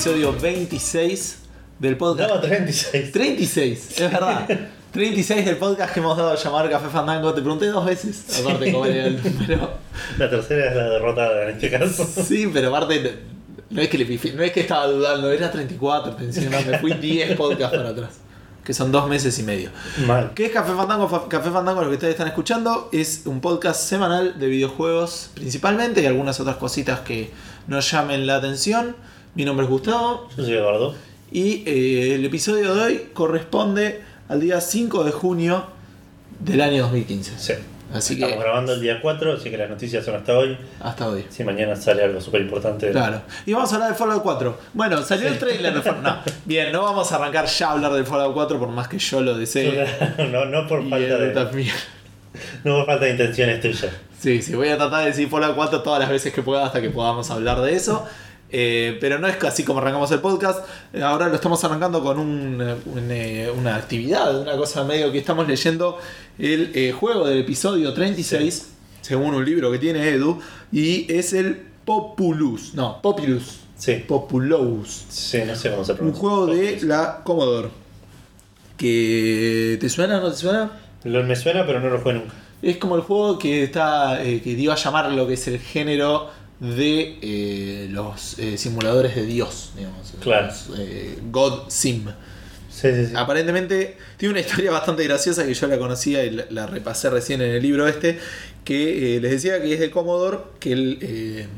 episodio 26 del podcast. No, 36. 36, es verdad. 36 del podcast que hemos dado a llamar Café Fandango. Te pregunté dos veces, aparte cómo era el número. La tercera es la derrotada en este caso. Sí, pero aparte, no es que le no es que estaba dudando, era 34, pensé, no, me fui 10 podcasts para atrás. Que son dos meses y medio. Mal. ¿Qué es Café Fandango? Fa- Café Fandango, lo que ustedes están escuchando, es un podcast semanal de videojuegos principalmente y algunas otras cositas que nos llamen la atención. Mi nombre es Gustavo Yo soy Eduardo. y eh, el episodio de hoy corresponde al día 5 de junio del año 2015. Sí. Así Estamos que grabando el día 4, así que las noticias son hasta hoy. hasta hoy. Si mañana sale algo súper importante. Claro. Y vamos a hablar de Fallout 4. Bueno, salió el trailer de Fallout. No, bien, no vamos a arrancar ya a hablar del Fallout 4 por más que yo lo desee. no, no por falta de, también. no por falta de intenciones tuyas. Sí, sí, voy a tratar de decir Fallout 4 todas las veces que pueda hasta que podamos hablar de eso. Eh, pero no es así como arrancamos el podcast. Eh, Ahora lo estamos arrancando con un, eh, un, una actividad, una cosa medio que estamos leyendo el eh, juego del episodio 36, según un libro que tiene Edu, y es el Populus. No, Populus. Sí. Populous. Sí, no sé cómo se Un pronuncia. juego de la Commodore. Que. ¿Te suena o no te suena? Lo, me suena, pero no lo jugué nunca. Es como el juego que está. eh, que dio a llamar lo que es el género de eh, los eh, simuladores de Dios, digamos. Claro. Los, eh, God Sim. Sí, sí, sí. Aparentemente tiene una historia bastante graciosa que yo la conocía y la, la repasé recién en el libro este. Que les decía que es de Commodore, que el,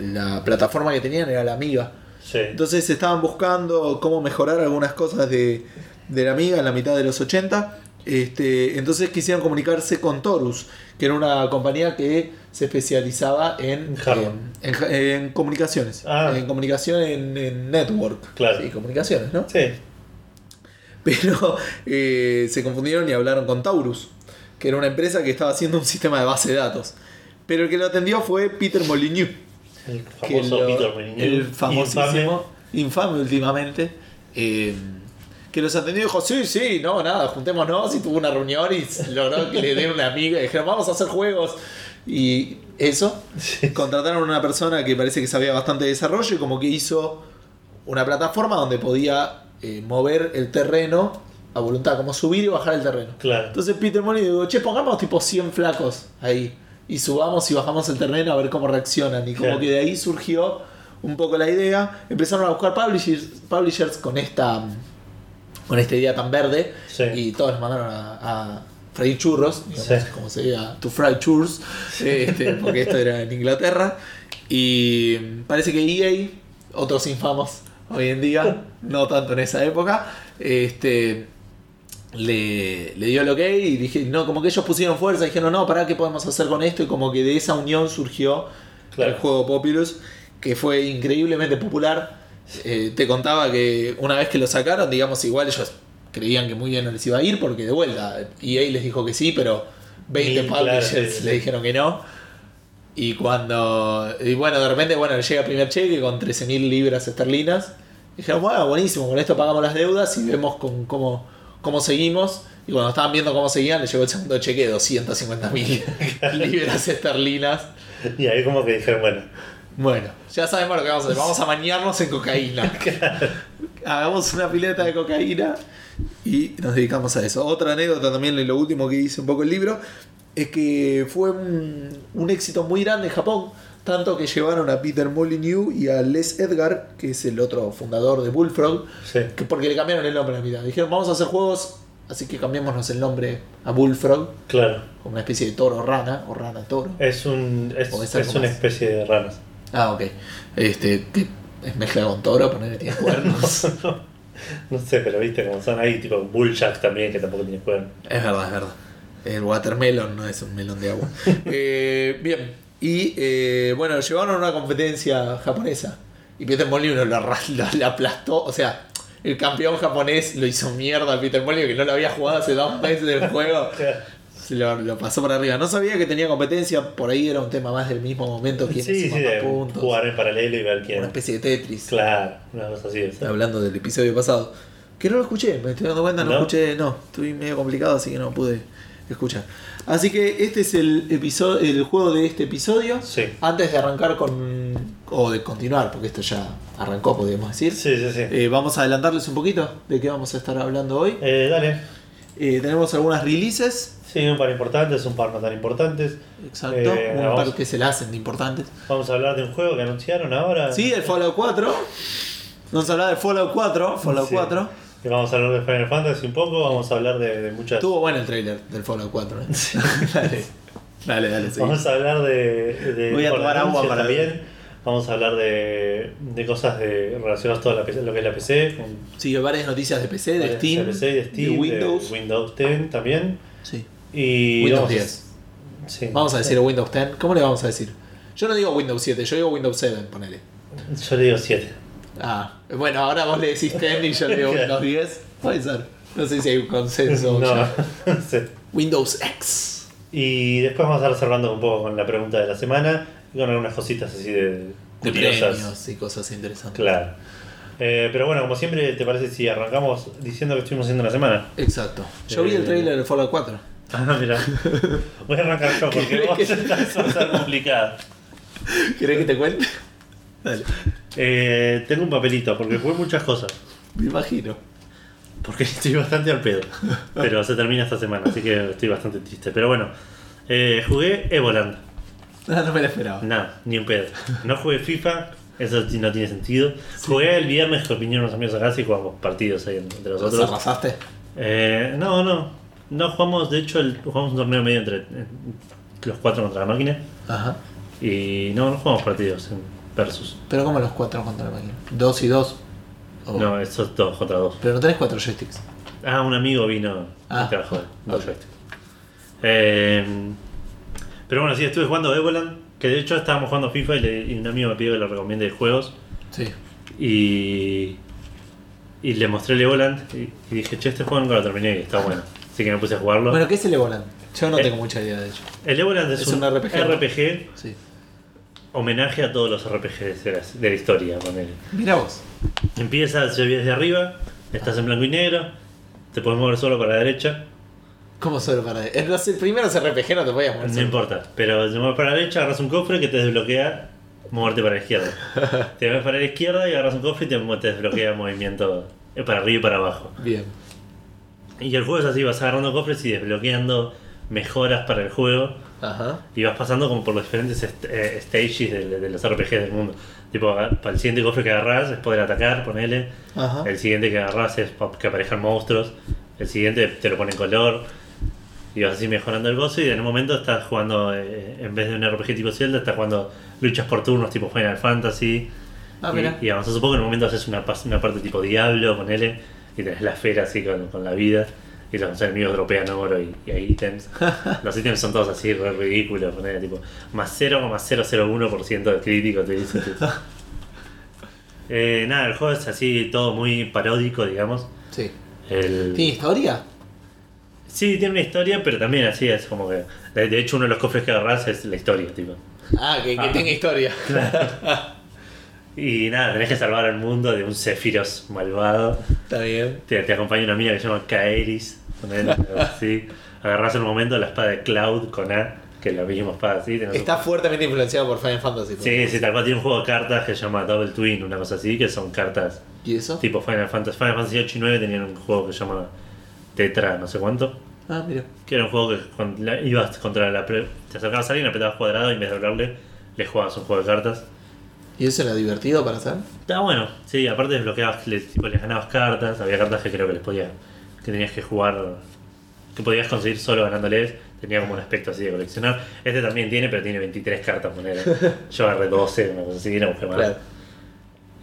la plataforma que tenían era la Amiga. Sí. Entonces estaban buscando cómo mejorar algunas cosas de, de la Amiga en la mitad de los 80. Este, entonces quisieron comunicarse con Torus, que era una compañía que se especializaba en, Hardware. en, en- en comunicaciones. Ah. En comunicación en, network. Claro. Sí, comunicaciones, ¿no? Sí. Pero eh, se confundieron y hablaron con Taurus, que era una empresa que estaba haciendo un sistema de base de datos. Pero el que lo atendió fue Peter Molyneux. El famoso lo- Peter Molyneux. El famosísimo, Infame. infame, últimamente. eh, que los atendió y dijo, sí, sí, no, nada, juntémonos. Y tuvo una reunión y logró que le den una amiga y dijeron, vamos a hacer juegos. Y eso, contrataron a una persona que parece que sabía bastante de desarrollo y como que hizo una plataforma donde podía eh, mover el terreno a voluntad, como subir y bajar el terreno. Claro. Entonces Peter Molyneux dijo, che, pongamos tipo 100 flacos ahí. Y subamos y bajamos el terreno a ver cómo reaccionan. Y como Claro. que de ahí surgió un poco la idea. Empezaron a buscar publishers, publishers con esta con esta idea tan verde. Sí. Y todos les mandaron a, a freír churros, digamos, Sí. como se diga, to fry churros, este, porque esto era en Inglaterra. Y parece que EA, otros infamos hoy en día, no tanto en esa época, este, le, le dio el ok y dije, no, como que ellos pusieron fuerza, dijeron, no, para qué podemos hacer con esto, y como que de esa unión surgió Claro. el juego Populous, que fue increíblemente popular. Eh, te contaba que una vez que lo sacaron, digamos, igual ellos creían que muy bien no les iba a ir, porque de vuelta, EA les dijo que sí, pero 20 Sí, claro, publishers sí, sí. le dijeron que no. Y cuando. Y bueno, de repente, bueno, le llega el primer cheque con 13.000 libras esterlinas. Dijeron, bueno, buenísimo, con esto pagamos las deudas y vemos con cómo, cómo seguimos. Y cuando estaban viendo cómo seguían, le llegó el segundo cheque de 250.000 libras esterlinas. Y ahí como que dijeron, bueno, Bueno, ya sabemos lo que vamos a hacer. Vamos a bañarnos en cocaína. Hagamos una pileta de cocaína y nos dedicamos a eso. Otra anécdota también, lo último que dice un poco el libro, es que fue un, un éxito muy grande en Japón. Tanto que llevaron a Peter Molyneux y a Les Edgar, que es el otro fundador de Bullfrog, sí. que porque le cambiaron el nombre a la mitad. Dijeron, vamos a hacer juegos, así que cambiémonos el nombre a Bullfrog, Claro. como una especie de toro rana, o rana toro. Es, un, es, O es una especie de ranas. Ah, ok. Este, que es mezcla con toro, ponerle tiene cuernos. No sé, pero viste como son ahí, tipo Bulljack también, que tampoco tiene cuerno. es verdad, es verdad. El watermelon no es un melón de agua. Eh, bien. Y eh, bueno, llevaron a una competencia japonesa. Y Peter Molyneux lo, lo- lo aplastó. O sea, el campeón japonés lo hizo mierda a Peter Molyneux, que no lo había jugado hace dos meses del juego. Lo, lo pasó por arriba. No sabía que tenía competencia. Por ahí era un tema más del mismo momento. Quién Sí, sí, más puntos. jugar en paralelo y ver quién. Una especie de Tetris. Claro, una cosa así. hablando del episodio pasado. Que no lo escuché, me estoy dando cuenta, no, ¿No? escuché, no, estuve medio complicado, así que no pude escuchar. Así que este es el episodio, el juego de este episodio. Sí. Antes de arrancar con, o de continuar, porque esto ya arrancó, podríamos decir. Sí, sí, sí. Eh, vamos a adelantarles un poquito de qué vamos a estar hablando hoy. Eh, dale. Eh, tenemos algunas releases, Sí, un par importantes, un par no tan importantes. exacto, Eh, un vamos. par que se la hacen de importantes. Vamos a hablar de un juego que anunciaron ahora. Sí, el Fallout 4. Vamos a hablar de Fallout 4, Fallout Sí. 4. Y vamos a hablar de Final Fantasy un poco, vamos a hablar de, de muchas. Estuvo bueno el trailer del Fallout 4. ¿eh? dale, dale, dale, sí. Vamos a hablar de. de Voy a tomar agua para también. Vamos a hablar de, de cosas de, relacionadas a todo lo que es la PC. con Sí, varias noticias de PC, de Steam, PC, de, Steam, de Windows. Windows 10 también. Sí. Y Windows vamos a- 10. Sí. Vamos a decir Windows 10. ¿Cómo le vamos a decir? Yo no digo Windows 7, yo digo Windows 7, ponele. Yo le digo 7. Ah, bueno, ahora vos le decís 10 y yo le digo Windows 10. Puede ser. No sé si hay un consenso. No, sí. Windows X. Y después vamos a estar cerrando un poco con la pregunta de la semana y con algunas cositas así de De premios y cosas interesantes. Claro. Eh, pero bueno, como siempre, ¿te parece si arrancamos diciendo que estuvimos haciendo la semana? Exacto. Yo vi el Eh, trailer de Fallout 4. Ah, mira. Voy a arrancar yo porque ¿Querés vos que- estás ser complicada. ¿Querés que te cuente? Dale. Eh, tengo un papelito porque jugué muchas cosas. Me imagino. Porque estoy bastante al pedo. Pero se termina esta semana, así que estoy bastante triste. Pero bueno, eh, jugué Evoland. No, no me la esperaba. Nada, ni un pedo. No jugué FIFA, eso no tiene sentido. Jugué el viernes que vinieron unos amigos acá y jugamos partidos ahí entre ¿Los nosotros. arrasaste? Eh, no, no. No jugamos, de hecho, el, jugamos un torneo medio entre los cuatro contra la máquina. Ajá. Y no, no jugamos partidos en versus. Pero como los cuatro contra la máquina. Dos y dos. Oh. No, esos dos contra dos. Pero no tenés cuatro joysticks. Ah, un amigo vino Ah, y trajo dos ok. joysticks. Eh, pero bueno, sí, estuve jugando Evoland, que de hecho estábamos jugando FIFA y, le- y un amigo me pidió que le recomiende juegos. Sí. Y, y le mostré el Evoland y, y dije, che, este juego nunca lo terminé y está bueno. Así que me puse a jugarlo. Bueno, ¿qué es el Evoland? Yo no tengo mucha idea de hecho. el Evoland es, es un, un RPG, Sí. homenaje a todos los RPGs de la, de la historia. Con él. Mira vos. Empieza, se ve desde arriba, estás en blanco y negro, te puedes mover solo para la derecha, ¿Cómo solo para.? En los primeros RPG no te podías mover. no solo. importa, pero te mueves para la derecha, agarras un cofre que te desbloquea moverte para la izquierda. te mueves para la izquierda y agarras un cofre y te, te desbloquea movimiento eh, para arriba y para abajo. Bien. Y el juego es así, vas agarrando cofres y desbloqueando mejoras para el juego Ajá. y vas pasando como por los diferentes eh, stages de, de los RPGs del mundo. Tipo, para el siguiente cofre que agarras es poder atacar, ponele. Ajá. El siguiente que agarras es que aparezcan monstruos. El siguiente te lo pone en color. Y vas así mejorando el gozo. Y en un momento estás jugando, eh, en vez de un RPG tipo Zelda, estás jugando luchas por turnos tipo Final Fantasy. Ah, y, y avanzas un poco. En un momento haces una, una parte tipo Diablo, ponele. Y tenés la esfera así con, con la vida. Y los enemigos dropean oro y, y hay ítems. los ítems son todos así, re ridículos. Ponele tipo más 0,001% de crítico, te dice. Eh, nada, el juego es así, todo muy paródico, digamos. Sí. El... ¿Tiene historia? Sí, tiene una historia, pero también así es como que. De de hecho, uno de los cofres que agarras es la historia, tipo. Ah, que, que Ah. tenga historia. Y nada, tenés que salvar al mundo de un Sephiroth malvado. Está bien. Te, te acompaña una amiga que se llama Kaeris. así. Agarras en un momento la espada de Cloud con A, que es la misma espada un- Está fuertemente influenciado por Final Fantasy. Sí, sí, tal cual tiene un juego de cartas que se llama Double Twin, una cosa así, que son cartas ¿Y eso? tipo Final Fantasy. Final Fantasy 8 y 9 tenían un juego que se llama Tetra, no sé cuánto. Ah, mira. Que era un juego que con- la- ibas contra la. pre- te acercabas a alguien, apretabas cuadrado y en vez de hablarle, le jugabas un juego de cartas. ¿Y eso era divertido para hacer? Está bueno, sí, aparte desbloqueabas, le, tipo, les ganabas cartas, había cartas que creo que les podías. que tenías que jugar. que podías conseguir solo ganándoles. Tenía como un aspecto así de coleccionar. Este también tiene, pero tiene 23 cartas, poner. Yo agarré 12, una cosa así, no busqué más. Claro.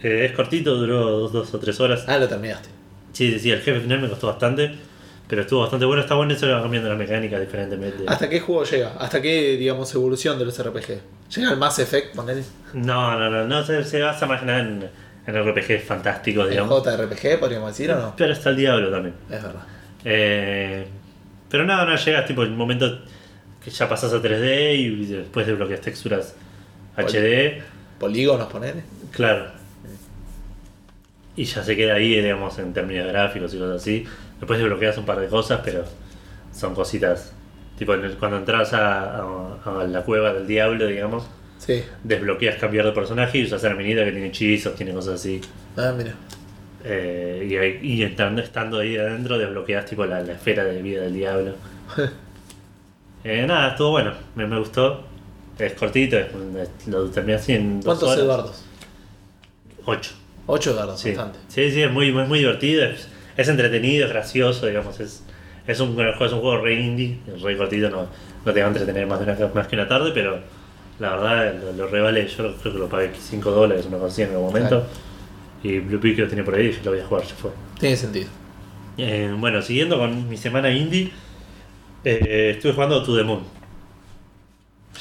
Eh, es cortito, duró 2 o 3 horas. Ah, lo terminaste. Sí, sí, sí, el jefe final me costó bastante, pero estuvo bastante bueno. Está bueno eso va cambiando las mecánicas diferentemente. ¿Hasta qué juego llega? ¿Hasta qué, digamos, evolución de los RPG? ¿Llega al Mass Effect, ponele? No, no, no, no se, se basa más que nada en, en RPG fantásticos, ¿El digamos. JRPG, podríamos decir, o no? Pero está el diablo también. Es verdad. Eh, pero nada, no, llegas tipo el momento que ya pasas a 3D y después desbloqueas texturas HD, Polígonos, ponele. claro. Y ya se queda ahí, digamos, en términos gráficos y cosas así. Después desbloqueas un par de cosas, pero son cositas. Tipo, cuando entras a, a- a la cueva del diablo, digamos, Sí. desbloqueas cambiar de personaje y usas a la minita que tiene hechizos, tiene cosas así. Ah, mira. Eh, y ahí- y entrando, estando ahí adentro desbloqueas tipo la, la esfera de vida del diablo. Eh, nada, estuvo bueno, me, me gustó. Es cortito, es- lo terminé así en dos ¿Cuántos horas. Eduardos? Ocho. Ocho Eduardos, Sí. bastante. sí, sí, es muy, muy, muy divertido, es, es entretenido, es gracioso, digamos, es, es, un, es un juego re indie, re cortito, no, no te va a entretener más, de una, más que una tarde, pero la verdad lo, lo re vale, yo creo que lo pagué 5 dólares, una así en algún momento, y Blue Peak lo tenía por ahí y lo voy a jugar, ya fue. Tiene sentido. Eh, bueno, siguiendo con mi semana indie, eh, estuve jugando To The Moon.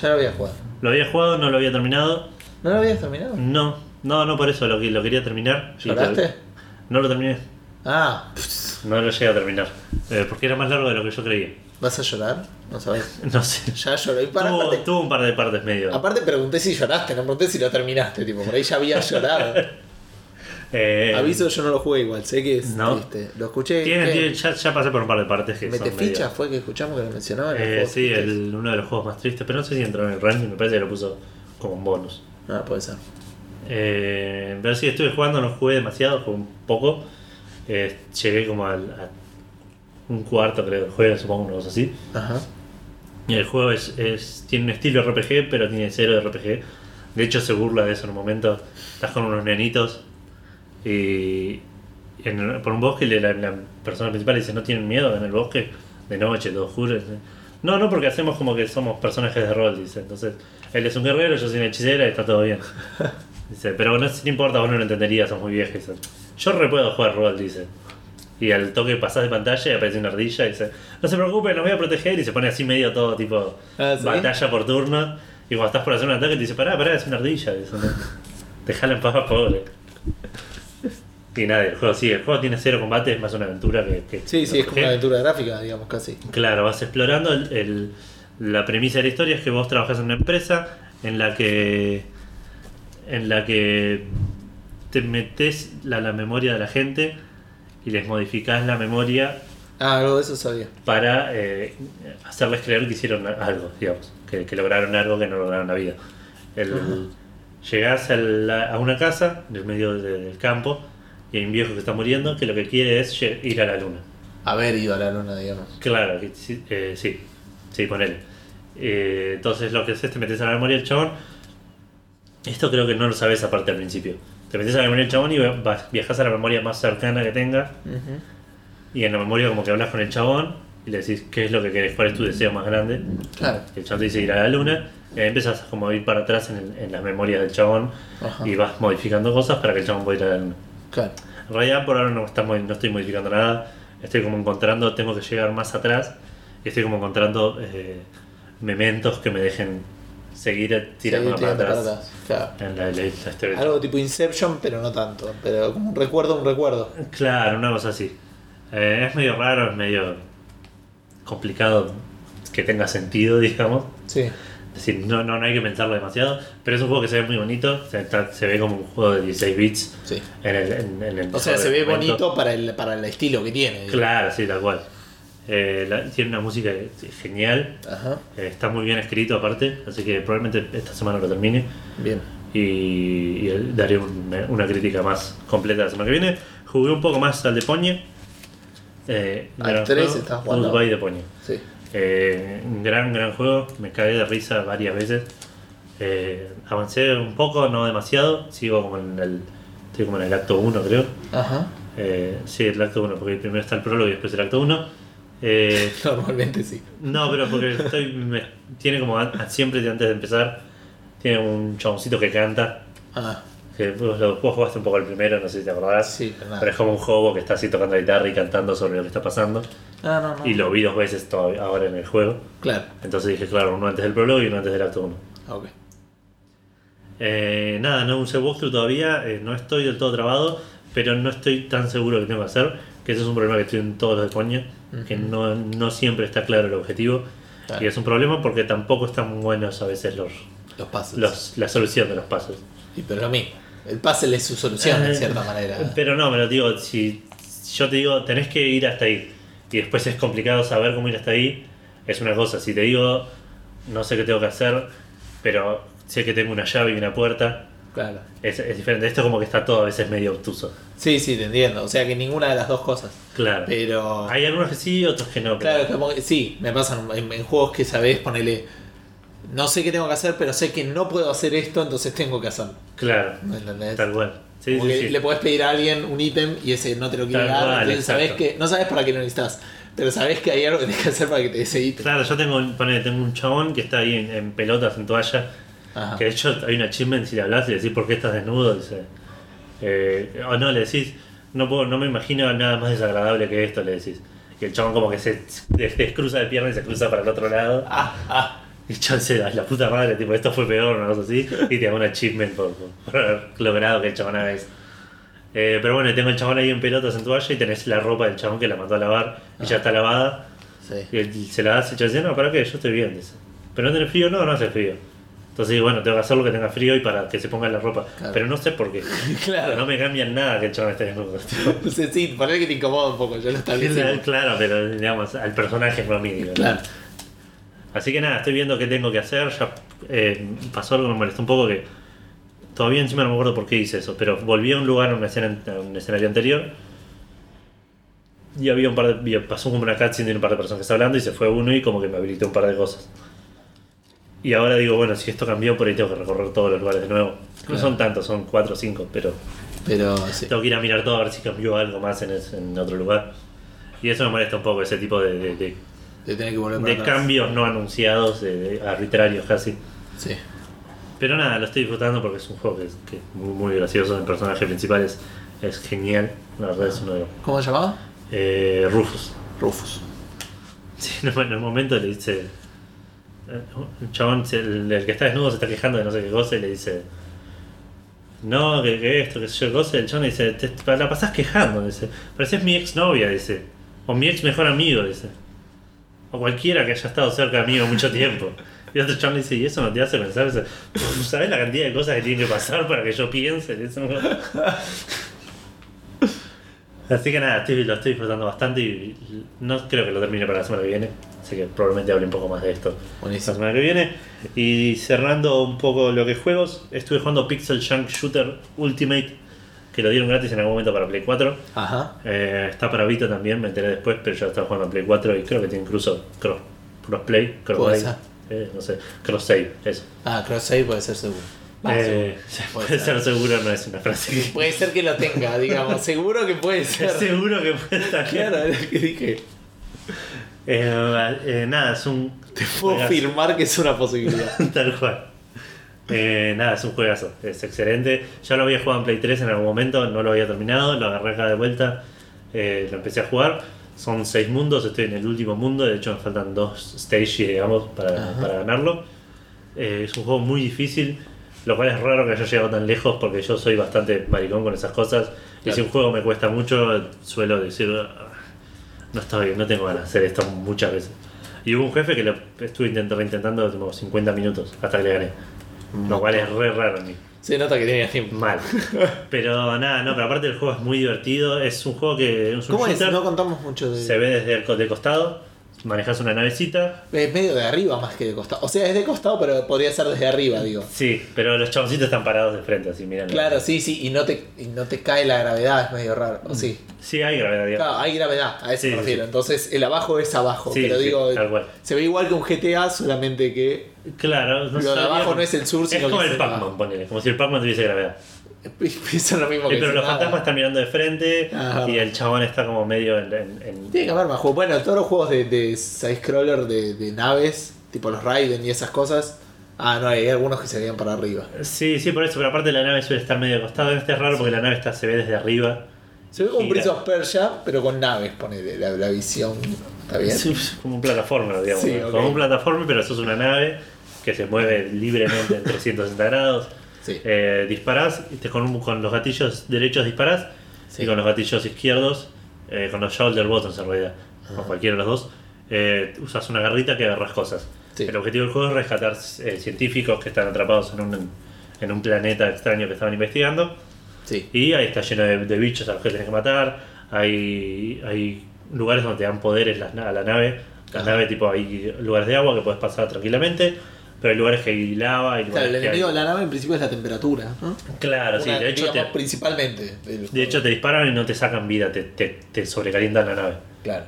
Ya lo había jugado. Lo había jugado, no lo había terminado. ¿No lo habías terminado? No, no, no por eso, lo, que- lo quería terminar. ¿Lloraste? te- No lo terminé, Ah, pss, no lo llegué a terminar. eh, porque era más largo de lo que yo creía. ¿vas a llorar? No sabes. No sé. Ya lloró. Y para, Tuvo, aparte, tuvo un par de partes medio. aparte pregunté si lloraste, no pregunté si lo terminaste. Tipo, por ahí ya había llorado. Eh, Aviso, yo no lo jugué igual. Sé que es No. triste. Lo escuché. tiene- ya, ya pasé por un par de partes que Mete ficha medio- fue que escuchamos que lo mencionaba en el Eh, sí, el- uno de los juegos más tristes, pero no sé si entró en el ranking, me parece que lo puso como un bonus. Ah, puede ser. Eh, pero sí, estuve jugando, no jugué demasiado, jugué un poco. Eh, llegué como al, a un cuarto, creo, del juego, supongo, una cosa así. Ajá. Y el juego es, es- tiene un estilo RPG, pero tiene cero de RPG. De hecho, se burla de eso en un momento. Estás con unos nenitos y en- por un bosque la, la persona principal dice, ¿no tienen miedo en el bosque? De noche, todo oscuro. No, no, porque hacemos como que somos personajes de rol, dice. Entonces, él es un guerrero, yo soy una hechicera y está todo bien. Dice, pero no, no importa, vos no lo entenderías, sos muy vieja. Yo re puedo jugar rol, dice. Y al toque pasás de pantalla y aparece una ardilla y dice, no se preocupen, los voy a proteger. Y se pone así medio todo tipo Ah, ¿sí? batalla por turno. Y cuando estás por hacer un ataque te dice, pará, pará, es una ardilla. Dice, "No, Dejala en paz, pobre. Y nada, el juego sí, el juego tiene cero combate, es más una aventura que... que Sí, sí, es como una aventura gráfica, digamos, casi. Claro, vas explorando. el- el- la premisa de la historia es que vos trabajas en una empresa en la que. en la que te metes la, la memoria de la gente y les modificás la memoria Ah, algo de eso sabía. para eh, hacerles creer que hicieron algo, digamos, que, que lograron algo que no lograron la vida. El- llegás a, la- a una casa en el medio de- del campo y hay un viejo que está muriendo que lo que quiere es ir a la luna. Haber ido a la luna, digamos. Claro, sí, eh, sí, sí, ponele. Eh, entonces lo que haces te metes a la memoria del chabón. Esto creo que no lo sabes aparte al principio. Te metes a la memoria del chabón y vas, viajas a la memoria más cercana que tenga. Ujú. Y en la memoria como que hablas con el chabón y le decís qué es lo que querés, cuál es tu deseo más grande. Claro. El chabón te dice ir a la luna. Y ahí empiezas como a ir para atrás en, el- en las memorias del chabón Ajá. y vas modificando cosas para que el chabón pueda ir a la luna. Claro. En realidad por ahora no, estamos, no estoy modificando nada, estoy como encontrando, tengo que llegar más atrás y estoy como encontrando eh, mementos que me dejen seguir tirando para atrás Claro. en la, la-. Algo tipo Inception, pero no tanto. Pero como un recuerdo, un recuerdo. Claro, una cosa así. Eh, es medio raro, es medio complicado que tenga sentido, digamos. Sí. Es decir, no, no, no hay que pensarlo demasiado, pero es un juego que se ve muy bonito, se, está- se ve como un juego de 16 bits Sí. en el, en- en el O sea, se ve momento. bonito para el, para el estilo que tiene. digamos. Claro, sí, tal cual. Eh, la- tiene una música genial, Ajá. eh, está muy bien escrito aparte, así que probablemente esta semana lo termine Bien. y, y daré un- una crítica más completa la semana que viene. Jugué un poco más al de Poñe. Eh, Al gran 3 juego, estás jugando. De Poñe. Sí. Eh, un gran, gran juego, me cagué de risa varias veces. Eh, avancé un poco, no demasiado, sigo como en el, estoy como en el acto 1 creo. Ajá. Eh, sí, el acto 1, porque primero está el prólogo y después el acto 1. Eh, Normalmente sí. no, pero porque estoy, me- tiene como siempre antes de empezar, tiene un chaboncito que canta. Ah, Que vos, lo- vos jugaste un poco el primero, no sé si te acordás. sí, pero nada. Pero es como un hobo que está así tocando guitarra y cantando sobre lo que está pasando. Ah, no, no. Y lo vi dos veces todavía, ahora en el juego. Claro. Entonces dije, claro, uno antes del prólogo y uno antes del acto 1. Ok. Eh, nada, no usé walkthrough todavía, eh, no estoy del todo trabado, pero no estoy tan seguro que tengo que hacer, que ese es un problema que estoy en todos los de que no, no siempre está claro el objetivo. Claro. Y es un problema porque tampoco están buenos a veces los, Los puzzles. los, la solución de los pasos. Y pero lo mismo. El puzzle es su solución, de Eh, cierta manera. Pero no, me lo digo, si yo te digo, tenés que ir hasta ahí, y después es complicado saber cómo ir hasta ahí, es una cosa. Si te digo, no sé qué tengo que hacer, pero sé que tengo una llave y una puerta. Claro. Es, es diferente. Esto como que está todo a veces medio obtuso. Sí, sí, te entiendo. O sea que ninguna de las dos cosas. Claro. Pero. Hay algunos que sí, otros que no. pero- Claro, como que- sí, me pasan en, en juegos que sabés, ponele. No sé qué tengo que hacer, pero sé que no puedo hacer esto, entonces tengo que hacerlo. Claro, ¿Me entendés? tal cual. Sí, Como sí, que sí. le podés pedir a alguien un ítem y ese no te lo quiere Tal dar. cual, entonces exacto. que. No sabes para qué lo necesitas. Pero sabés que hay algo que tenés que hacer para que te dé ese ítem. Claro, yo tengo, un- ponele, tengo un chabón que está ahí en, en pelotas, en toalla. Ajá. Que de hecho hay una achievement si le hablas y le decís por qué estás desnudo. Dice, eh, o no, le decís, no, puedo, no me imagino nada más desagradable que esto, le decís. Y el chabón como que se des- descruza de pierna y se cruza para el otro lado. Ah, ah. Y el chabón se da la puta madre, tipo, esto fue peor, una cosa así. Y te da un achievement por, por- haber logrado que el chabón haga eso. Eh, pero bueno, tengo el chabón ahí en pelotas en toalla y tenés la ropa del chabón que la mandó a lavar y ya está lavada. Sí. Y se la hace y dice, no, ¿para qué? Yo estoy bien, dice. ¿Pero no tenés frío? No, no hace frío. Entonces, bueno, tengo que hacer lo que tenga frío y para que se ponga la ropa. Claro. Pero no sé por qué. Claro. No me cambian nada que el chabón esté desnudo. No sé, sí, poner que te incomoda un poco, yo lo establecí. claro, pero digamos, al personaje a mí. digo. Claro. Así que nada, estoy viendo qué tengo que hacer. Ya eh, pasó algo que me molestó un poco que todavía encima no me acuerdo por qué hice eso, pero volví a un lugar, a una escena, a un escenario anterior. Y había un par de. pasó como una cutscene de un par de personas que estaban hablando y se fue uno y como que me habilitó un par de cosas. Y ahora digo, bueno, si esto cambió, por ahí tengo que recorrer todos los lugares de nuevo. No Claro. son tantos, son cuatro o cinco, pero Pero sí. tengo que ir a mirar todo a ver si cambió algo más en, ese- en otro lugar. Y eso me molesta un poco, ese tipo de, de- de- De tener que volver para atrás. cambios no anunciados, arbitrarios casi. Sí. Pero nada, lo estoy disfrutando porque es un juego que es, que es muy, muy gracioso. El personaje principal es, es genial. La verdad es uno de los. ¿Cómo se llamaba? Eh, Rufus. Rufus. Sí, en el momento le dice. Eh, El chabón, el, el que está desnudo se está quejando de no sé qué cosa y le dice. No, que, que esto, que yo, cosa. El chabón le dice, te, la pasás quejando. Dice, pareces mi exnovia, dice. O mi ex mejor amigo, dice. O cualquiera que haya estado cerca de mí mucho tiempo. Y otro chabón le dice, ¿y eso no te hace pensar? Dice, ¿Sabes la cantidad de cosas que tienen que pasar para que yo piense? Así que nada, lo estoy disfrutando bastante y no creo que lo termine para la semana que viene. Así que probablemente hable un poco más de esto la Buenísimo. semana que viene. Y cerrando un poco lo que es juegos, estuve jugando Pixel Junk Shooter Ultimate, que lo dieron gratis en algún momento para Play 4. Ajá. Eh, está para Vita también, me enteré después, pero yo estaba jugando en Play 4 y creo que tiene incluso cross, crossplay, ser. eh, no sé, cross save, eso. Ah, cross save puede ser seguro. Va, Eh, seguro. puede Puede ser seguro, no es una frase. que- Puede ser que lo tenga, digamos. Seguro que puede ser. Seguro que puede estar Claro, es lo que dije. Eh, eh, nada, es un. Puedo juegazo. afirmar que es una posibilidad. Tal cual. Eh, nada, es un juegazo, es excelente. Ya lo había jugado en Play 3 en algún momento, no lo había terminado, lo agarré acá de vuelta, lo empecé a jugar. Son seis mundos, estoy en el último mundo, de hecho me faltan dos stages, digamos, para, para ganarlo. Es un juego muy difícil, lo cual es raro que haya llegado tan lejos porque yo soy bastante maricón con esas cosas. Y si un juego me cuesta mucho, suelo decir, "Ah, no estoy, no tengo ganas de hacer esto muchas veces. Y hubo un jefe que lo estuve intentando, intentando como 50 minutos hasta que le gané. Lo cual es re raro en mí. Se nota que tenía tiempo. Mal. Pero nada, no, pero aparte el juego es muy divertido. Es un juego que es un ¿Cómo es? No contamos mucho de. se ve desde el de costado, manejas una navecita. Es medio de arriba más que de costado. O sea, es de costado, pero podría ser desde arriba, digo. Sí, pero los chaboncitos están parados de frente, así mirando. Claro, sí, sí, y no te, y no te cae la gravedad, es medio raro. O sí. Sí, hay gravedad, digamos. Claro, hay gravedad, a eso Sí, me refiero. sí. Entonces, el abajo es abajo. Sí, pero digo, tal cual. se ve igual que un GTA, solamente que Claro, no Lo de abajo no es el sur, Es sino como que el es Pac-Man, ponele, como si el Pac-Man tuviese gravedad. piensan lo mismo Eh, que pero si los nada. fantasmas están mirando de frente Ah, y el chabón está como medio en. en- en- Tiene que haber más juegos. Bueno, todos los juegos de, de side-scroller de, de naves, tipo los Raiden y esas cosas. Ah, no, hay algunos que se veían para arriba. Sí, sí, por eso, pero aparte la nave suele estar medio acostada. Este es raro porque la nave está, se ve desde arriba. Se ve como un. Prince of Persia, pero con naves, ponele, la, la visión. ¿Está bien? Sí, como un plataforma, digamos. Sí. Como un plataforma, pero eso es una nave que se mueve libremente en 360 grados. Sí. Eh, disparás con, con los gatillos derechos disparás Sí. y con los gatillos izquierdos, eh, con los shoulder buttons en realidad, con cualquiera de los dos, eh, usas una garrita que agarras cosas. Sí. El objetivo del juego es rescatar eh, científicos que están atrapados en un, en un planeta extraño que estaban investigando. Y ahí está lleno de, de bichos a los que tienes que matar. Hay, hay lugares donde te dan poderes a la nave. La Ajá. nave, tipo, hay lugares de agua que puedes pasar tranquilamente. Pero hay lugares que hay lava, hay Claro, lugares el que enemigo de la nave en principio es la temperatura. ¿no? Claro, sí, Una, de hecho, digamos, te, principalmente. de hecho te disparan y no te sacan vida, te, te, te sobrecalientan la nave. Claro.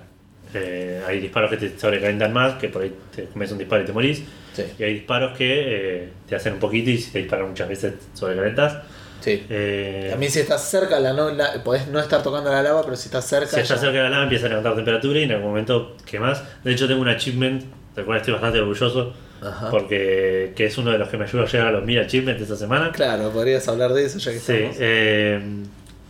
Eh, hay disparos que te sobrecalientan más, que por ahí te comes un disparo y te morís. Sí. Y hay disparos que eh, te hacen un poquito y si te disparan muchas veces sobrecalentas. Sí. Eh, También si estás cerca, la no, la- podés no estar tocando la lava, pero si estás cerca. si estás ya- cerca de la lava empieza a levantar temperatura y en algún momento quemás. De hecho tengo un achievement del cual estoy bastante orgulloso Ajá. porque que es uno de los que me ayudó a llegar a los 1000 achievements esta semana. Claro, podrías hablar de eso ya que Sí, estamos. eh,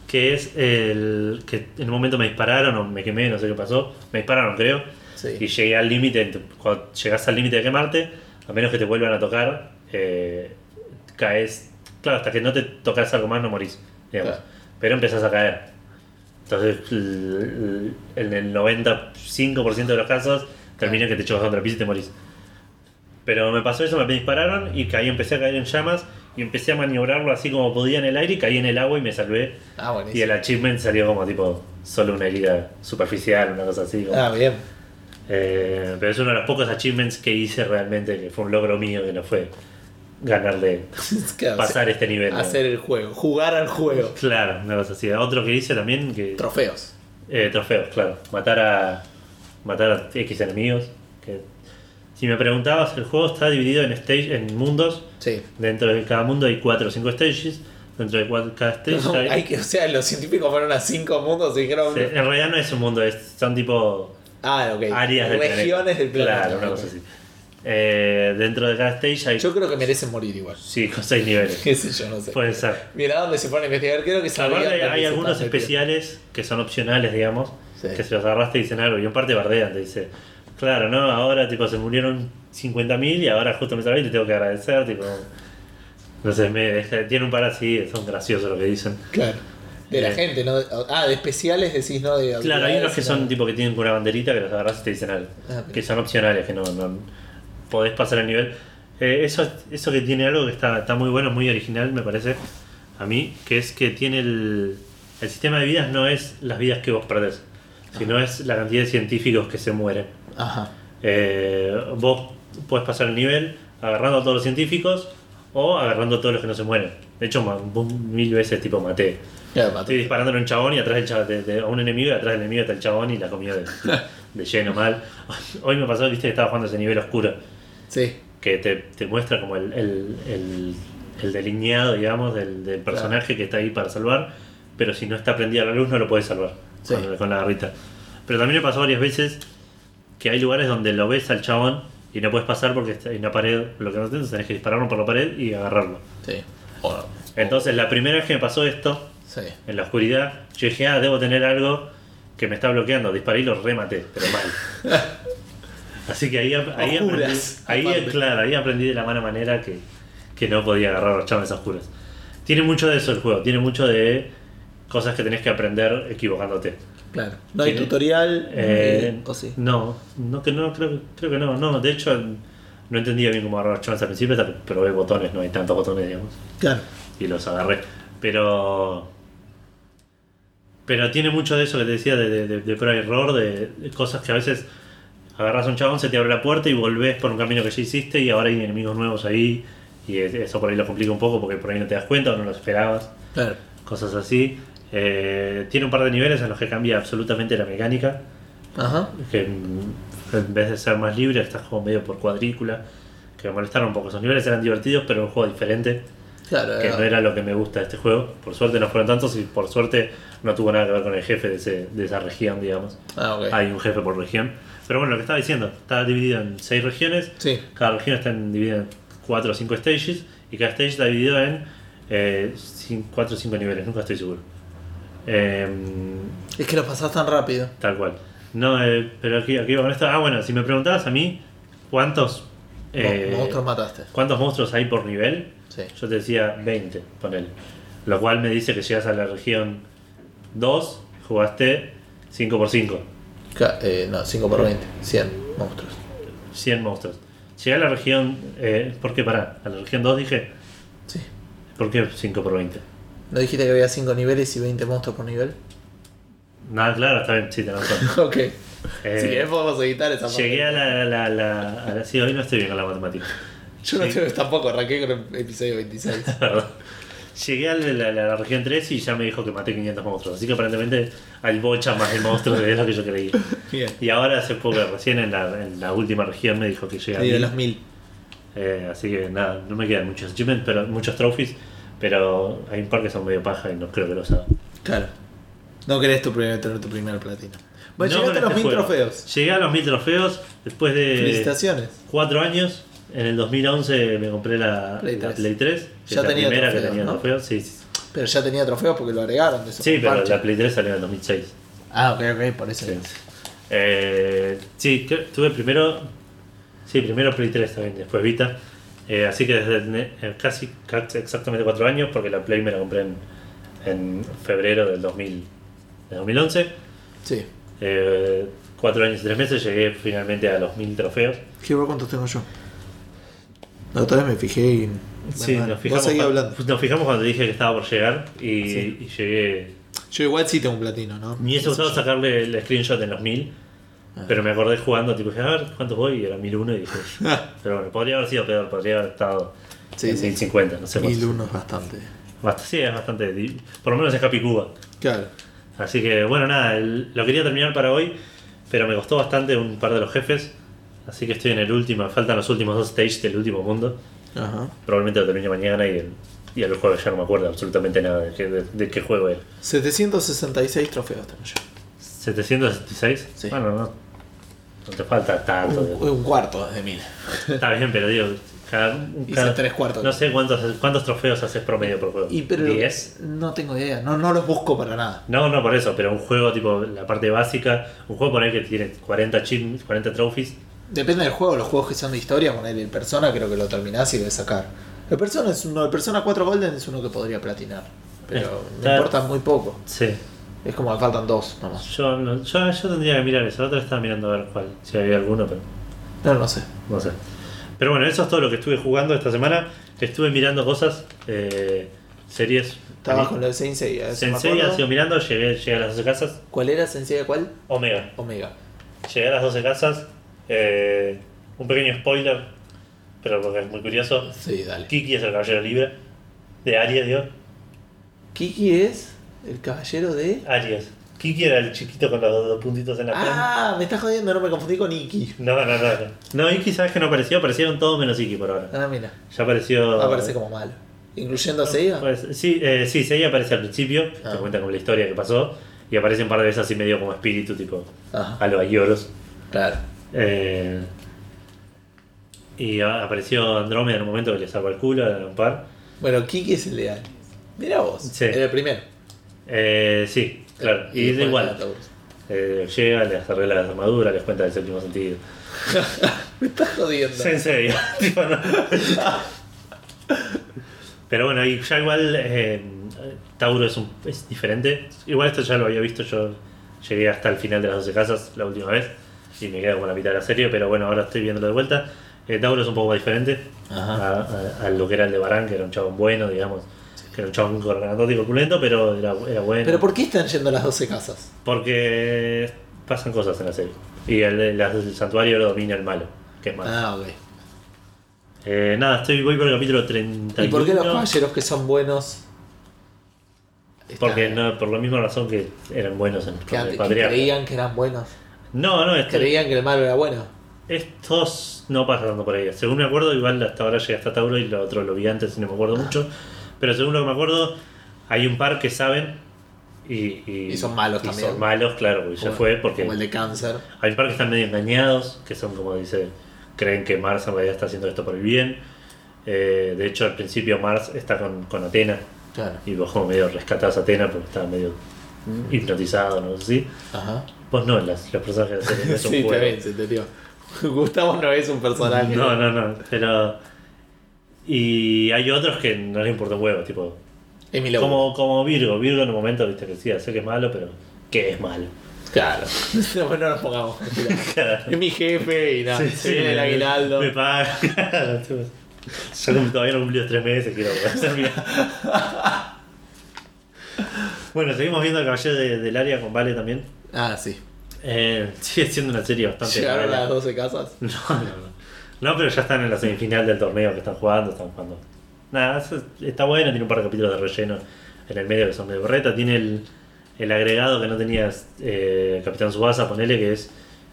que es el que en un momento me dispararon o me quemé, no sé qué pasó. Me dispararon, creo. Sí. Y llegué al límite. Cuando llegas al límite de quemarte, a menos que te vuelvan a tocar, eh, caes. Claro, hasta que no te tocas algo más, no morís. digamos. Claro. Pero empezás a caer. Entonces, en el 95% de los casos, termina que te chocas contra el piso y te morís. Pero me pasó eso, me dispararon y caí, empecé a caer en llamas y empecé a maniobrarlo así como podía en el aire y caí en el agua y me salvé. Ah, Y buenísimo. el achievement salió como tipo solo una herida superficial, una cosa así. como- Ah, bien. Eh, pero es uno de los pocos achievements que hice realmente, que fue un logro mío, que no fue ganarle, Claro, pasar este nivel. ¿no? Hacer el juego, jugar al juego. Claro, una cosa así. Otro que hice también, que Trofeos. eh, trofeos, claro. Matar a matar a X enemigos. Que, si me preguntabas, el juego está dividido en stage, en mundos. Sí. Dentro de cada mundo hay 4 o 5 stages. Dentro de cada stage No, hay, hay que, o sea, los científicos fueron a cinco mundos y dijeron. Sí, en realidad no es un mundo, es- son tipo Ah, ok. áreas del Regiones planeta. del planeta. Claro, una cosa así. Eh, dentro de cada stage hay Yo creo que merecen morir igual. sí, con 6 niveles. Qué sé yo, no sé. Pueden ser. Mira dónde se pone a investigar. Creo que Aparte sabía hay, hay se algunos especiales que son opcionales, digamos, Sí. que si los agarraste dicen algo y en parte bardean, te dice, claro, ¿no? Ahora tipo se murieron 50.000 y ahora justo me salvé y te tengo que agradecer, tipo... No sé, me, tiene un par así, son graciosos lo que dicen. Claro. De la Eh. gente, ¿no? Ah, de especiales decís, ¿no? De Claro, hay unos que son ¿no? tipo que tienen una banderita que los agarras y te dicen algo. Ah, que son opcionales, que no, no podés pasar el nivel. Eh, eso, eso que tiene algo que está, está muy bueno, muy original, me parece, a mí, que es que tiene el, el sistema de vidas no es las vidas que vos perdés, sino es la cantidad de científicos que se mueren. Ajá. Eh, vos podés pasar el nivel agarrando a todos los científicos o agarrando a todos los que no se mueren. De hecho, ma- mil veces tipo maté. Estoy disparando a un chabón y atrás del chabón, de- de- a un enemigo y atrás del enemigo está el chabón y la comió de, de lleno mal. Hoy me pasó, viste, que estaba jugando ese nivel oscuro, Sí. que te, te muestra como el, el, el- el delineado, digamos, del, del personaje que está ahí para salvar, pero si no está prendida la luz no lo puedes salvar Sí. con, con la garrita. Pero también me pasó varias veces que hay lugares donde lo ves al chabón y no puedes pasar porque está en una pared, lo que no tienes, tenés que dispararlo por la pared y agarrarlo. Sí. O- Entonces la primera vez que me pasó esto, Sí. en la oscuridad, yo dije, ah, debo tener algo que me está bloqueando. Disparé y lo rematé, pero mal. Así que ahí, ahí aprendí, Oscuras, ahí, aparte. claro, ahí aprendí de la mala manera que, que no podía agarrar a los chavales oscuras. Tiene mucho de eso el juego, tiene mucho de cosas que tenés que aprender equivocándote. Claro. No hay tutorial. Eh, eh. No, no, que no creo, creo que no, no. De hecho, no entendía bien cómo agarrar chavales al principio, que probé botones, no hay tantos botones, digamos. Claro. y los agarré. Pero. Pero tiene mucho de eso que te decía de, de, de, de prueba y error, de, de cosas que a veces agarras a un chabón, se te abre la puerta y volvés por un camino que ya hiciste y ahora hay enemigos nuevos ahí. Y es- eso por ahí lo complica un poco porque por ahí no te das cuenta o no lo esperabas. Claro. Cosas así. Eh, tiene un par de niveles en los que cambia absolutamente la mecánica. Ajá. Que en vez de ser más libre, estás como medio por cuadrícula. Que me molestaron un poco. Esos niveles eran divertidos, pero un juego diferente Claro. que no era lo que me gusta de este juego. Por suerte no fueron tantos y por suerte no tuvo nada que ver con el jefe de, ese- de esa región, digamos. Ah, ok. Hay un jefe por región. Pero bueno, lo que estaba diciendo, está dividido en seis regiones. Sí. Cada región está en- dividida en cuatro o cinco stages y cada stage está dividido en eh, cuatro o cinco niveles, nunca estoy seguro. Em, Es que lo pasás tan rápido. tal cual. No, eh, pero aquí, aquí va con esto. Ah, bueno, si me preguntabas a mí cuántos, eh, Mo- Monstruos mataste. cuántos monstruos hay por nivel, Sí. yo te decía 20, ponele. Lo cual me dice que llegas a la región 2, jugaste 5x5, Ca- eh, no, 5 por 20. 100 monstruos. 100 monstruos. Llegué a la región. Eh, ¿Por qué pará? A la región 2 dije. Sí. ¿Por qué 5x20? ¿No dijiste que había 5 niveles y 20 monstruos por nivel? Nada, claro, está bien, sí, tenés razón. ok. Eh, si querés podemos editar esa parte. Llegué a la, la, la, a la- Sí, hoy no estoy bien con la matemática. Yo no tengo tampoco, arranqué con el episodio 26. Perdón. Llegué a la, la- región 3 y ya me dijo que maté 500 monstruos. Así que aparentemente hay bocha más de monstruos de lo que yo creía. Bien. Y ahora hace poco, recién en la, en la última región me dijo que llega a Y de los mil. Eh, así que nada, no me quedan muchos achievements, pero muchos trophies. Pero hay un par que son medio paja y no creo que los haga. Claro. No querés tu primer, tener tu primer platino. Bueno, No llegaste a los este mil juego. trofeos. Llegué a los mil trofeos después de Felicitaciones. cuatro años. En el 2011 me compré la Play la 3. Play 3, que Ya es la tenía primera que trofeos, tenía ¿no? trofeos. Sí, sí, Pero ya tenía trofeos porque lo agregaron. De Sí, pero parches. la Play 3 salió en el 2006. Ah, ok, ok, por eso. Sí, Eh, sí que- tuve primero. Sí, primero Play 3 también, después Vita. Eh, así que desde eh, casi, casi exactamente 4 años, porque la Play me la compré en, en febrero del 2000, del 2011. Sí. Eh, 4 años y 3 meses llegué finalmente a los 1000 trofeos. Quiero ver cuántos tengo yo. La otra vez me fijé y. Sí, Bueno, nos fijamos, cuando, hablando. nos fijamos cuando dije que estaba por llegar y, Sí. y llegué. Yo igual sí tengo un platino, ¿no? Me hubiese gustado sacarle el screenshot en los 1000, Ah. Pero me acordé jugando, tipo, dije, a ver cuántos voy y era 1001 y dije, pero bueno, podría haber sido peor, podría haber estado Sí, en sí. 1050, no sé cuántos. 1001 es bastante. Bast- sí, es bastante. Por lo menos es Happy Cuba. Claro. Así que bueno, nada, el- lo quería terminar para hoy, pero me costó bastante un par de los jefes. Así que estoy en el último, faltan los últimos dos stages del último mundo. Ajá. Probablemente lo termine mañana y el, y el juego ya no me acuerdo absolutamente nada de, qué- de- de qué juego era. 766 trofeos tengo yo. 766? Sí. Bueno, no, no te falta tanto. Un, un cuarto de mil. Está bien, pero digo, cada, cada- tres cuartos. no sé cuántos, cuántos trofeos haces promedio por juego. Y pero ¿10? no tengo idea, no, no los busco para nada. No, no por eso, pero un juego tipo la parte básica, un juego por ahí que tiene 40 chips, 40 trophies. Depende del juego, los juegos que son de historia, poner el Persona creo que lo terminás y lo sacar. El Persona es uno, el Persona 4 Golden es uno que podría platinar. Pero Está- me importa muy poco. Sí. Es como que faltan dos nomás. Yo, no- yo, yo tendría que mirar eso. La otra estaba mirando a ver cuál, si había alguno, pero No, no sé. no sé. Pero bueno, eso es todo lo que estuve jugando esta semana. Estuve mirando cosas, eh, series. Estabas con lo de Sensei. me Sensei ha sido mirando, llegué, llegué a las 12 casas. ¿Cuál era Sensei cuál? Omega. Omega. Llegué a las 12 casas. eh, un pequeño spoiler, pero porque es muy curioso. Sí, dale. Kiki es el caballero libre. De Aries, digo. Kiki es el caballero de. Aries. Kiki era el chiquito con los dos puntitos en la frente. Ah, me estás jodiendo, no me confundí con Iki. No, no, no, no. No, Iki sabes que no apareció, aparecieron todos menos Iki por ahora. Ah, mira. Ya apareció. Aparece como malo. Incluyendo a Seiya. Pues, sí, eh, sí, Seiya aparece al principio, Ah. te cuenta como la historia que pasó, y aparece un par de veces así medio como espíritu, tipo Ajá. a los Ayoros. Claro. Eh, y apareció Andrómeda en un momento que le sacó el culo a un par. Bueno, Kiki es el de. Mira vos. Sí. Era el primero. Eh, sí, claro, y, después igual. Eh, llega, les arregla las armaduras, les cuenta el séptimo sentido. Me estás jodiendo. En serio. Tipo, no. Pero bueno, y ya igual eh, Tauro es, un, es diferente. Igual esto ya lo había visto, yo llegué hasta el final de las 12 casas la última vez y me quedé como a la mitad de la serie, pero bueno, ahora estoy viéndolo de vuelta. Eh, Tauro es un poco más diferente a- a lo que era el de Barán, que era un chabón bueno, digamos. Que era un chabón grandote y corpulento, pero era, era bueno. Pero ¿por qué están yendo a las 12 casas? Porque pasan cosas en la serie. Y el, el- el santuario lo domina el malo, que es malo. Ah, ok. Eh, nada, estoy, voy por el capítulo 31. ¿Y por qué los caballeros que son buenos? Porque no, por la misma razón que eran buenos en que, antes- el que patriarca. creían que eran buenos. No, no, esto- Creían que el malo era bueno. estos no pasan tanto por ahí. Según me acuerdo, igual hasta ahora llegué hasta Tauro y lo otro lo vi antes y no me acuerdo mucho. Pero según lo que me acuerdo, hay un par que saben y, y, Y son malos y también. Son malos, claro, porque ya fue. Porque Como el de cáncer. hay un par que están medio engañados, que son como dice, creen que Mars en realidad está haciendo esto por el bien. Eh, de hecho, al principio Mars está con, con Atena Claro. y vos como medio rescatás a Atena porque estaba medio Mm. hipnotizado, no sé si. Ajá. Vos no, las, los personajes de la serie no es un Sí. Gustavo no es un personaje. No, no, no, pero. Y hay otros que no les importa un huevo, tipo. Emilio. Como, como Virgo. Virgo en un momento, viste, que decía, sé que es malo, pero ¿qué es malo? Claro. No, no nos pongamos. es mi jefe y nada. Sí, sí, viene el me- aguinaldo. Me paga. Yo como todavía no cumplí los tres meses, quiero hacer mi- Bueno, seguimos viendo el caballero de- del área con Vale también. Ah, sí. Eh, sigue siendo una serie bastante Llegaron a las 12 casas. No, no, no. No, pero ya están en la semifinal del torneo que están jugando, están jugando. Nada, está bueno, tiene un par de capítulos de relleno en el medio que son de berreta, tiene el, el agregado que no tenías eh, Capitán Subasa, ponele, que es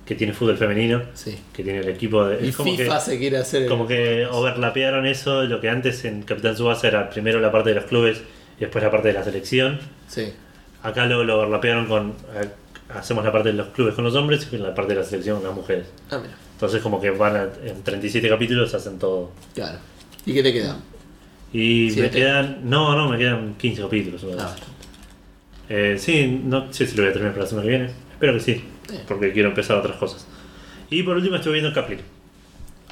que tiene fútbol femenino, Sí. que tiene el equipo de... Y es como FIFA que, se quiere hacer. como que overlapearon eso, lo que antes en Capitán Subasa era primero la parte de los clubes y después la parte de la selección. Sí. Acá lo, lo overlapearon con... eh, hacemos la parte de los clubes con los hombres y la parte de la selección con las mujeres. Ah, mira. Entonces como que van a- en 37 capítulos hacen todo. Claro. ¿Y qué te queda? Y me quedan... No, no, me quedan 15 capítulos. Ah. Eh, sí, no sé si lo voy a terminar para la semana que viene. Espero que sí, Eh. porque quiero empezar otras cosas. Y por último estuve viendo Kapling.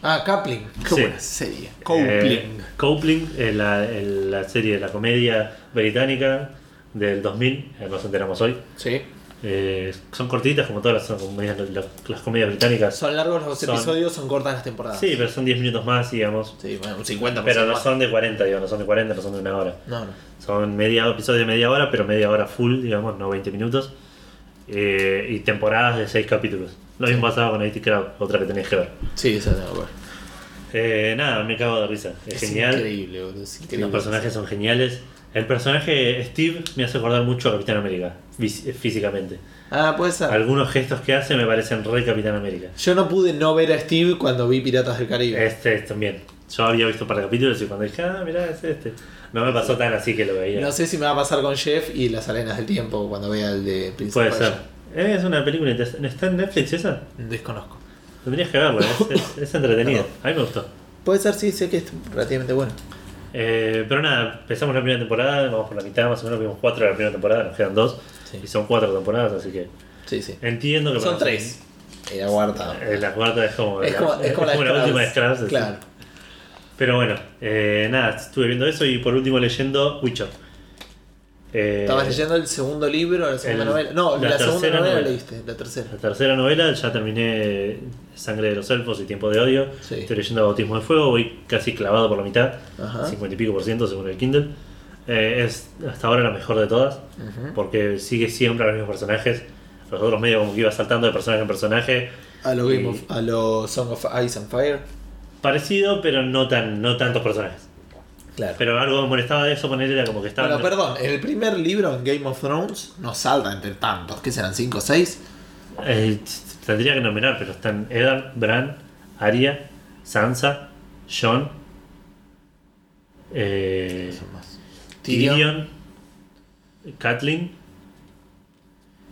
ah Coupling. Qué Sí. buena serie. Coupling. Eh, Coupling, eh, la, el- la serie de la comedia británica del 2000, eh, nos enteramos hoy. sí. Eh, son cortitas como todas las, comedias- las, las comedias británicas. Son largos los Son- episodios, son cortas las temporadas. Sí, pero son 10 minutos más, digamos. Sí, bueno, un 50%. Pero no más. son de 40, digamos, no son de 40, no son de una hora. No, no. Son media, episodios de media hora, pero media hora full, digamos, no 20 minutos. Eh, y temporadas de 6 capítulos. Lo mismo pasaba con IT Crowd, otra que tenéis que ver. Sí, esa tengo que ver. Eh, nada, me cago de risa. Es, genial. increíble. Es increíble. Los personajes son geniales. El personaje Steve me hace acordar mucho a Capitán América, físicamente. Ah, puede ser. Algunos gestos que hace me parecen re Capitán América. Yo no pude no ver a Steve cuando vi Piratas del Caribe. Este también. Yo había visto un par de capítulos y cuando dije, ah, mirá, es este. No me pasó tan así que lo veía. No sé si me va a pasar con Jeff y las arenas del tiempo cuando vea el de Prince Puede ser. Persia. Es una película interesante. ¿Está en Netflix esa? Desconozco. Tendrías que verla, es, es, es entretenida. A mí me gustó. Puede ser, sí, sé que es relativamente bueno. Eh, pero nada, empezamos la primera temporada, vamos por la mitad, más o menos vimos cuatro de la primera temporada, nos quedan dos. Sí. Y son cuatro temporadas, así que Sí, sí. entiendo que Son para- tres. Y la cuarta. Eh, La cuarta es como, Es la, como, es como la, la Scrubs. última de así. Claro. Pero bueno, eh, nada, estuve viendo eso y por último leyendo Witcher. Eh, ¿Estabas leyendo el segundo libro o la segunda el- novela? No, la la, segunda novela, novela. leíste, la tercera. La tercera novela, ya terminé Sangre de los Elfos y Tiempo de Odio. Sí. Estoy leyendo Bautismo de Fuego, voy casi clavado por la mitad, Ajá. 50 y pico por ciento según el Kindle. Eh, es hasta ahora la mejor de todas, porque sigue siempre a los mismos personajes. Los otros medio como que iba saltando de personaje en personaje. A lo, Game of, a lo Song of Ice and Fire. Parecido, pero no tan no tantos personajes. Claro. Pero algo me molestaba de eso poner era como que estaba. Bueno, perdón, el primer libro en Game of Thrones no salta entre tantos, que serán 5 o 6. Eh, tendría que nombrar, pero están Eddard, Bran, Arya, Sansa, Jon, eh, Tyrion. Catelyn,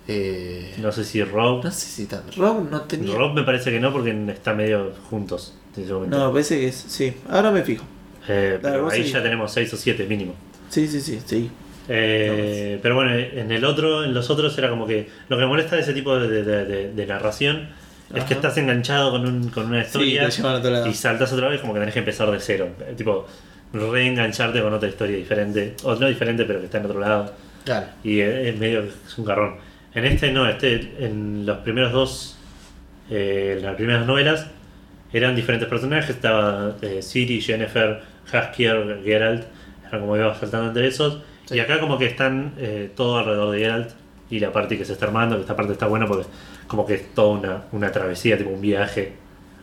Eh, no sé si Rob. no sé si tan. Rob no tenía. Rob me parece que no porque está medio juntos. No, me parece que es. Sí, ahora me fijo. Eh, pero ahí ya tenemos 6 o 7 mínimo. Sí, sí, sí, sí. Eh, pero bueno, en el otro, en los otros era como que lo que molesta de ese tipo de, de- de- de narración es que estás enganchado con, un, con una historia y saltas otra vez como que tenés que empezar de cero. Eh, Tipo, reengancharte con otra historia diferente, o no diferente, pero que está en otro lado. Claro. Y es, medio es un garrón. En este no, este en los primeros dos, eh, las primeras novelas eran diferentes personajes. Estaba eh, Ciri, Jennifer, Haskier, Geralt. Eran como iba saltando entre esos. Sí. Y acá como que están eh, todo alrededor de Geralt y la parte que se está armando, que esta parte está buena porque como que es toda una, una travesía, tipo un viaje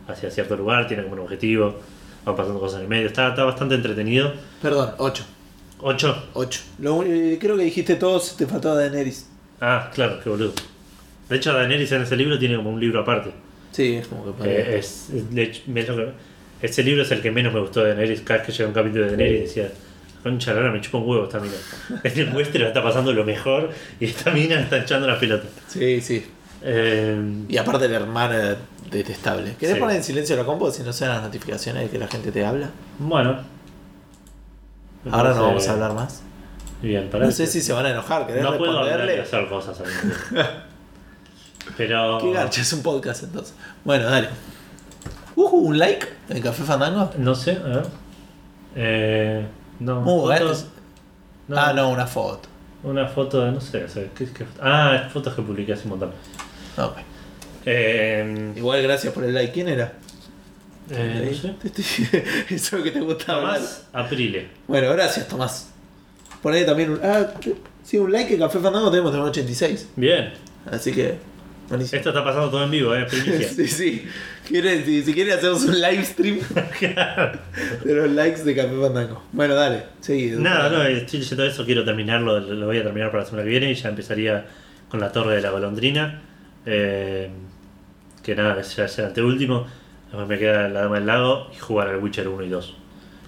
hacia cierto lugar, tiene como un objetivo, van pasando cosas en el medio. Está, está bastante entretenido. Perdón, 8. 8. 8. Lo, uni- creo que dijiste todos, te faltaba Daenerys. Ah, claro, qué boludo. De hecho, Daenerys en ese libro tiene como un libro aparte. Sí, es como que. Eh, es, de hecho, me- lo que- ese libro es el que menos me gustó de Daenerys. Cada vez que llega un capítulo de Daenerys decía, concha, la lora me chupa un huevo esta mina. En el Westeros está pasando lo mejor y esta mina está echando la pelota. Sí, sí. Eh, Y aparte la hermana detestable. ¿Querés Sí. poner en silencio la compo si no sean las notificaciones de que la gente te habla? bueno. Ahora no vamos a hablar más. Bien, para No sé si se van a enojar. ¿Querés No puedo hablar y hacer cosas. Pero. Qué garcha, es un podcast entonces. Bueno, dale. ¿Hubo un like en Café Fandango? No sé, a ver. Eh, no. Bueno. fotos- Ah, no, una foto. Una foto de, no sé, o sea, ¿qué- qué- ah, es fotos que publiqué hace un montón. Ok. Eh, Igual gracias por el like. ¿Quién era? eh, no sé. Eso que te gustaba. hablar. Tomás Aprile. Bueno, gracias Tomás. Poné también un... Ah, sí, un like en Café Fandango tenemos, tenemos 86. Bien. Así que... Esto está pasando todo en vivo, ¿eh? Primicia. Sí, sí. ¿Quieren- si, si quieren hacemos un live stream de los likes de Café Fandango. Bueno, dale. Edu. Nada, no, estoy leyendo eso, quiero terminarlo, lo voy a terminar para la semana que viene y ya empezaría con la Torre de la Golondrina. eh, que nada, ya es el anteúltimo. Después me queda la Dama del Lago y jugar al Witcher 1 y 2.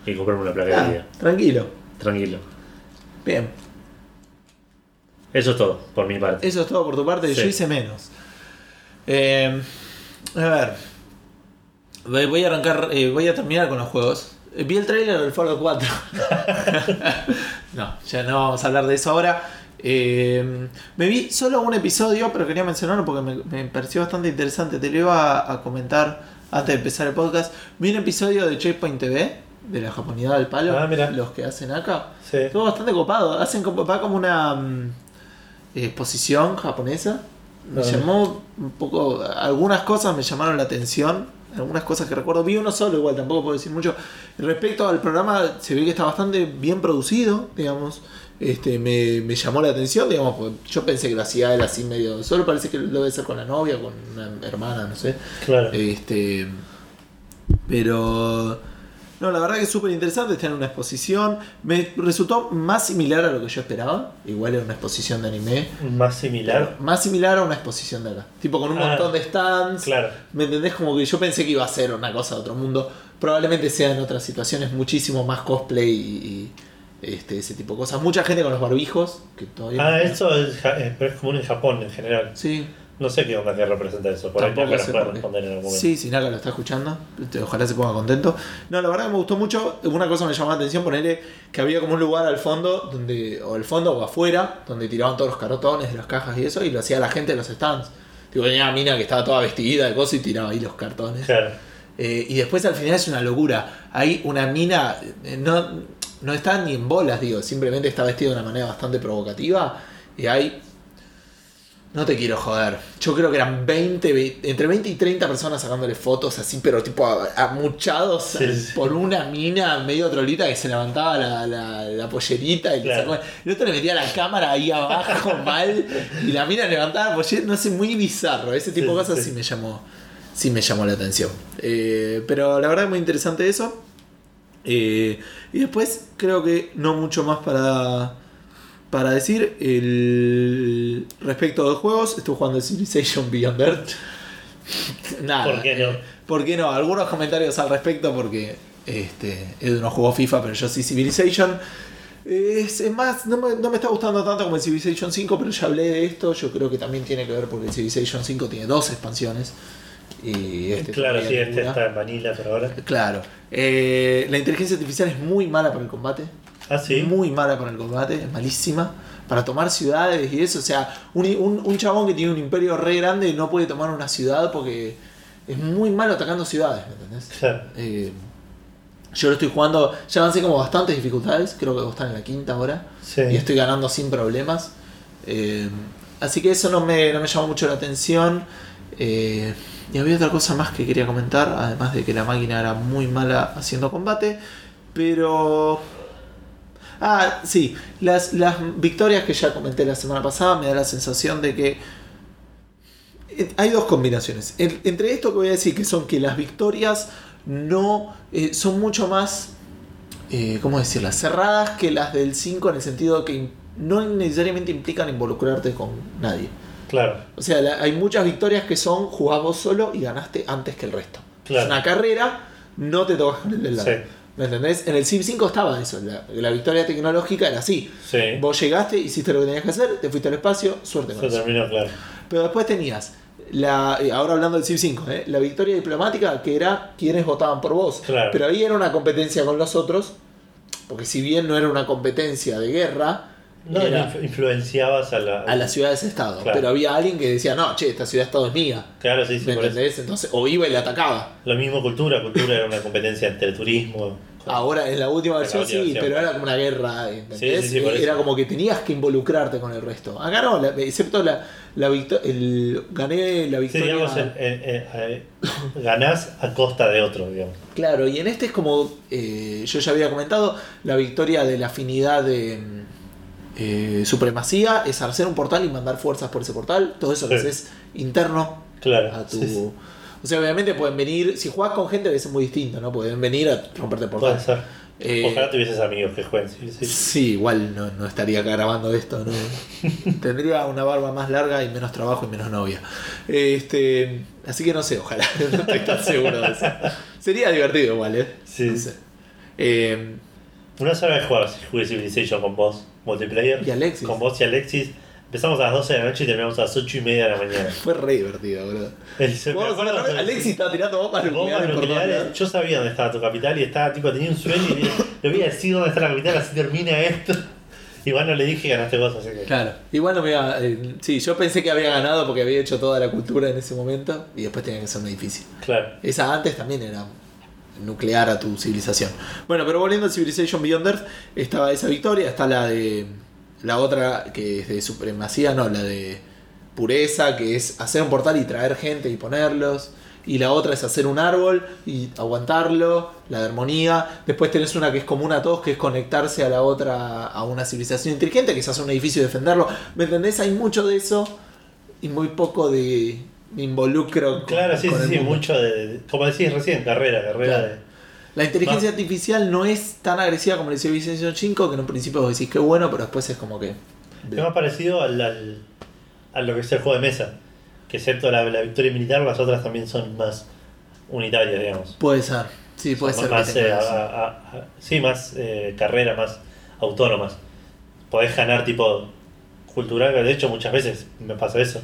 Y comprarme una placa Ah, de vida. tranquilo. Tranquilo. Bien. Eso es todo, por mi parte. Eso es todo por tu parte, yo Sí. hice menos. Eh, a ver. Voy- a arrancar, eh, voy a terminar con los juegos. Eh, Vi el trailer del Fallout 4. no, ya no vamos a hablar de eso ahora. Eh, me vi solo un episodio, pero quería mencionarlo porque me, me pareció bastante interesante. Te lo iba a, a comentar antes de empezar el podcast. Vi un episodio de Checkpoint TV, de la japonidad del palo, Ah, mira. los que hacen acá. Sí. Estuvo bastante copado. Hacen como, va como una mm, exposición japonesa. Me llamó un poco. Algunas cosas me llamaron la atención. Algunas cosas que recuerdo. Vi uno solo, igual tampoco puedo decir mucho. Respecto al programa, se ve que está bastante bien producido, digamos. Este, me, me llamó la atención, digamos, yo pensé que lo hacía él así medio. Solo parece que lo debe ser con la novia, con una hermana, no sé. Claro. Este, pero no, la verdad que es súper interesante. Está en una exposición. Me resultó más similar a lo que yo esperaba. Igual era una exposición de anime. Más similar. Más similar a una exposición de acá. Tipo con un Ah, montón de stands. Claro. ¿Me entendés? Como que yo pensé que iba a ser una cosa de otro mundo. Probablemente sea en otras situaciones muchísimo más cosplay y, y, este, ese tipo de cosas. Mucha gente con los barbijos. Que todavía Ah, eso es, eh, es común en Japón en general. Sí, No sé qué onda que representa eso. Por ahí Tampoco nos sé puede responder en algún momento. Sí, si Naka lo está escuchando, ojalá se ponga contento. No, la verdad que me gustó mucho. Una cosa me llamó la atención, ponerle que había como un lugar al fondo, donde o al fondo o afuera, donde tiraban todos los cartones de las cajas y eso, y lo hacía la gente en los stands. Tipo, tenía una mina que estaba toda vestida de cosas y tiraba ahí los cartones. Claro. Eh, y después al final es una locura. Hay una mina, eh, no, no está ni en bolas, digo, simplemente está vestida de una manera bastante provocativa. Y hay. No te quiero joder. Yo creo que eran 20, ve- entre 20 y 30 personas sacándole fotos así, pero tipo a- amuchados Sí, sí. por una mina medio trolita que se levantaba la, la, la pollerita y Claro. El otro le metía la cámara ahí abajo mal y la mina levantaba la pollera, no sé, muy bizarro. Ese tipo de cosas sí. sí me llamó sí me llamó la atención. Eh, pero la verdad es muy interesante eso. Eh, y después creo que no mucho más para, para decir. El, respecto de juegos, estuve jugando el Civilization Beyond Earth. Nada. ¿Por qué no? eh, ¿Por qué no? Algunos comentarios al respecto porque este, Edu no jugó FIFA, pero yo sí Civilization. Es, es más, no me, no me está gustando tanto como el Civilization 5, pero ya hablé de esto. Yo creo que también tiene que ver porque el Civilization 5 tiene dos expansiones. Y este claro, sí, este está en Vanilla por ahora. Claro. Eh, la inteligencia artificial es muy mala para el combate. Ah, sí. Muy mala para el combate, es malísima. Para tomar ciudades y eso. O sea, un, un, un chabón que tiene un imperio re grande no puede tomar una ciudad porque es muy malo atacando ciudades, ¿me entendés? Claro. Eh, yo lo estoy jugando, ya avancé como bastantes dificultades, creo que están en la quinta ahora. Sí. Y estoy ganando sin problemas. Eh, así que eso no me, no me llamó mucho la atención. Eh, y había otra cosa más que quería comentar, además de que la máquina era muy mala haciendo combate. Pero... Ah, sí, las, las victorias que ya comenté la semana pasada me da la sensación de que... eh, Hay dos combinaciones. En- entre esto que voy a decir, que son que las victorias no eh, son mucho más eh, ¿cómo decirlas? Cerradas que las del 5 en el sentido que no necesariamente implican involucrarte con nadie. Claro. O sea, la- hay muchas victorias que son jugás vos solo y ganaste antes que el resto. Claro. Es una carrera, no te tocas con el del lado. Sí. ¿Me entendés? En el Sim 5 estaba eso, la, la victoria tecnológica era así. Sí. Vos llegaste, hiciste lo que tenías que hacer, te fuiste al espacio, suerte con Se eso. terminó, claro. Pero después tenías, la, eh, ahora hablando del Civ 5, ¿eh? la victoria diplomática que era quienes votaban por vos. Claro. Pero ahí era una competencia con los otros, porque si bien no era una competencia de guerra, No, era inf- influenciabas a la. a las ciudades-estado. Claro. Pero había alguien que decía, no, che, esta ciudad-estado es mía. Claro, sí, sí, ¿Me entendés? Entonces, o iba y le atacaba. Lo mismo cultura, cultura era una competencia entre turismo. Ahora, en la última la versión última sí, versión. pero era como una guerra, ¿entendés? Sí, sí, sí, era como que tenías que involucrarte con el resto. Acá no, la- excepto la, la victoria, gané la victoria. digamos, eh, ganás a costa de otro, digamos. Claro, y en este es como eh, yo ya había comentado, la victoria de la afinidad de eh, supremacía es hacer un portal y mandar fuerzas por ese portal. Todo eso lo Sí. haces interno Claro. a tu. sí, sí. O sea, obviamente pueden venir. Si jugás con gente, es muy distinto, ¿no? Pueden venir a romperte el portal. Puede ser. Eh, Ojalá tuvieses amigos que jueguen. Sí, igual no, no estaría acá grabando esto, ¿no? Tendría una barba más larga y menos trabajo y menos novia. Este, así que no sé, ojalá, no estoy tan seguro de eso. Sería divertido igual, ¿eh? Sí. No sé. Eh, Una sola vez jugar, jugué Civilization con vos, multiplayer. Y Alexis. Con vos y Alexis. Empezamos a las 12 de la noche y terminamos a las 8 y media de la mañana. fue re divertido, boludo. Alexis estaba tirando bombas Bombas nucleares yo sabía dónde estaba tu capital y estaba tipo, tenía un sueño y le, voy a decir dónde está la capital, así termina esto. Igual no le dije que ganaste vos, así que. Claro, igual no me iba. eh, sí, yo pensé que había ganado porque había hecho toda la cultura en ese momento y después tenía que ser un edificio. Claro. Esa antes también era nuclear a tu civilización. Bueno, pero volviendo a Civilization Beyond Earth, estaba esa victoria, está la de. La otra que es de supremacía, no, la de pureza, que es hacer un portal y traer gente y ponerlos. Y la otra es hacer un árbol y aguantarlo, la de armonía. Después tenés una que es común a todos, que es conectarse a la otra, a una civilización inteligente, que es hacer un edificio y defenderlo. ¿Me entendés? Hay mucho de eso y muy poco de involucro con, Claro, sí, con sí, sí, mundo. mucho de. Como decís recién, carrera, carrera Claro. de. La inteligencia artificial no es tan agresiva como el Civilization 5, que en un principio vos decís que bueno, pero después es como que. Es más parecido al, al- a lo que es el juego de mesa. Que excepto la, la victoria militar, las otras también son más unitarias, digamos. Puede ser. Sí, puede Son ser. Más, eh, eso. a- a- a- sí, más eh, carrera, más autónomas. Podés ganar tipo cultural, de hecho muchas veces me pasa eso.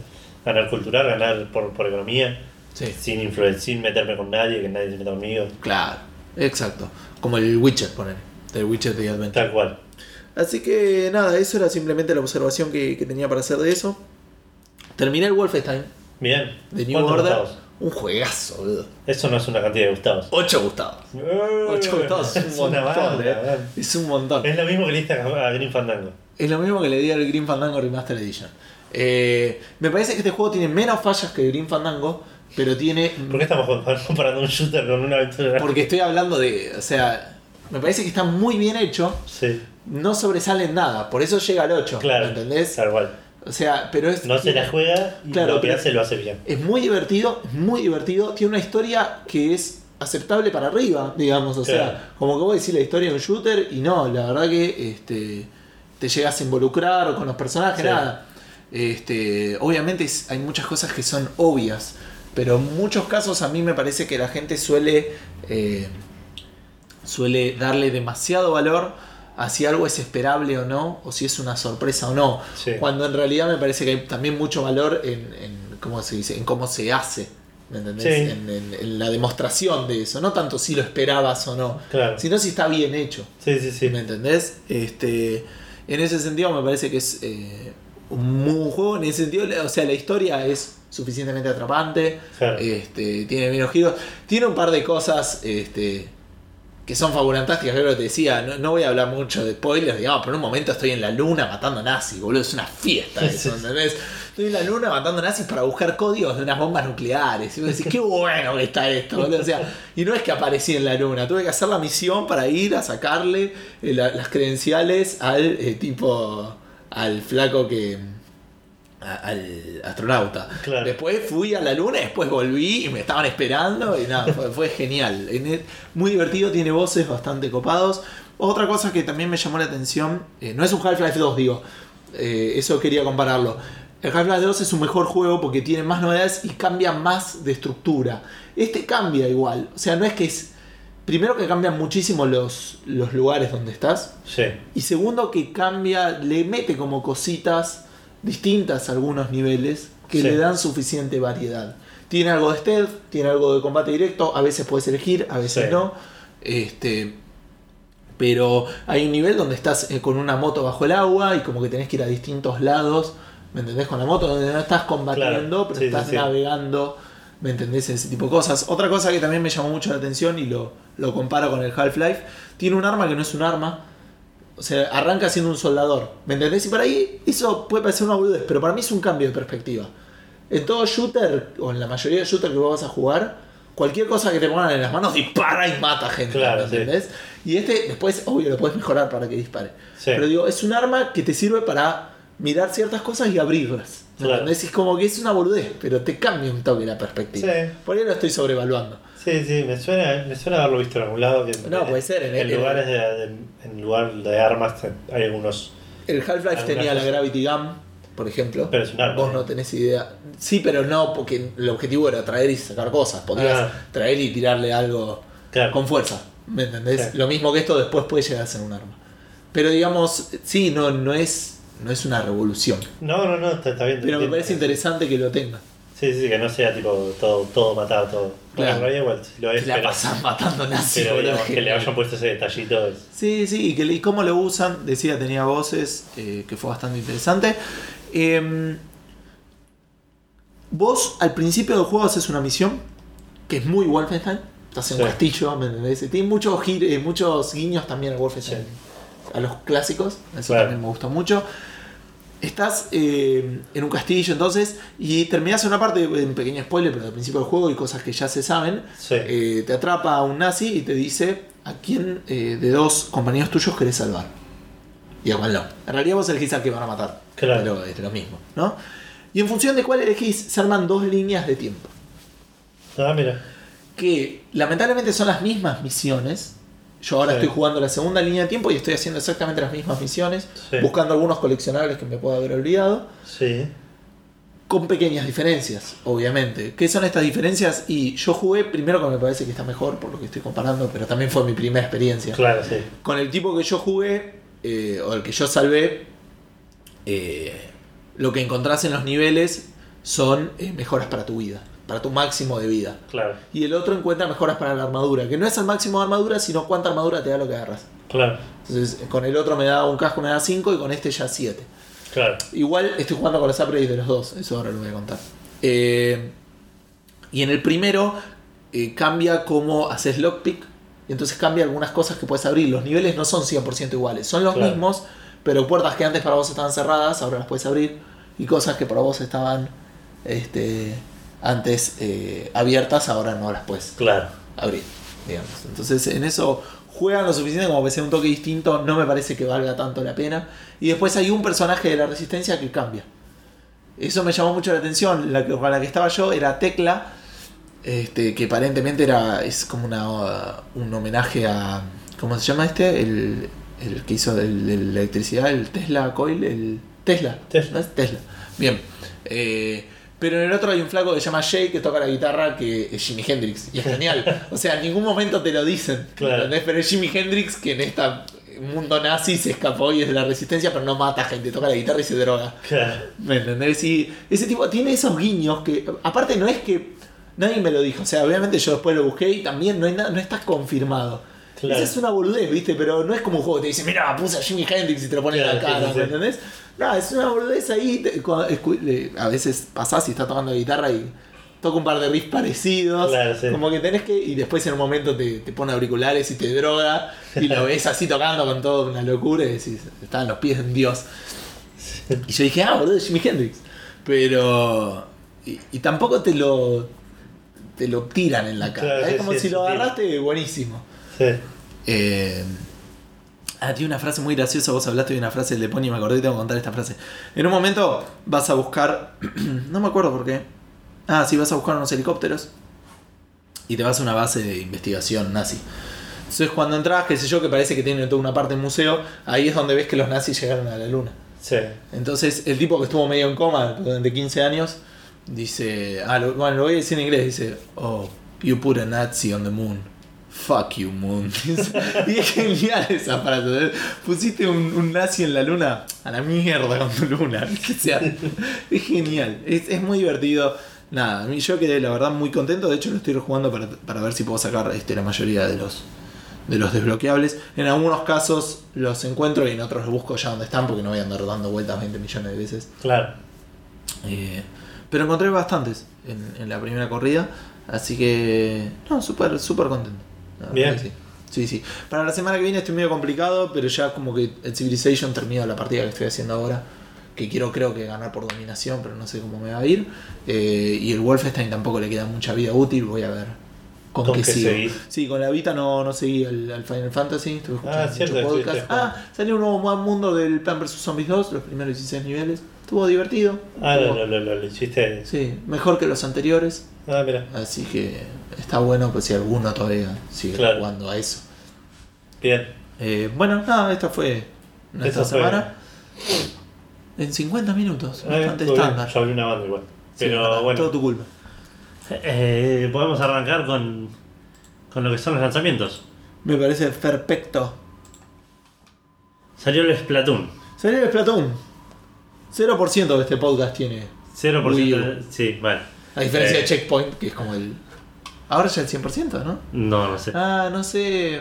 Ganar cultural, ganar por, por economía, Sí, sin influencia, sin meterme con nadie, que nadie se meta conmigo. claro. Exacto. Como el Witcher, poner. El Witcher de Adventure. Tal cual. Así que nada, eso era simplemente la observación que, que tenía para hacer de eso. Terminé el Wolfenstein Bien. de New ¿Cuántos Order. Gustavos? Un juegazo, boludo. Eso no es una cantidad de Gustavos. 8 Gustavos. 8 Gustavos es un una montón, banda, eh. Es un montón. Es lo mismo que le diste a a Green Fandango. Es lo mismo que le di al Green Fandango Remastered Edition. Eh, me parece que este juego tiene menos fallas que Green Fandango, pero tiene. ¿Por qué estamos comparando un shooter con una aventura? Porque estoy hablando de. O sea, me parece que está muy bien hecho. Sí, No sobresale en nada. Por eso llega al 8. claro. ¿Me entendés? Tal cual. O sea, pero es. No se la juega y Claro, lo que hace lo hace bien. Es muy divertido, es muy divertido. Tiene una historia que es aceptable para arriba, digamos. O Claro. sea, como que vos decís la historia de un shooter y no, la verdad que este, te llegas a involucrar con los personajes, Sí. nada. Este, obviamente hay muchas cosas que son obvias, pero en muchos casos a mí me parece que la gente suele, eh, suele darle demasiado valor a si algo es esperable o no, o si es una sorpresa o no. Sí. Cuando en realidad me parece que hay también mucho valor en, en cómo se dice, en cómo se hace. ¿Me entendés? Sí. En, en- en la demostración de eso. No tanto si lo esperabas o no, Claro. sino si está bien hecho. Sí, sí, sí. ¿Me entendés? Este, en ese sentido me parece que es eh, un buen juego. En ese sentido, o sea, la historia es suficientemente atrapante. Claro. Este, tiene menos giros. Tiene un par de cosas este, que son fabulantásticas. Yo lo que te decía, no, no voy a hablar mucho de spoilers, digamos, pero en un momento estoy en la luna matando nazis, boludo. Es una fiesta eso, ¿entendés? Estoy en la luna matando nazis para buscar códigos de unas bombas nucleares. Y vos decís, qué bueno que está esto, boludo. O sea, y no es que aparecí en la luna, tuve que hacer la misión para ir a sacarle eh, la- las credenciales al eh, tipo, al flaco que a- al astronauta. Claro. Después fui a la luna, después volví y me estaban esperando y nada, fue, fue genial. Muy divertido, tiene voces bastante copados. Otra cosa que también me llamó la atención, eh, no es un Half-Life 2, digo, eh, eso quería compararlo. El Half-Life 2 es un mejor juego porque tiene más novedades y cambia más de estructura. Este cambia igual, o sea, no es que es... Primero que cambian muchísimo los, los lugares donde estás. Sí. Y segundo que cambia, le mete como cositas distintas a algunos niveles que Sí. le dan suficiente variedad. Tiene algo de stealth, tiene algo de combate directo, a veces puedes elegir, a veces Sí. no. Este, pero hay un nivel donde estás eh, con una moto bajo el agua y como que tenés que ir a distintos lados, ¿me entendés? Con la moto donde no estás combatiendo, Claro. pero estás navegando, ¿me entendés? Ese tipo de cosas. Otra cosa que también me llamó mucho la atención y lo, lo comparo con el Half-Life, tiene un arma que no es un arma. O sea, arranca siendo un soldador. ¿Me entendés? Y por ahí eso puede parecer una boludez, pero para mí es un cambio de perspectiva. En todo shooter, o en la mayoría de shooters que vos vas a jugar, cualquier cosa que te pongan en las manos dispara y mata gente. Claro, ¿me sí. entendés? Y este, después, obvio, lo puedes mejorar para que dispare. Sí. Pero digo, es un arma que te sirve para mirar ciertas cosas y abrirlas. ¿Me Claro. Es como que es una boludez, pero te cambia un toque la perspectiva. Sí. Por ahí lo estoy sobrevaluando. Sí, sí, me suena, me suena haberlo visto en algún lado. Que No, puede ser, en- En, en- lugares de, en lugar de armas hay algunos. El Half-Life tenía la. Gravity Gun, por ejemplo. Pero es un arma. Vos no tenés idea. Sí, pero no, porque el objetivo era traer y sacar cosas. Podías Ah. traer y tirarle algo Claro. con fuerza. ¿Me entendés? Lo mismo que esto después puede llegar a ser un arma. Pero digamos, sí, no, no es. No es una revolución. No, no, no, está, está bien. Pero me parece interesante que lo tenga. Sí, sí, que no sea tipo todo, todo matar, todo. Claro. Bueno, igual, si lo es, Que la pero, pasan matando nazis. pero digamos, que le hayan puesto ese detallito. es- Sí, sí, y, que, y cómo lo usan, decía, tenía voces, eh, que fue bastante interesante. Em, vos al principio del juego haces una misión, que es muy Wolfenstein, estás en un Sí. castillo, ¿me entendés? Tiene muchos, eh, muchos guiños también al Wolfenstein, a los clásicos, eso Claro. también me gusta mucho. Estás eh, en un castillo entonces y terminás en una parte, un pequeño spoiler, pero al principio del juego y cosas que ya se saben. Sí. Eh, te atrapa un nazi y te dice a quién eh, de dos compañeros tuyos querés salvar. Y a cuál no. En realidad vos elegís al que van a matar. Claro. Pero es lo mismo, ¿no? Y en función de cuál elegís, se arman dos líneas de tiempo. Ah, mira. Que lamentablemente son las mismas misiones. Yo ahora Sí. estoy jugando la segunda línea de tiempo y estoy haciendo exactamente las mismas misiones. Sí. Buscando algunos coleccionables que me puedo haber olvidado. Sí. Con pequeñas diferencias, obviamente. ¿Qué son estas diferencias? Y yo jugué primero que me parece que está mejor por lo que estoy comparando, pero también fue mi primera experiencia. Claro, sí. Con el tipo que yo jugué, eh, o el que yo salvé, eh, lo que encontrás en los niveles son eh, mejoras para tu vida, para tu máximo de vida. Claro, Y el otro encuentra mejoras para la armadura, que no es el máximo de armadura, sino cuánta armadura te da lo que agarras. claro, Entonces, con el otro me da un casco, me da 5 y con este ya 7. claro. Igual estoy jugando con los upgrades de los dos, eso ahora lo voy a contar. Eh, y en el primero eh, cambia cómo haces lockpick. Y entonces cambia algunas cosas que puedes abrir. Los niveles no son 100% iguales, son los Claro. mismos, pero puertas que antes para vos estaban cerradas, ahora las puedes abrir. Y cosas que para vos estaban este, antes eh, abiertas, ahora no las puedes Claro. abrir, digamos. Entonces en eso juegan lo suficiente como que sea un toque distinto, no me parece que valga tanto la pena. Y después hay un personaje de la resistencia que cambia. Eso me llamó mucho la atención. La que, con la que estaba yo era Tecla, este, que aparentemente era es como una, uh, un homenaje a. ¿Cómo se llama este? El, el que hizo el, la electricidad, el Tesla Coil, el Tesla. Tesla. ¿no es? Tesla. Bien. Eh, pero en el otro hay un flaco que se llama Jay que toca la guitarra que es Jimi Hendrix. Y es genial. O sea, en ningún momento te lo dicen. Claro. ¿entendés? Pero es Jimi Hendrix que en este mundo nazi se escapó y es de la resistencia, pero no mata gente, toca la guitarra y se droga. Claro. ¿Me entendés? Y ese tipo tiene esos guiños que, aparte, no es que nadie me lo dijo. O sea, obviamente yo después lo busqué y también no, hay no está confirmado. Claro. Esa es una boludez, ¿viste? Pero no es como un juego que te dice, mira, puse a Jimi Hendrix y te lo pone en la cara. ¿me entendés? No, es una boludez ahí. a veces pasás y está tocando la guitarra y toca un par de riffs parecidos. Claro, sí. Como que tenés que. Y después en un momento te, te pone auriculares y te droga. Y lo ves así tocando con toda una locura y decís, está en los pies de un dios. Y yo dije, ah, boludo, Jimi Hendrix. Pero. Y, y tampoco te lo. Te lo tiran en la cara. Claro, es como sí, si lo agarraste, buenísimo. Sí. Eh, ah, tiene una frase muy graciosa. Vos hablaste de una frase del Leponi y me acordé y tengo que contar esta frase. En un momento vas a buscar. no me acuerdo por qué. Ah, sí, vas a buscar unos helicópteros. Y te vas a una base de investigación nazi. Entonces, cuando entras, qué sé yo, que parece que tiene toda una parte en museo, ahí es donde ves que los nazis llegaron a la luna. Sí. Entonces, el tipo que estuvo medio en coma durante 15 años, dice, ah, lo, bueno, lo voy a decir en inglés, dice, oh, you put a Nazi on the moon. Fuck you, moon. y es genial esa frase. ¿eh? Pusiste un, un nazi en la luna, a la mierda con tu luna. O sea, es genial, es, es muy divertido. Nada, a mí yo quedé la verdad muy contento. De hecho, lo estoy rejugando para, para ver si puedo sacar este, la mayoría de los, de los desbloqueables. En algunos casos los encuentro y en otros los busco ya donde están porque no voy a andar dando vueltas 20 millones de veces. Claro. Eh, pero encontré bastantes en, en la primera corrida. Así que, no, súper, súper contento. La verdad Bien. Sí. sí, sí. Para la semana que viene estoy medio complicado, pero ya como que el Civilization termina la partida que estoy haciendo ahora. Que quiero, creo que ganar por dominación, pero no sé cómo me va a ir. Eh, y el Wolfenstein tampoco le queda mucha vida útil. Voy a ver con, ¿Con qué sigo. Sí, con la Vita no, no seguí al, al Final Fantasy. Estuve escuchando Ah, mucho podcast. Ah, salió un nuevo mundo del Plan vs Zombies 2, los primeros 16 niveles. Estuvo divertido. Ah, Estuvo- lo, lo, lo, lo hiciste. Sí, mejor que los anteriores. Ah, mira. Así que está bueno pues si alguno todavía sigue Claro. jugando a eso. Bien. Eh, bueno, nada, esta fue nuestra fue- semana. En 50 minutos, Ah, bastante estándar. Yo abrí una banda igual. Sí, Pero nada, bueno. Todo tu culpa. Eh, podemos arrancar con, con lo que son los lanzamientos. Me parece perfecto. Salió el Splatoon. Salió el Splatoon. 0% de este podcast tiene. 0% Wii U. de- Sí, vale. A diferencia Eh, de Checkpoint, que es como el. Ahora ya el 100%, ¿no? No, no sé. Ah, no sé.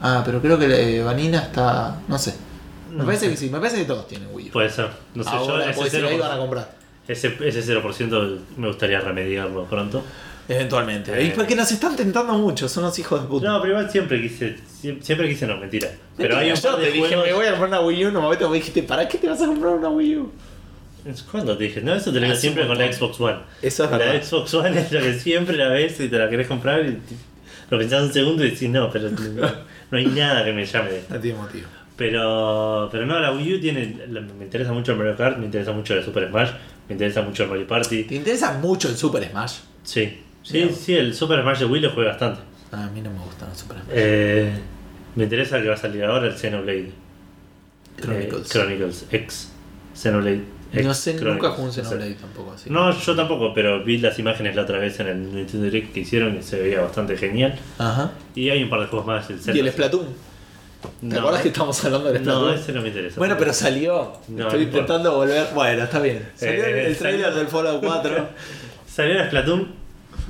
Ah, pero creo que eh, Vanina está. No sé. Me No parece sé. que sí, me parece que todos tienen Wii U. Puede ser. No sé, Ahora, yo porque si ese 0%, iban a comprar. ese, ese 0% me gustaría remediarlo pronto. Eventualmente. Eh. Y porque nos están tentando mucho, son los hijos de puta. No, pero igual siempre quise, sie- siempre quise no, mentira. Pero hay un yo par te dije, juegos... me voy a comprar una Wii U, un momento me dijiste, ¿para qué te vas a comprar una Wii U? ¿Cuándo te dije? No, eso te lo digo Hace siempre un con la montón. Xbox One. Eso es la verdad. Xbox One es lo que siempre la ves y te la querés comprar y te- lo pensás un segundo y decís no, pero no, no hay nada que me llame de esto. No tiene motivo. Pero, pero no, la Wii U tiene, la- me interesa mucho el Mario Kart, me interesa mucho el Super Smash, me interesa mucho el Mario Party. ¿Te interesa mucho el Super Smash? Sí, sí, sí, el Super Smash de Wii lo juega bastante. Ah, a mí no me gustan los Super Smash. Eh, me interesa que va a salir ahora el Xenoblade Chronicles. eh, Chronicles X. Xenoblade X. no sé, nunca jugué un no. Xenoblade tampoco así. No, yo tampoco, pero vi las imágenes la otra vez en el Nintendo Direct que hicieron y se veía bastante genial. Ajá. Y hay un par de juegos más. El ¿Y Zelda. el Splatoon? ¿Te No, acuerdas que estamos hablando del No, Splatoon? ese no me interesa. Bueno, pero salió. No, Estoy no importa. intentando volver. Bueno, está bien. Salió Eh, el trailer salió- del Fallout 4. Salió el Splatoon,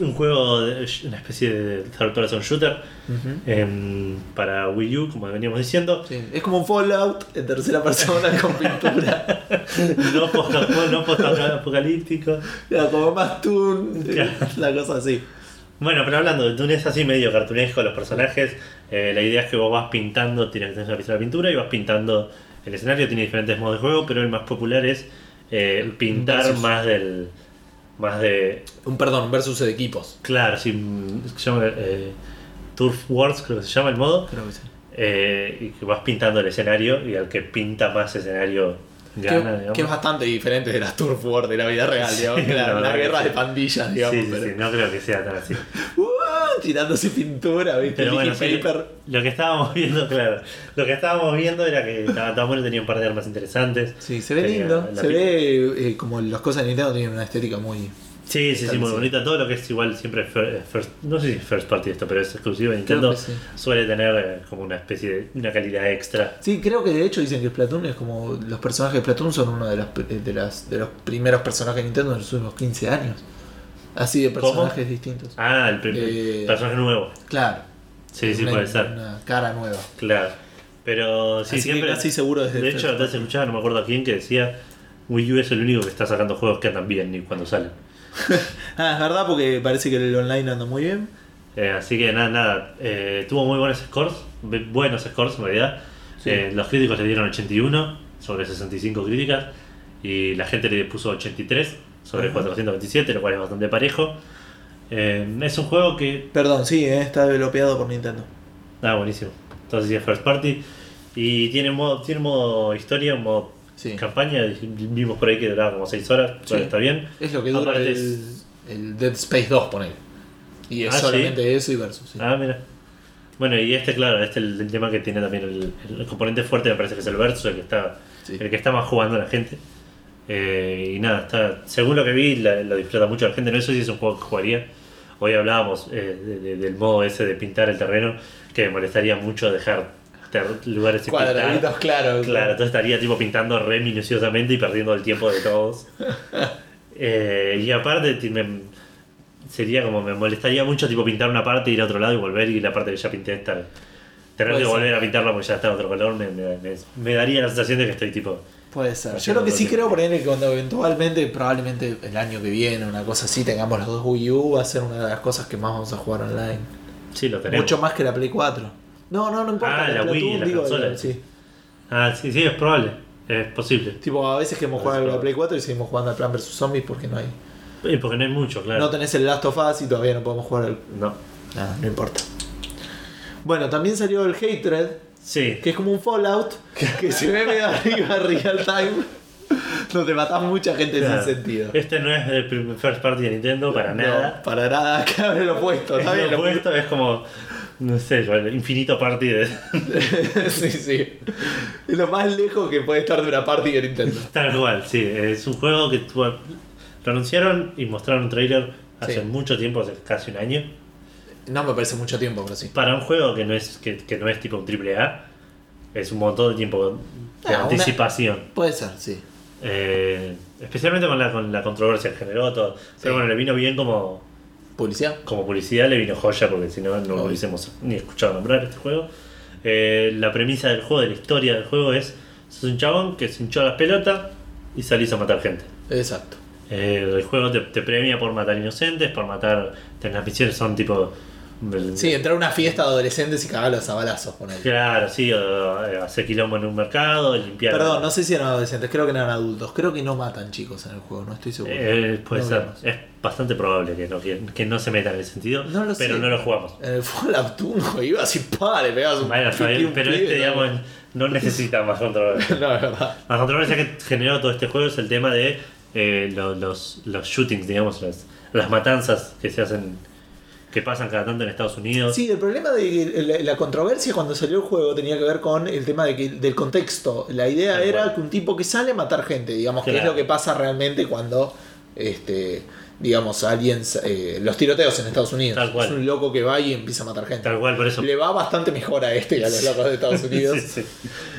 un juego, de, una especie de third person shooter em, para Wii U, como veníamos diciendo. Sí, Es como un Fallout en tercera persona con pintura. No post- no post-apocalíptico. Ya, como más Toon. Claro. La cosa así. Bueno, pero hablando de Toon es así medio cartunesco los personajes. eh, la idea es que vos vas pintando, tienes una pistola de pintura y vas pintando el escenario. Tiene diferentes modos de juego, pero el más popular es eh, pintar Versus. más del. Más de. Un perdón, versus de equipos. Claro, sí, se llama eh, Turf Wars, creo que se llama el modo. Creo que sí. eh, y que vas pintando el escenario y al que pinta más escenario gana, que, digamos. que es bastante diferente de las Turf War de la vida real, digamos. Sí, la, verdad guerra de pandillas, digamos. sí, sí, pero, sí, no creo que sea tan así. ¡Uh! tirándose pintura, ¿viste? Pero bueno, sí, lo que estábamos viendo, claro, lo que estábamos viendo era que bueno, tenía un par de armas interesantes. Sí, se ve Tenía lindo. Se ve eh, como las cosas de Nintendo tienen una estética muy. Sí, sí, sí, muy bonita. Todo lo que es igual siempre fir- first, no sé si es first party esto, pero es exclusivo de Nintendo. sí. Suele tener eh, como una especie de una calidad extra. Sí, creo que de hecho dicen que Splatoon es como. Los personajes de Splatoon son uno de, las, de, las, de los primeros personajes de Nintendo en los últimos 15 años. Así de ¿Cómo? personajes distintos. Ah, el primer Eh, personaje nuevo. Claro. Sí, sí, puede ser. Una cara nueva. Claro. Pero sí, Así siempre. casi seguro desde de hecho, antes escuchaba, no me acuerdo a quién, que decía Wii U es el único que está sacando juegos que andan bien ni cuando salen. Ah, es verdad porque parece que el online anda muy bien. Eh, así que nada, nada. eh, tuvo muy buenos scores, bu- buenos scores en realidad. Sí. Eh, los críticos le dieron 81 sobre 65 críticas y la gente le puso 83 sobre Ajá. 427, lo cual es bastante parejo. Eh, es un juego que Perdón, sí, eh, está developeado por Nintendo. Ah, buenísimo. Entonces sí es first party. Y tiene modo, tiene modo historia, un modo Sí. campaña. Vimos por ahí que duraba como 6 horas. Sí. Está bien. Es lo que dura Aparte el, es- el Dead Space 2, ponele. Y es Ah, solamente eso y versus. sí. Ah, mira. Bueno, y este, claro, este es el, el tema que tiene también el, el componente fuerte, me parece que es el verso, el que está, Sí. el que está más jugando la gente. Eh, y nada, está, según lo que vi, la- lo disfruta mucho la gente. No sé si es un juego que jugaría. Hoy hablábamos eh, de- de- del modo ese de pintar el terreno, que me molestaría mucho dejar lugares sin pintar. Cuadraditos, claro. Claro, entonces estaría tipo pintando re minuciosamente y perdiendo el tiempo de todos. Eh, y aparte me- sería como me molestaría mucho tipo pintar una parte, ir a otro lado y volver y la parte que ya pinté está. Tener que volver a pintarla porque ya está en otro color me, me- me- me daría la sensación de que estoy tipo. Puede ser. Yo lo que sí creo, ponerle que cuando eventualmente, probablemente el año que viene, una cosa así, tengamos los dos Wii U, va a ser una de las cosas que más vamos a jugar online. Sí, lo tenemos. Mucho más que la Play 4. No, no, no importa. Ah, la Wii, Splatoon, la digo, consola. sí. Ah, sí, sí, es probable. Es posible. Tipo, a veces que hemos jugado a la. Play 4 y seguimos jugando al Plan vs Zombies porque no hay Eh, porque no hay mucho, claro. No tenés el Last of Us y todavía no podemos jugar el. No. Nada, no importa. Bueno, también salió el Hatred, Sí. que es como un Fallout, que se ve medio arriba real time, donde matás mucha gente Claro. sin sentido. Este no es el first party de Nintendo para No, nada. para nada, claro, lo opuesto. Es lo opuesto, es como, no sé, el infinito party de... sí, sí. Es lo más lejos que puede estar de una party de Nintendo. Tal cual, sí. Es un juego que lo anunciaron y mostraron un trailer hace Sí. mucho tiempo, hace casi un año. No me parece mucho tiempo, pero sí. Para un juego que no es, que, que no es tipo un triple A, es un montón de tiempo de Ah, una- anticipación. Puede ser, sí. Eh, especialmente con la, con la controversia que generó todo. Pero bueno, le vino bien como, Publicidad. como publicidad, le vino joya porque si no, no lo hubiésemos ni escuchado nombrar este juego. Eh, la premisa del juego, de la historia del juego es: sos un chabón que se hinchó las pelotas y salís a matar gente. Exacto. Eh, el juego te, te premia por matar inocentes, por matar. Las misiones son tipo. Sí, entrar a una fiesta de adolescentes y cagarlos a balazos con él. Claro, sí, o, hacer quilombo en un mercado, limpiar. Perdón, no sé si eran adolescentes, creo que eran adultos. Creo que no matan chicos en el juego, no estoy seguro. Eh, puede No ser. vemos. Es bastante probable que no, que, que no se meta en ese sentido, No lo pero sé. no lo jugamos. En el Fallout 1 iba así, pa, le pegabas un Bueno, está pique, bien, un pero este, ¿no? digamos, no necesita más controversia. No, es verdad. La controversia que generó todo este juego es el tema de eh, lo- los, los shootings, digamos, las, las matanzas que se hacen, que pasan cada tanto en Estados Unidos. Sí, el problema de la, la controversia cuando salió el juego tenía que ver con el tema de que, del contexto. La idea Tal era cual. que un tipo que sale a matar gente, digamos, que es lo que pasa realmente cuando, este, digamos, alguien, eh, los tiroteos en Estados Unidos. Tal cual. Es un loco que va y empieza a matar gente. Tal cual, por eso. Le va bastante mejor a este que a los locos de Estados Unidos. Sí, sí.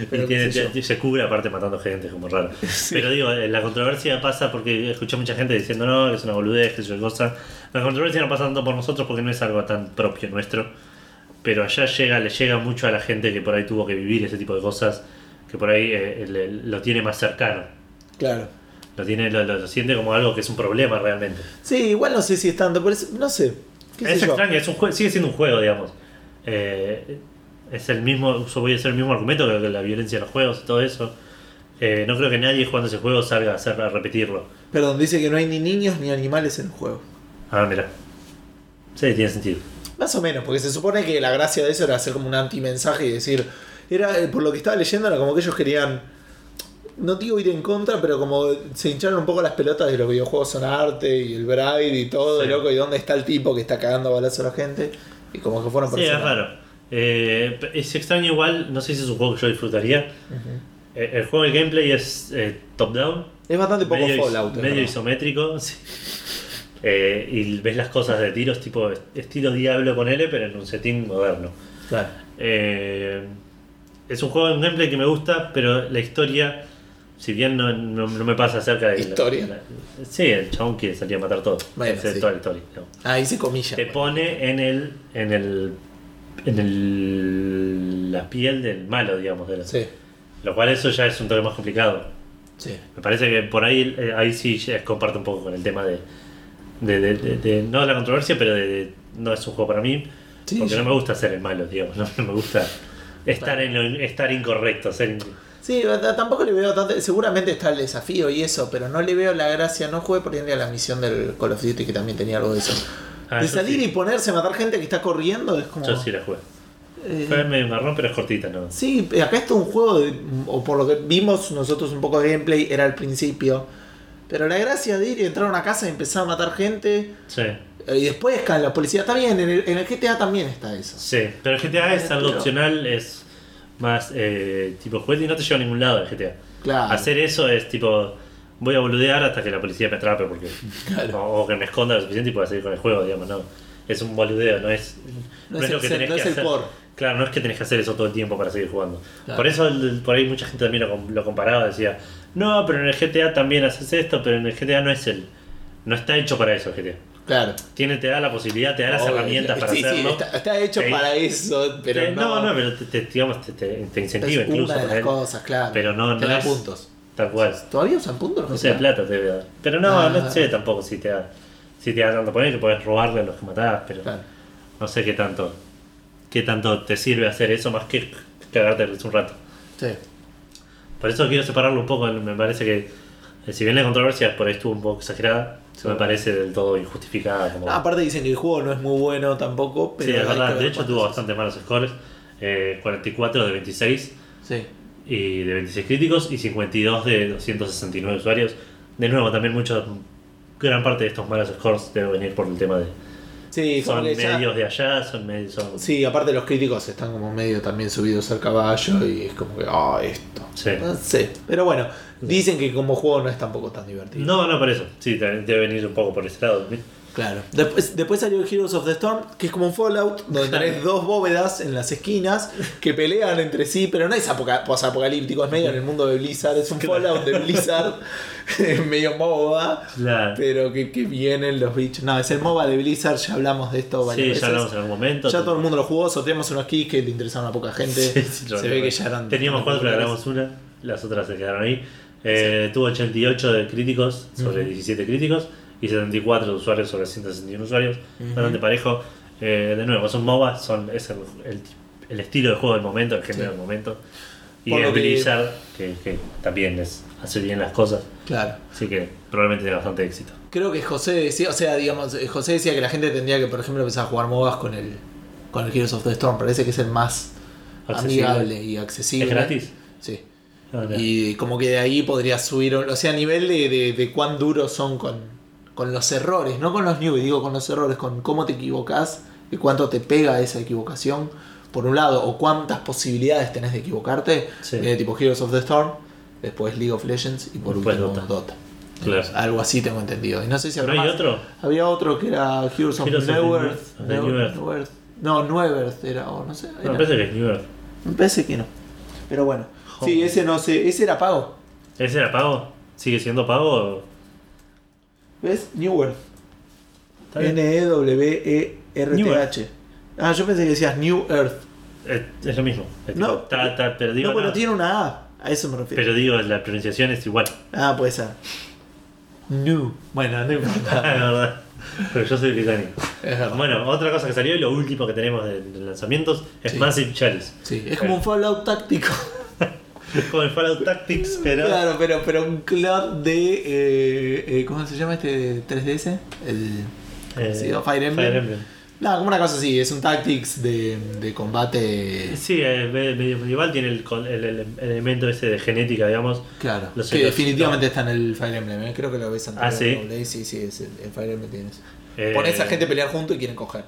Pero Y tiene- se cubre aparte matando gente, es como raro. Pero digo, eh, la controversia pasa porque escuché mucha gente diciendo no, que es una boludez, que es una cosa. La controversia no pasa tanto por nosotros porque no es algo tan propio nuestro. Pero allá llega, le llega mucho a la gente que por ahí tuvo que vivir ese tipo de cosas, que por ahí eh, le- lo tiene más cercano. Claro. Lo, tiene, lo, lo- lo siente como algo que es un problema realmente. Sí, igual no sé si es tanto, pero es- no sé. ¿Qué Es sé yo? extraño, es un sigue siendo un juego, digamos. Eh, es el mismo, yo voy a hacer el mismo argumento que la violencia en los juegos y todo eso. Eh, no creo que nadie jugando ese juego salga a, hacer, a repetirlo. Perdón, dice que no hay ni niños ni animales en el juego. Ah, mira. Sí, tiene sentido. Más o menos, porque se supone que la gracia de eso era hacer como un antimensaje y decir, era eh, por lo que estaba leyendo, era como que ellos querían, no digo ir en contra, pero como se hincharon un poco las pelotas de los videojuegos son arte y el Braille y todo, Sí. loco, y dónde está el tipo que está cagando a balazo a la gente, y como que fueron por Sí, es raro. Eh, es extraño igual, no sé si es un juego que yo disfrutaría. Eh, el juego, el gameplay es eh, top-down. Es bastante poco medio, is- Fallout. es medio isométrico. sí. Y ves las cosas de tiros tipo estilo Diablo con L, pero en un setting moderno. Claro. Es un juego, un gameplay que me gusta, pero la historia, si bien no, no- no me pasa acerca de... la- ¿Historia? la- sí, el chabón que salía a matar todo. Bueno, Esa es sí. toda la historia. digamos. Ah, hice comillas. Te pone en el... En el en el, la piel del malo, digamos. De la- Sí, Lo cual eso ya es un toque más complicado. sí. Me parece que por ahí, eh, ahí sí comparto un poco con el tema de, de, de- de- no de la controversia, pero de, no es un juego para mí, Sí, porque yo- no me gusta ser el malo, digamos, no, no me gusta estar en lo- estar incorrecto, ser in- Sí, tampoco le veo tanto. Seguramente está el desafío y eso, pero no le veo la gracia. No jugué por ejemplo a la misión del Call of Duty que también tenía algo de eso. Ah, de salir sí. y ponerse a matar gente que está corriendo es como. Yo sí la jugué. eh, Fue medio marrón, pero es cortita, ¿no? sí, acá está un juego, de, o por lo que vimos nosotros un poco de gameplay, era al principio. Pero la gracia de ir y entrar a una casa y empezar a matar gente. Sí, eh, Y después cae la policía. Está bien, en el, en el GTA también está eso. sí. Pero el GTA es algo opcional, es más eh, tipo juguete y no te lleva a ningún lado el GTA. Claro. Hacer eso es tipo, voy a boludear hasta que la policía me atrape porque Claro. o, o que me esconda lo suficiente y pueda seguir con el juego, digamos, no. Es un boludeo, no es, No es el- no es el hacer. core. Claro, no es que tenés que hacer eso todo el tiempo para seguir jugando. Claro. Por eso el- por ahí mucha gente también lo, lo comparaba, decía, no, pero en el GTA también haces esto, pero en el GTA no es el. No está hecho para eso el GTA. Claro. Tiene, te da la posibilidad, te da las Obvio, herramientas para sí, sí, hacerlo. está, está hecho Te- para eso, pero Te- no. no, no, pero te, te- digamos, te, te- te incentiva es incluso. una de las poner- cosas, claro. Pero no, Te no da es- puntos. Tal cual. ¿Todavía usan puntos? No sé, plata te debe dar. Pero no, Ah. no sé tampoco si te da. Si te da tanto poner que puedes robarle a los que matás, pero Claro. no sé qué tanto. qué tanto te sirve hacer eso más que cagarte un rato. Sí. Por eso quiero separarlo un poco, me parece que Eh, Si bien la controversia por ahí estuvo un poco exagerada, Sí. me parece del todo injustificada. Como... Ah, aparte dicen que el juego no es muy bueno tampoco, pero sí, es verdad. ver De hecho, cuántos tuvo bastante malos scores. Eh, 44 de 26 Sí. y de 26 críticos y 52 de 269 usuarios. De nuevo, también mucho, gran parte de estos malos scores debe venir por el tema de... Sí, Son ya- medios de allá, son medios... Son, Sí, aparte los críticos están como medio también subidos al caballo y es como que, ah, esto. Sí. No sé. Pero bueno, dicen que como juego no es tampoco tan divertido. No, no, por eso. Sí, debe venir un poco por ese lado. Claro. Después, después salió Heroes of the Storm, que es como un Fallout, donde tenés dos bóvedas en las esquinas que pelean entre sí, pero no es apoca- posapocalíptico, es medio en el mundo de Blizzard, es un Fallout de Blizzard, medio MOBA, Claro. pero que, que vienen los bichos. No, es el MOBA de Blizzard, ya hablamos de esto varias Sí, veces. ya hablamos en algún momento. Ya todo el mundo lo jugó, sorteamos unos keys que le interesaban a poca gente. Sí, sí, yo Se ve que ya eran. Teníamos cuatro, le agarramos una, las otras se quedaron ahí. Eh, Tuvo 88 de críticos sobre Ujú. 17 críticos y 74 de usuarios sobre 161 usuarios. Ujú. Bastante parejo. Eh, de nuevo, son MOBA, son, es el, el- el estilo de juego del momento, el género Sí. del momento. Y Por es que- Blizzard, que, que también es, hace bien las cosas. Claro. Así que probablemente tenga bastante éxito. Creo que José decía, o sea, digamos, eh, José decía que la gente tendría que, por ejemplo, empezar a jugar MOBAs con el, con el Heroes of the Storm. Parece que es el más Accesible. amigable y accesible. ¿Es gratis? Sí. Ah. Y como que de ahí podrías subir, o sea, a nivel de, de, de cuán duros son con, con los errores, no con los newbies, digo con los errores, con cómo te equivocas y cuánto te pega esa equivocación, por un lado, o cuántas posibilidades tenés de equivocarte, Sí. eh, tipo Heroes of the Storm, después League of Legends y por Después último Dota. Dota. Claro. Algo así tengo entendido. Y no sé si ¿No hay más. otro? Había otro que era Heroes of Heroes of the New Earth. of the New- New Earth. New Earth. No, New Earth era, o no sé. No, era- me parece que es New Earth. me parece que no. Pero bueno. Sí, ese no sé, ese era pago. ¿Ese era pago? ¿Sigue siendo pago? ¿Ves? New Earth. Está bien. N-E-W-E-R-T-H. Ah, yo pensé que decías New Earth. Es, es lo mismo. Es No, tipo, pero digo, no, pero tiene una A. A eso me refiero. pero digo, la pronunciación es igual. Ah, puede ser. New. Bueno, no importa. verdad. Pero yo soy británico. Bueno, otra cosa que salió y lo último que tenemos de, de lanzamientos es Sí. Massive Chalice. Sí, es como un Fallout táctico. Como el Fallout Tactics, pero. Claro, pero, pero un cloud de. eh, eh, ¿Cómo se llama este 3DS? El. eh, sí, o Fire Emblem. Fire Emblem. No, como una cosa así, es un tactics de, de combate. Sí, eh, medio medieval tiene el, el- el- el elemento ese de genética, digamos. Claro, Los que celos, definitivamente está en el Fire Emblem, ¿eh? creo que lo ves antes. Ah, ¿sí? Sí, sí, es el, Fire Emblem tiene eso. Eh, Pones a gente a pelear junto y quieren coger,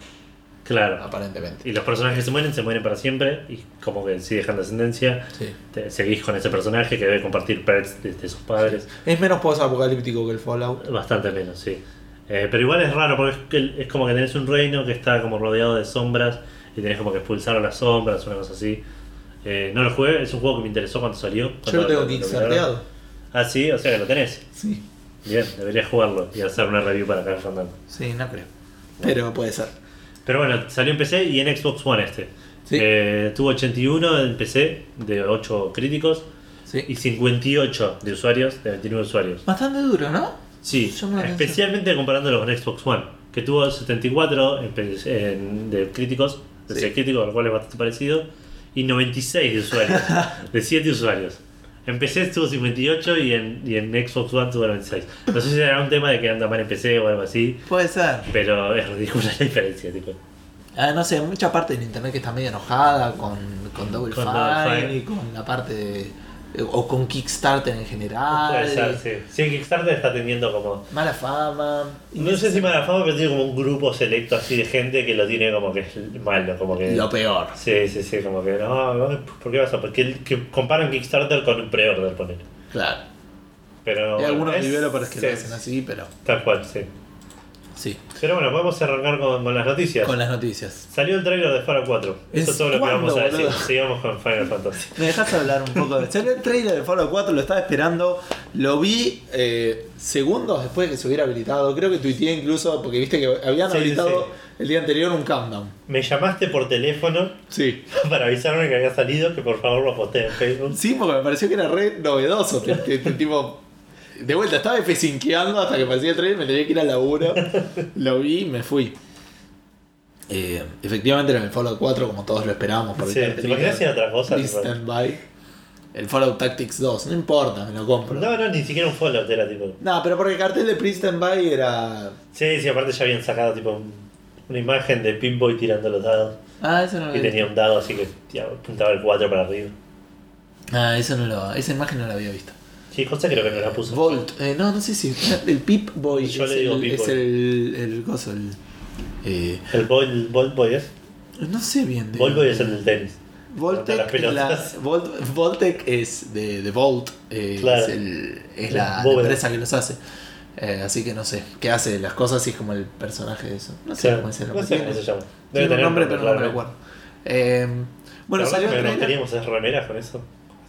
Claro. aparentemente. Y los personajes que se mueren, se mueren para siempre. Y como que si dejan descendencia, Sí. te- seguís con ese personaje que debe compartir pets de, de sus padres. Es menos post-apocalíptico que el Fallout. Bastante menos, sí. Eh, pero igual es raro porque es, como que tenés un reino que está como rodeado de sombras y tenés como que expulsar a las sombras, una cosa así. Eh, no lo jugué, es un juego que me interesó cuando salió. Yo lo tengo kickstarteado. Ah, sí, o sea que lo tenés. Sí. Bien, deberías jugarlo y hacer una review para acá Fandango. Sí, no creo. Pero puede ser. Pero bueno, salió en PC y en Xbox One este. Sí. Eh, tuvo 81 en PC de 8 críticos Sí. y 58 de usuarios, de 29 usuarios. Bastante duro, ¿no? Sí, especialmente comparándolo con Xbox One, que tuvo 74 en en- de críticos, de Sí. 6 críticos, lo cual es bastante parecido, y 96 de usuarios, de 7 usuarios. En PC tuvo 58 y en, y en Xbox One tuvo 96. No sé si será un tema de que anda mal en PC o algo así, Puede ser. pero es ridícula la diferencia, tipo. Ah, no sé, hay mucha parte en internet que está medio enojada con, con Double Con Fine Double Fine. y con la parte de. O con Kickstarter en general. Puede ser, sí. Sí, Kickstarter está teniendo como. Mala fama. No sé si mala fama, pero tiene como un grupo selecto así de gente que lo tiene como que es malo, como que. Lo peor. Sí, sí, sí, como que no, ¿por qué vas a.? Porque que comparan Kickstarter con un pre-order, poner. Claro. Pero. Hay algunos es- developers que sí, lo hacen así, pero. Tal cual, sí. Sí. Pero bueno, podemos arrancar con, con las noticias. Con las noticias. Salió el trailer de Fallout 4. Eso ¿Es todo lo que vamos a decir. boludo? Sigamos con Final Fantasy. ¿Me dejas hablar un poco de Salió el trailer de Fallout 4, lo estaba esperando. Lo vi eh, segundos después de que se hubiera habilitado. Creo que tuiteé incluso, porque viste que habían Sí, habilitado sí. el día anterior un countdown. Me llamaste por teléfono Sí. para avisarme que había salido, que por favor lo posté en Facebook. Sí, porque me pareció que era re novedoso. tipo, de vuelta, estaba F5 hasta que aparecía el trailer, me tenía que ir al laburo. Lo vi y me fui. Eh, efectivamente era el Fallout 4, como todos lo esperábamos. Por Sí, ¿te imaginas otra cosa? El Fallout Tactics 2. No importa, me lo compro. No, no, ni siquiera un Fallout era tipo. No, pero porque el cartel de Prison By era. Sí, sí, aparte ya habían sacado tipo un- una imagen de Pip-Boy tirando los dados. Ah, eso no lo Y tenía un dado así que tía, apuntaba el 4 para arriba. Ah, eso no lo. Esa imagen no la había visto. Sí, cosa creo que no la puso. Volt, eh, no, no sé si. El Pip Boy Yo es, le digo el, Pip es Boy. el, el coso, el. eh, El Bolt Boy es. no sé bien. de- Bolt Boy es el del tenis. Voltec, Las Volt- Voltec es de, de Volt, eh, Claro. es, el- es la, empresa que los hace. Eh, así que no sé, qué hace las cosas y es como el personaje de eso. No sé Claro, cómo es el no nombre. sé Tiene- cómo se llama. tiene un nombre, pero no me acuerdo. Eh, bueno, salió que nos trailer. queríamos hacer remeras con eso.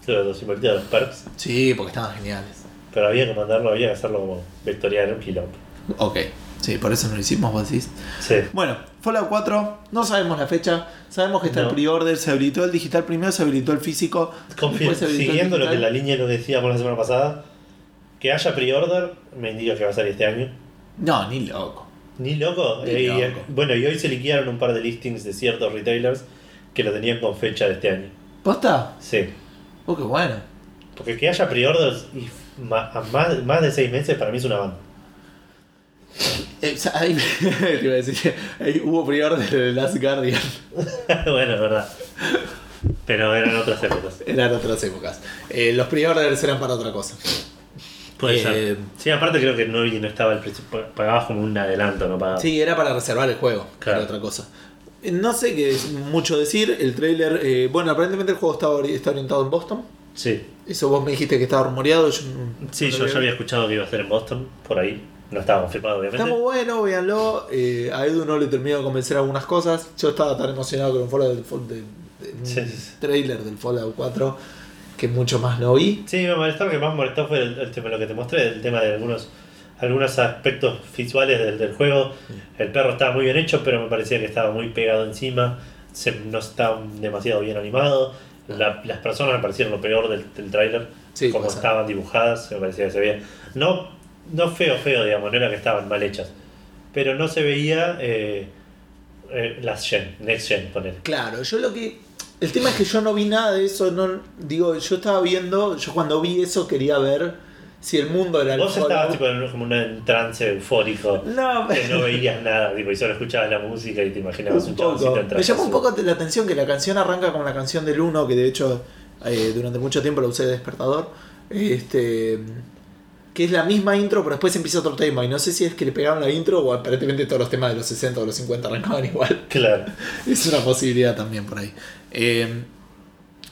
Los, los invertidos de los perks. Sí, porque estaban geniales. Pero había que mandarlo, había que hacerlo como vectorial, un quilombo. Ok, sí, por eso no lo hicimos, vos decís. Sí. Bueno, Fallout 4, no sabemos la fecha, sabemos que está No. el pre-order, se habilitó el digital primero, se habilitó el físico. Confío, siguiendo lo que la línea lo decíamos la semana pasada, que haya pre-order me indica que va a salir este año. No, ni loco. Ni loco. Ni Eh, loco. bueno, y hoy se liquidaron un par de listings de ciertos retailers que lo tenían con fecha de este año. ¿Posta? Sí. Oh, qué bueno. Porque que haya pre-orders y a más, más de seis meses para mí es una banda. Eh, ahí- te iba a decir, ahí hubo pre-order de Last Guardian. bueno, es verdad. Pero eran otras épocas. Eran otras épocas. Eh, los pre-orders eran para otra cosa. Puede Eh, ser. Sí, aparte creo que no, estaba el precio. Pagabas como un adelanto, no pagabas. Sí, era para reservar el juego, Claro. era otra cosa. No sé qué es mucho decir. El trailer, eh, bueno, aparentemente el juego está, ori- está orientado en Boston. Sí, Eso vos me dijiste que estaba rumoreado. Yo, sí yo ya había escuchado que iba a ser en Boston, por ahí. No estaba confirmado, obviamente. Está muy bueno, véanlo. Eh, a Edu no le terminó de convencer algunas cosas. Yo estaba tan emocionado con un, Fallout del, Fall- de- de- un Sí, sí, trailer del Fallout 4 que mucho más no vi. Sí, me molestó, lo que más molestó fue el, el tema, lo que te mostré, el tema de algunos algunos aspectos visuales del, del juego. El perro estaba muy bien hecho, pero me parecía que estaba muy pegado encima, se, no estaba demasiado bien animado. La- las personas me parecieron lo peor del, del tráiler, Sí, como estaban dibujadas, me parecía que se veía. No, no feo, feo, digamos, no era que estaban mal hechas, pero no se veía eh, eh, las gen, next gen, poner. Claro, yo lo que. El tema es que yo no vi nada de eso. No, digo, yo estaba viendo. Yo cuando vi eso quería ver si el mundo era el Vos estabas tipo en como un trance eufórico. No, que no veías nada, tipo, y solo escuchabas la música y te imaginabas un, un chaboncito poco. en Me llamó un poco la atención que la canción arranca con la canción del 1, que de hecho eh, durante mucho tiempo la usé de despertador. Este. Que es la misma intro, pero después empieza otro tema. Y no sé si es que le pegaron la intro o aparentemente todos los temas de los 60 o los 50 arrancaban igual. Claro. Es una posibilidad también por ahí. Eh,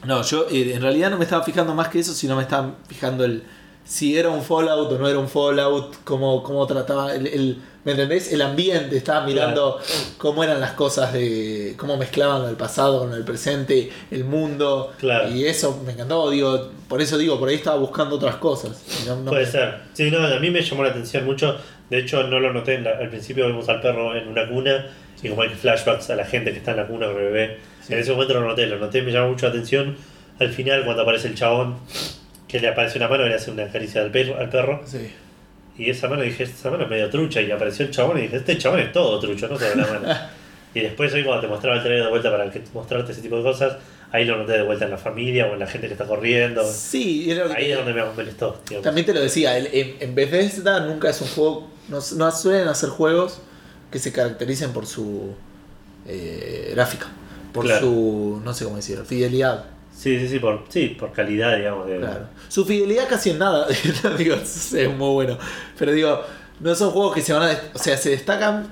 no, yo eh, en realidad no me estaba fijando más que eso, sino me estaba fijando el si era un Fallout o no era un Fallout, cómo, cómo trataba el, el- ¿me entendés? El ambiente, estaba mirando cómo eran las cosas de cómo mezclaban el pasado con el presente, el mundo, Claro. y eso me encantó, digo, por eso digo, por ahí estaba buscando otras cosas. no- no Puede me- ser. Sí, no, a mí me llamó la atención mucho. De hecho, no lo noté. la- al principio vemos al perro en una cuna y como hay flashbacks a la gente que está en la cuna con el bebé. En ese momento lo noté, lo noté, me llamó mucho la atención. Al final, cuando aparece el chabón, que le aparece una mano y le hace una caricia al perro, al perro Sí. y esa mano dije, esa mano es medio trucha. Y apareció el chabón y dije, este chabón es todo trucho, no solo la mano. y después, ahí cuando te mostraba el trailer de vuelta para que mostrarte ese tipo de cosas, ahí lo noté de vuelta en la familia o en la gente que está corriendo. Sí, que Ahí es donde me molestó. digamos. También te lo decía, en, en Bethesda nunca es un juego, no, no suelen hacer juegos que se caractericen por su eh, gráfica, por Claro. su, no sé cómo decirlo, fidelidad. Sí, sí, sí, por, sí, por calidad, digamos. De, Claro. Su fidelidad casi en nada, digo, es muy bueno. Pero digo, no son juegos que se van a, o sea, se destacan,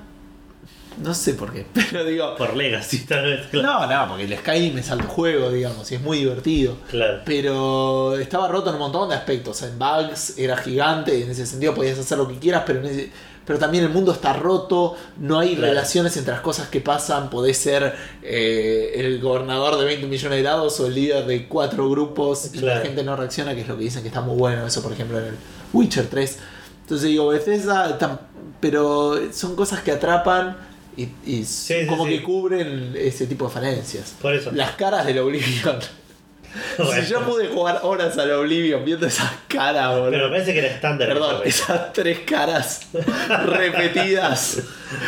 no sé por qué, pero digo, Por Legacy, tal vez. Claro. no, no, porque el Skyrim es alto juego, digamos, y es muy divertido. Claro. Pero estaba roto en un montón de aspectos. En bugs era gigante, en ese sentido podías hacer lo que quieras, pero, en ese- pero también el mundo está roto, no hay Claro. relaciones entre las cosas que pasan. Podés ser eh, el gobernador de 20 millones de lados o el líder de cuatro grupos y la gente no reacciona, que es lo que dicen que está muy bueno. Eso, por ejemplo, en el Witcher 3. Entonces digo, Bethesda, tam- pero son cosas que atrapan y, y Sí, sí, como sí. que cubren ese tipo de falencias. Por eso. Las caras del Oblivion. Si yo pude jugar horas al Oblivion viendo esas caras, boludo. Pero me parece que era estándar. Perdón, esas tres caras repetidas.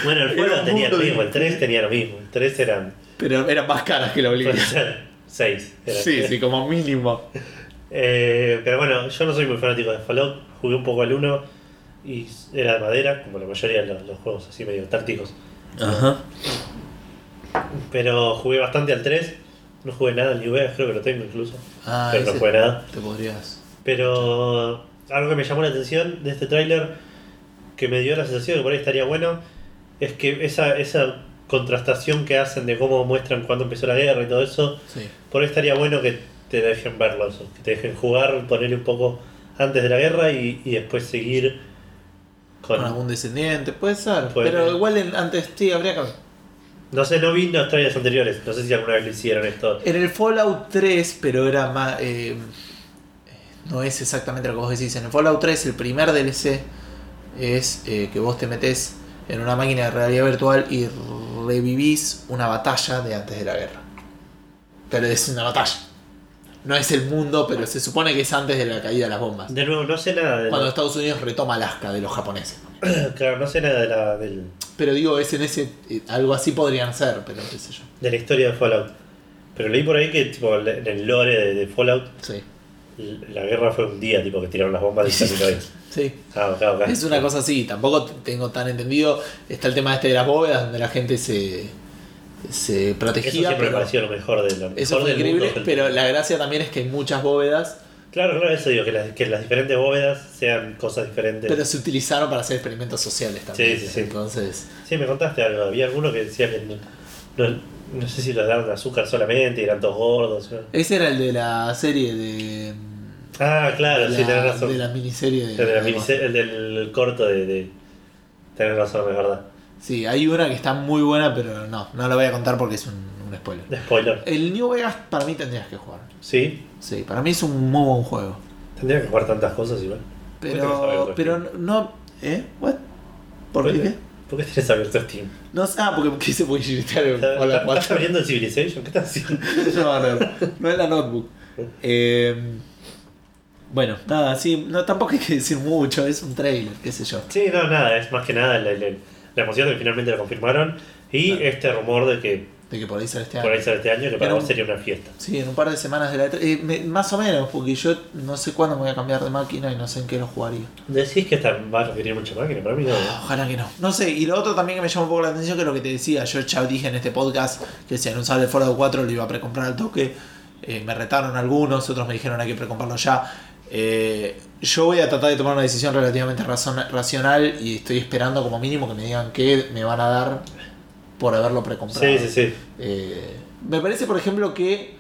Bueno, el juego tenía lo mismo, el distinto. 3 tenía lo mismo. El 3 eran. Pero eran más caras que el Oblivion. Puede ser 6. Sí, sí, como mínimo. Eh, pero bueno, yo no soy muy fanático de Fallout. Jugué un poco al 1 y era de madera, como la mayoría de los, los juegos así medio tácticos. Ajá. Pero jugué bastante al 3. No jugué nada al New Vegas, creo que lo tengo incluso. Ah, pero no jugué nada. Te podrías. Pero algo que me llamó la atención de este tráiler, que me dio la sensación de que por ahí estaría bueno, es que esa, esa contrastación que hacen de cómo muestran cuándo empezó la guerra y todo eso, Sí. por ahí estaría bueno que te dejen verlo eso, que te dejen jugar, ponerle un poco antes de la guerra y, y después seguir con... Con algún descendiente, puede ser. Puede pero ser. igual en- antes sí, habría que. No sé, no vi los trailers anteriores, no sé si alguna vez lo hicieron esto. En el Fallout 3, pero era más. eh, no es exactamente lo que vos decís. En el Fallout 3, el primer DLC es eh, que vos te metes en una máquina de realidad virtual y revivís una batalla de antes de la guerra. Pero es una batalla. No es el mundo, pero se supone que es antes de la caída de las bombas. De nuevo, no sé nada de Cuando la- Estados Unidos retoma Alaska de los japoneses. claro, no sé nada de la, del- Pero digo, es en ese. eh, Algo así podrían ser, pero qué sé yo. de la historia de Fallout. Pero leí por ahí que tipo, en el lore de, de Fallout Sí. la guerra fue un día, tipo que tiraron las bombas y se terminó. Sí. Ah, ok, ok. Es una cosa así, tampoco tengo tan entendido. Está el tema este de las bóvedas donde la gente se, se Eso protegía. siempre me pareció lo mejor de lo eso mejor fue del increíble, mundo, pero la gracia también es que hay muchas bóvedas, Claro, claro, eso digo, que las, que las diferentes bóvedas sean cosas diferentes. pero se utilizaron para hacer experimentos sociales también. Sí, sí, sí. Entonces, Sí, me contaste algo. Había alguno que decía que no, no, no sé si les daban azúcar solamente y eran todos gordos. ¿no? ese era el de la serie de. Ah, claro, de sí, la, tenés razón. de la miniserie de. El, de la de- miniserie- el del corto de, de. Tenés razón, es verdad. Sí, hay una que está muy buena, pero no, no la voy a contar porque es un, un spoiler. De spoiler. El New Vegas para mí tendrías que jugar. Sí, Sí, para mí es un muy buen juego. tendría que jugar tantas cosas igual. ¿Por qué tenés Pero, pero no. ¿Eh? ¿What? ¿Por qué? ¿Por qué tienes abierto Steam? No sé, ah, porque quise publicitar el ¿Estás, Fallout estás 4. abriendo el Civilization? ¿Qué estás haciendo? no, no, no es la notebook. Eh, bueno, nada, sí, no, tampoco hay que decir mucho, es un trailer, qué sé yo. Sí, no, nada, es más que nada la, la- la emoción de que finalmente lo confirmaron y este rumor de que De que por ahí sale este por año. ahí sale este año, que para vos sería una fiesta. Sí, en un par de semanas de la E3. eh, me- más o menos, porque yo no sé cuándo me voy a cambiar de máquina y no sé en qué lo jugaría. Decís que esta va a requerir mucha máquina, para mí no. ¿eh? Ojalá que no. No sé, y lo otro también que me llama un poco la atención, que es lo que te decía, yo ya dije en este podcast que si anunciaba el Fallout 4 lo iba a precomprar al toque. Eh, me retaron algunos, otros me dijeron hay que precomprarlo ya. Eh, yo voy a tratar de tomar una decisión relativamente razona- racional y estoy esperando como mínimo que me digan qué me van a dar por haberlo precomprado. Sí, sí, sí. Eh, me parece, por ejemplo, que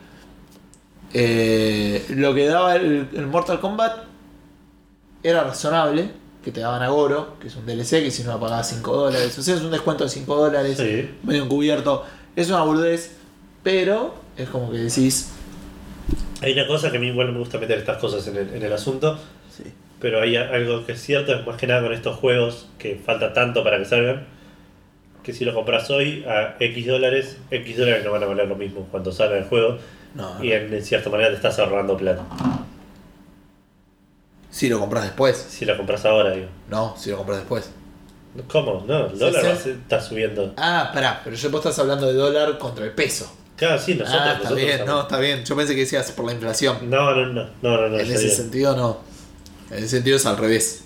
eh, lo que daba el, el Mortal Kombat era razonable, que te daban a Goro, que es un DLC, que si no pagabas 5 dólares, o sea, es un descuento de 5 dólares, Sí. medio encubierto, es una boludez, pero es como que decís, Hay una cosa que a mí igual me gusta meter estas cosas en el, en el asunto, sí, pero hay algo que es cierto, es más que nada con estos juegos que falta tanto para que salgan, que si lo compras hoy a X dólares, X dólares no van a valer lo mismo cuando salga el juego no, y en, en cierta manera te estás ahorrando plata. si lo compras después, Si lo compras ahora, digo. no, si lo compras después. ¿Cómo? No, el Sí, dólar sí. ser- está subiendo. Ah, pará, pero yo vos estás hablando de dólar contra el peso. Claro, sí, nosotros. ah, está nosotros bien, no, está bien. Yo pensé que decías por la inflación. No, no, no, no, no, no, en ese sentido no. En ese sentido es al revés.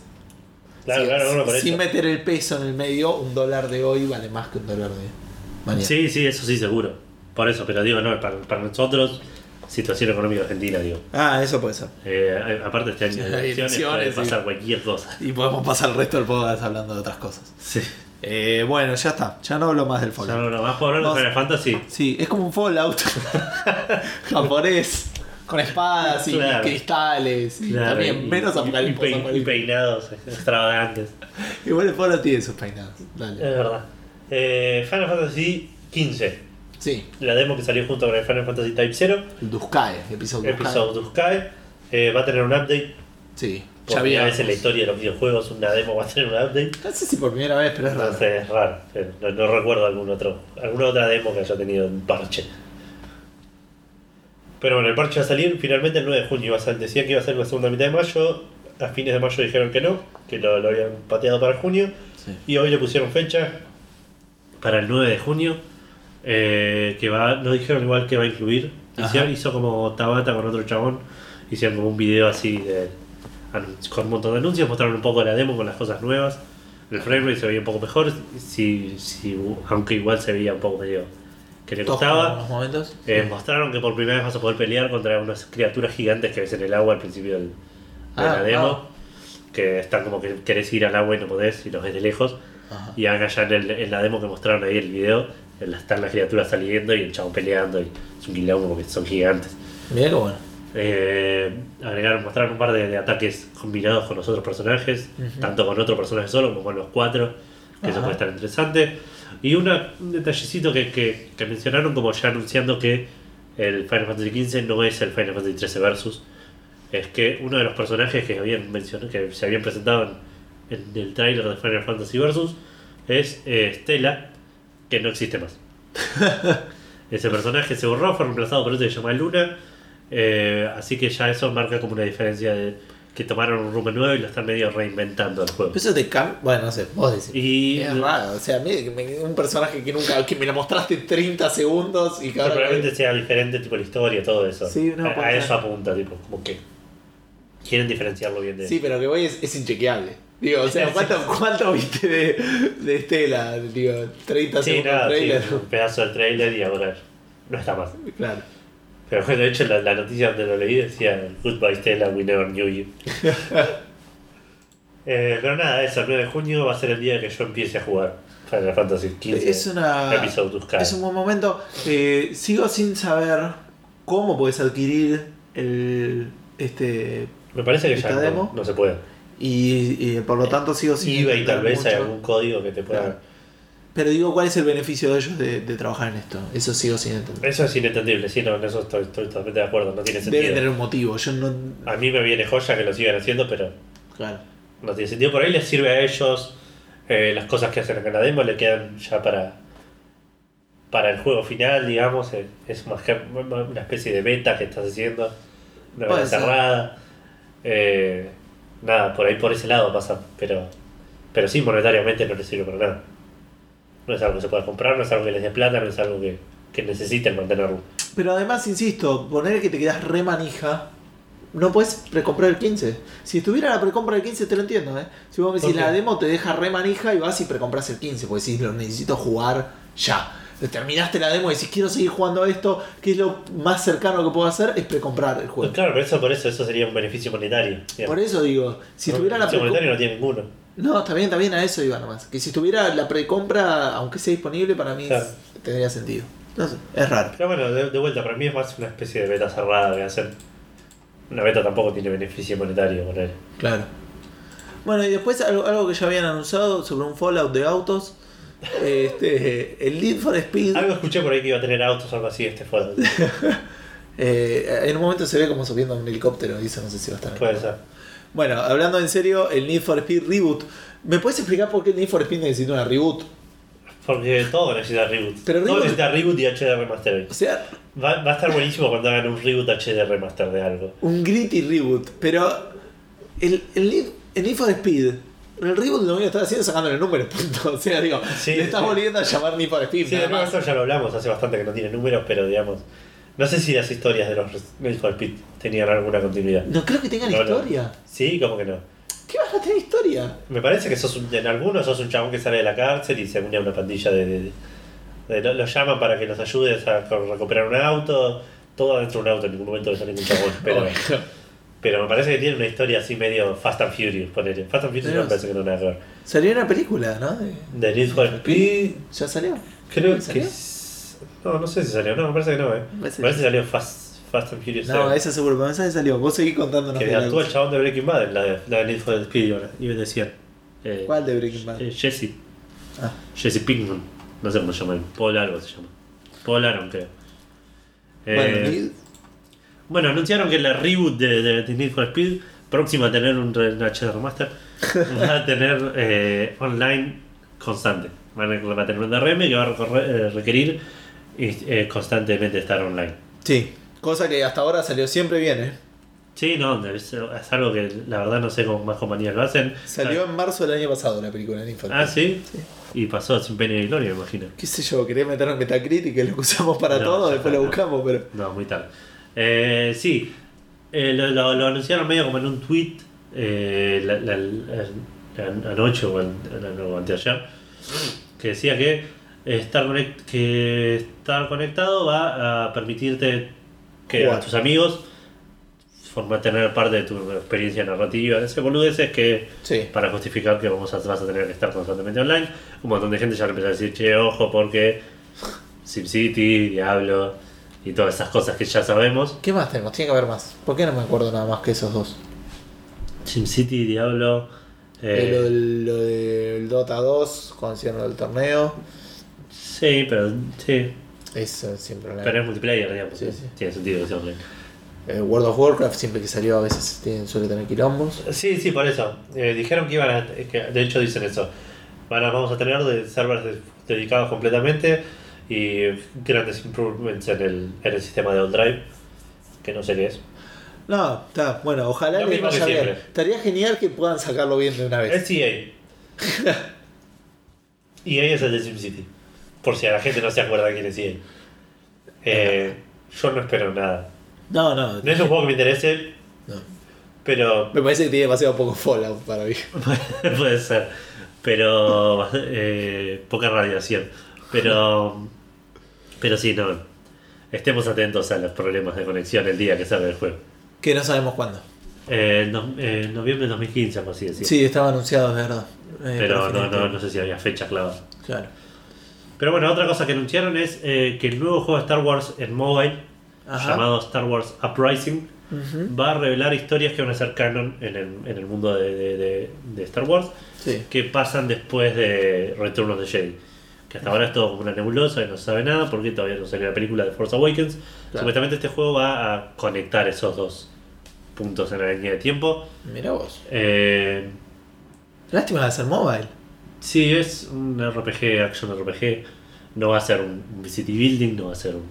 Claro, por sin eso. meter el peso en el medio, un dólar de hoy vale más que un dólar de mañana. Sí, sí, eso sí, seguro. Por eso, pero digo, no, para, para nosotros, situación económica argentina, digo. Ah, eso puede ser. Eh, aparte este año de elecciones, puede pasar sí. cualquier cosa. Y podemos pasar el resto del podcast hablando de otras cosas. Sí. Eh, bueno, ya está. Ya no hablo más del Ya Fallout. no, no, más por hablar de Final Fantasy. Sí, es como un Fallout japonés. Con espadas y Claro. cristales. Y Claro, también y- menos y- y, apocalipsis. pein- y peinados extravagantes. Igual el Fallout tiene sus peinados. Dale. Es verdad. Eh, Final Fantasy XV. Sí, La demo que salió junto con el Final Fantasy Type 0. el Duscae, episodio Duscae. Episode Duscae. Eh, va a tener un update. Sí, Por ya primera vez en la historia de los videojuegos, una demo va a tener un update. No sé si por primera vez, pero es raro. No sé, es raro. No, no recuerdo algún otro, alguna otra demo que haya tenido un parche. Pero bueno, el parche va a salir finalmente el 9 de junio. Iba a ser- decía que iba a ser la segunda mitad de mayo. A fines de mayo dijeron que no, que lo, lo habían pateado para junio. Sí. Y hoy le pusieron fecha para el 9 de junio. eh, que va, no dijeron igual que va a incluir. Hicieron- hizo como Tabata con otro chabón. hicieron como un video así de, con un montón de anuncios, mostraron un poco la demo con las cosas nuevas. El framerate se veía un poco mejor, si, si, aunque igual se veía un poco medio que le costaba. momentos. Eh, mostraron que por primera vez vas a poder pelear contra unas criaturas gigantes que ves en el agua al principio del, de Ah, la demo. wow. Que están como que querés ir al agua y no podés y los ves de lejos. Ajá. Y acá ya en, el- en la demo que mostraron ahí el video, están las criaturas saliendo y el chabón peleando y es un quilombo porque son gigantes. Mira qué bueno. Eh, agregaron, mostraron un par de, de ataques combinados con los otros personajes, Ujú. tanto con otro personaje solo como con los cuatro, que eso Ajá. puede estar interesante. Y una, un detallecito que, que, que mencionaron como ya anunciando que el Final Fantasy XV no es el Final Fantasy XIII Versus, es que uno de los personajes que habían mencionado, que se habían presentado en, en el tráiler de Final Fantasy Versus es eh, Stella, que no existe más. Ese personaje se borró, fue reemplazado por otro que se llama Luna. eh, así que ya eso marca como una diferencia de que tomaron un rumbo nuevo y lo están medio reinventando el juego. Eso te cambia. Bueno, no sé, vos decís. Y Es raro, o sea, a mí me- un personaje que nunca, que me lo mostraste 30 segundos y ahora- probablemente sea diferente tipo la historia, todo eso. Sí, no, a, a eso apunta, tipo, como que quieren diferenciarlo bien de Sí, pero que voy es, es inchequeable. Digo, o sea. ¿cuánto, cuánto viste de, de Estela? Digo, 30 Sí, segundos nada, de sí, trailer. un pedazo del trailer y ahora no está más. Claro. Pero bueno, de hecho la, la noticia donde lo leí decía Goodbye Stella, we never knew you. Eh, pero nada, eso, el 9 de junio va a ser el día que yo empiece a jugar Final Fantasy XV. Es una. Es un buen momento. Eh, sigo sin saber cómo puedes adquirir el este Me parece que ya ¿Esta no, no se puede. y, y por lo tanto sigo sin eBay tal vez hay algún código que te pueda... Claro. Pero digo, ¿cuál es el beneficio de ellos de, de trabajar en esto? Eso sigo sin entender. Eso es inentendible, sí, no, en eso estoy, estoy totalmente de acuerdo, no tiene Debe sentido. tener un motivo. Yo no. A mí me viene joya que lo sigan haciendo, pero Claro. no tiene sentido. Por ahí les sirve a ellos eh, las cosas que hacen en la demo, le quedan ya para para el juego final, digamos. eh, Es más que una especie de beta que estás haciendo, una beta cerrada. Eh, nada, por ahí por ese lado pasa, pero pero sí, monetariamente no les sirve para nada. No es algo que se pueda comprar, no es algo que les dé plata, no es algo que, que necesiten mantenerlo. Pero además, insisto, poner que te quedas re manija. No puedes precomprar el 15. Si estuviera la precompra del 15, te lo entiendo, ¿eh? Si vos me decís la demo, te deja re manija y vas y precompras el 15. Porque decís, lo necesito jugar ya. Terminaste la demo y decís, quiero seguir jugando esto. ¿Qué es lo más cercano que puedo hacer? Es precomprar el Pues juego. claro, pero eso por eso eso sería un beneficio monetario. digamos. Por eso digo, si No, tuviera la beneficio monetario no tiene ninguno. No, está bien, está bien, a eso iba nomás. Que si tuviera la precompra, aunque sea disponible, para mí Claro. tendría sentido. No sé, es raro. Pero bueno, de, de vuelta, para mí es más una especie de beta cerrada que hacen. Una beta tampoco tiene beneficio monetario con él. Claro. Bueno, y después algo, algo que ya habían anunciado sobre un Fallout de autos. Este, el Need for Speed. Algo escuché por ahí que iba a tener autos o algo así este fue. eh, en un momento se ve como subiendo a un helicóptero eso no sé si va a estar. Puede ser. Bueno, hablando en serio, el Need for Speed Reboot. ¿Me puedes explicar por qué el Need for Speed necesita una reboot? Porque todo necesita reboot. Pero todo reboot- necesita reboot y HD remaster. O sea, Va, va a estar buenísimo cuando hagan un reboot HD remaster de algo. un gritty reboot. Pero el, el, Need, el Need for Speed. El reboot lo único que está haciendo es sacándole números, punto. O sea, digo, Sí, le estás volviendo a llamar Need for Speed. Sí, nada de nuevo, más. eso ya lo hablamos hace bastante que no tiene números, pero digamos. No sé si las historias de los for Speed tenían alguna continuidad. No creo que tengan No, no. historia. Sí, como que no. ¿Qué vas a tener historia? Me parece que sos un- en algunos sos un chabón que sale de la cárcel y se une a una pandilla de. de- de- lo- los llaman para que los ayudes a recuperar un auto. Todo dentro de un auto, en ningún momento le sale un chabón. Pero, pero me parece que tiene una historia así medio Fast and Furious. Ponele. Fast and Furious no me parece que no nada que ver. Salió una película, ¿no? De- Need for Speed. ¿Ya salió? Creo que. No, no sé si salió. No, me parece que no, eh. Me parece Me parece que salió Fast, Fast and Furious. No, 7. esa seguro, pero esa salió. Vos seguís contándonos Que actúa el chabón de Breaking Bad en la de, la de Need for Speed. y ahora- Y me decían. Eh, ¿Cuál de Breaking Bad? eh, Jesse. Ah, Jesse Pinkman. No sé cómo se llama. Paul algo se llama. Paul Aaron, creo. Eh, bueno, y- bueno, anunciaron que la reboot de, de, de Need for Speed, próxima a tener un, HD remaster, va a tener eh, online constante. Van a, va a tener un DRM que va a recorrer- eh, requerir eh, constantemente estar online. sí, cosa que hasta ahora salió siempre bien, ¿eh? Sí, no, es, es algo que la verdad no sé cómo más compañías lo hacen. Salió en marzo del año pasado la película de Need for Ah, Speed. ¿sí? Y pasó sin pena ni gloria, me imagino. ¿Qué sé yo? Quería meter en Metacritic que lo usamos para No, todo, después lo buscamos, pero. No, muy tarde. Eh, sí, eh, lo, lo- lo anunciaron medio como en un tweet eh, la, la- la- la- anoche o, an- o anteayer, que decía que estar, conect- que estar conectado va a permitirte que a tus amigos forma tener parte de tu experiencia narrativa. Ese boludez es que Sí. para justificar que vamos a, vas a tener que estar constantemente online. Un montón de gente ya le empezó a decir, che, ojo, porque SimCity, Diablo y todas esas cosas que ya sabemos. ¿Qué más tenemos? Tiene que haber más. ¿Por qué no me acuerdo nada más que esos dos? SimCity, Diablo. Eh, eh, lo, del, lo del Dota 2, cuando hicieron lo del torneo. Sí, pero sí. Eso siempre Pero es multiplayer, digamos. Sí, sí. Tiene sentido que sea online. Eh, World of Warcraft, siempre que salió, a veces tiene- suele tener quilombos. Sí, sí, por eso. Eh, dijeron que iban a. que de hecho, dicen eso. Van a, vamos a tener de servers de- dedicados completamente y grandes improvements en el, en el sistema de OnDrive. Que no sé qué es. No, está, bueno, ojalá Lo les vaya bien. Estaría genial que puedan sacarlo bien de una vez. Es EA. EA es el de SimCity. Por si a la gente no se acuerda quién es EA. Eh, yo no espero nada. No, no, No es un juego que me interese, no. pero Me parece que tiene demasiado poco Fallout para mí. puede ser. Pero eh, poca radiación. Pero pero sí, no. Estemos atentos a los problemas de conexión el día que salga el juego. Que no sabemos cuándo. Eh, no- eh, noviembre de 2015, algo así decir. Sí, estaba anunciado, es verdad. Eh, pero no, no, no sé si había fecha clavada. Claro. Pero bueno, otra cosa que anunciaron es eh, que el nuevo juego de Star Wars en mobile, Ajá. llamado Star Wars Uprising, va a revelar historias que van a ser canon en el, en el mundo de, de- de- de Star Wars, Sí. que pasan después de Return of the Jedi. Que hasta ahora es todo como una nebulosa y no se sabe nada porque todavía no salió la película de Force Awakens. Supuestamente este juego va a conectar esos dos puntos en la línea de tiempo. Mira vos. Eh, Lástima de ser mobile. Sí, es un RPG, action RPG. No va a ser un, city building, no va a ser un,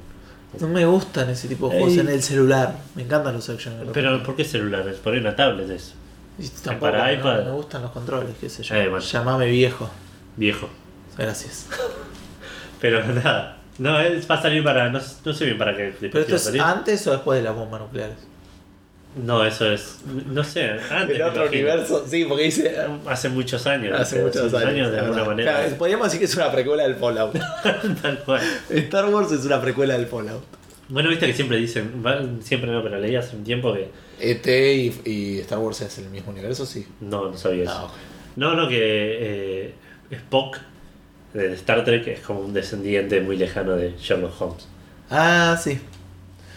No me gustan ese tipo de juegos Ey. en el celular. Me encantan los action RPG. Pero ¿por qué celular? Es por ahí una tablet es Y tampoco para no, iPad. me gustan los controles, qué sé yo. Eh, bueno. Llamame viejo. viejo. Gracias. Pero nada. No, es- va a salir para. No, no sé bien para qué. Pero esto es salir. antes o después de las bombas nucleares. No, eso es. No sé, antes. Me otro universo, sí, porque dice. Hace muchos años. Hace muchos años. de alguna manera. Claro, podríamos decir que es una precuela del Fallout. Tal cual. Star Wars es una precuela del Fallout. Bueno, viste que siempre dicen. Siempre no, pero leí hace un tiempo que. ET y, y Star Wars es el mismo universo, sí. No, no sabía eso. Ah, ok. No, no, que eh, Spock de Star Trek es como un descendiente muy lejano de Sherlock Holmes. Ah, sí.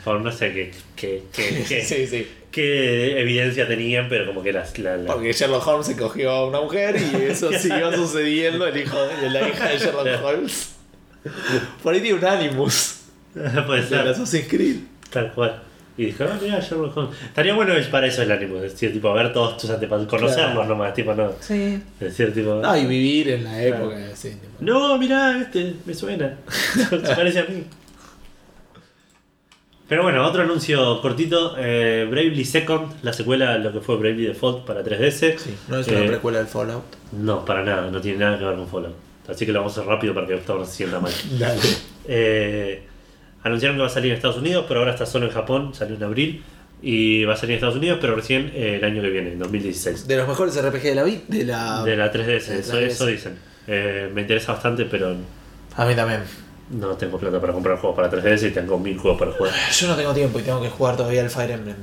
O no sé qué, qué, qué, qué- sí, sí. Qué evidencia tenían, pero como que las, la, la- Porque Sherlock Holmes se cogió a una mujer y eso siguió sucediendo el hijo de la hija de Sherlock Holmes. Por ahí tiene un Animus puede de ser, Assassin's Creed. tal cual. Y dijo, ah, mira, Sherlock Holmes. Estaría bueno para eso el ánimo, es decir, tipo, ver todos tus antepasados, conocerlos Claro. nomás, tipo, no. Sí. Es decir, tipo, No, y vivir en la época, tipo. no, mirá, este, me suena. Se parece a mí. Pero bueno, otro anuncio cortito, eh, Bravely Second, la secuela lo que fue Bravely Default para 3DS. Sí, no es una Eh, precuela del Fallout. No, para nada, no tiene nada que ver con Fallout. Así que lo vamos a hacer rápido para que Gustavo no se sienta mal. Dale. Eh, anunciaron que va a salir en Estados Unidos, pero ahora está solo en Japón, salió en abril. Y va a salir en Estados Unidos, pero recién eh, el año que viene, en 2016. De los mejores RPG de la vida. De la... De la 3DS, de eso, 3DS. eso dicen. Eh, me interesa bastante, pero A mí también. No tengo plata para comprar juegos para 3DS y tengo mil juegos para jugar. Yo no tengo tiempo y tengo que jugar todavía al Fire Emblem.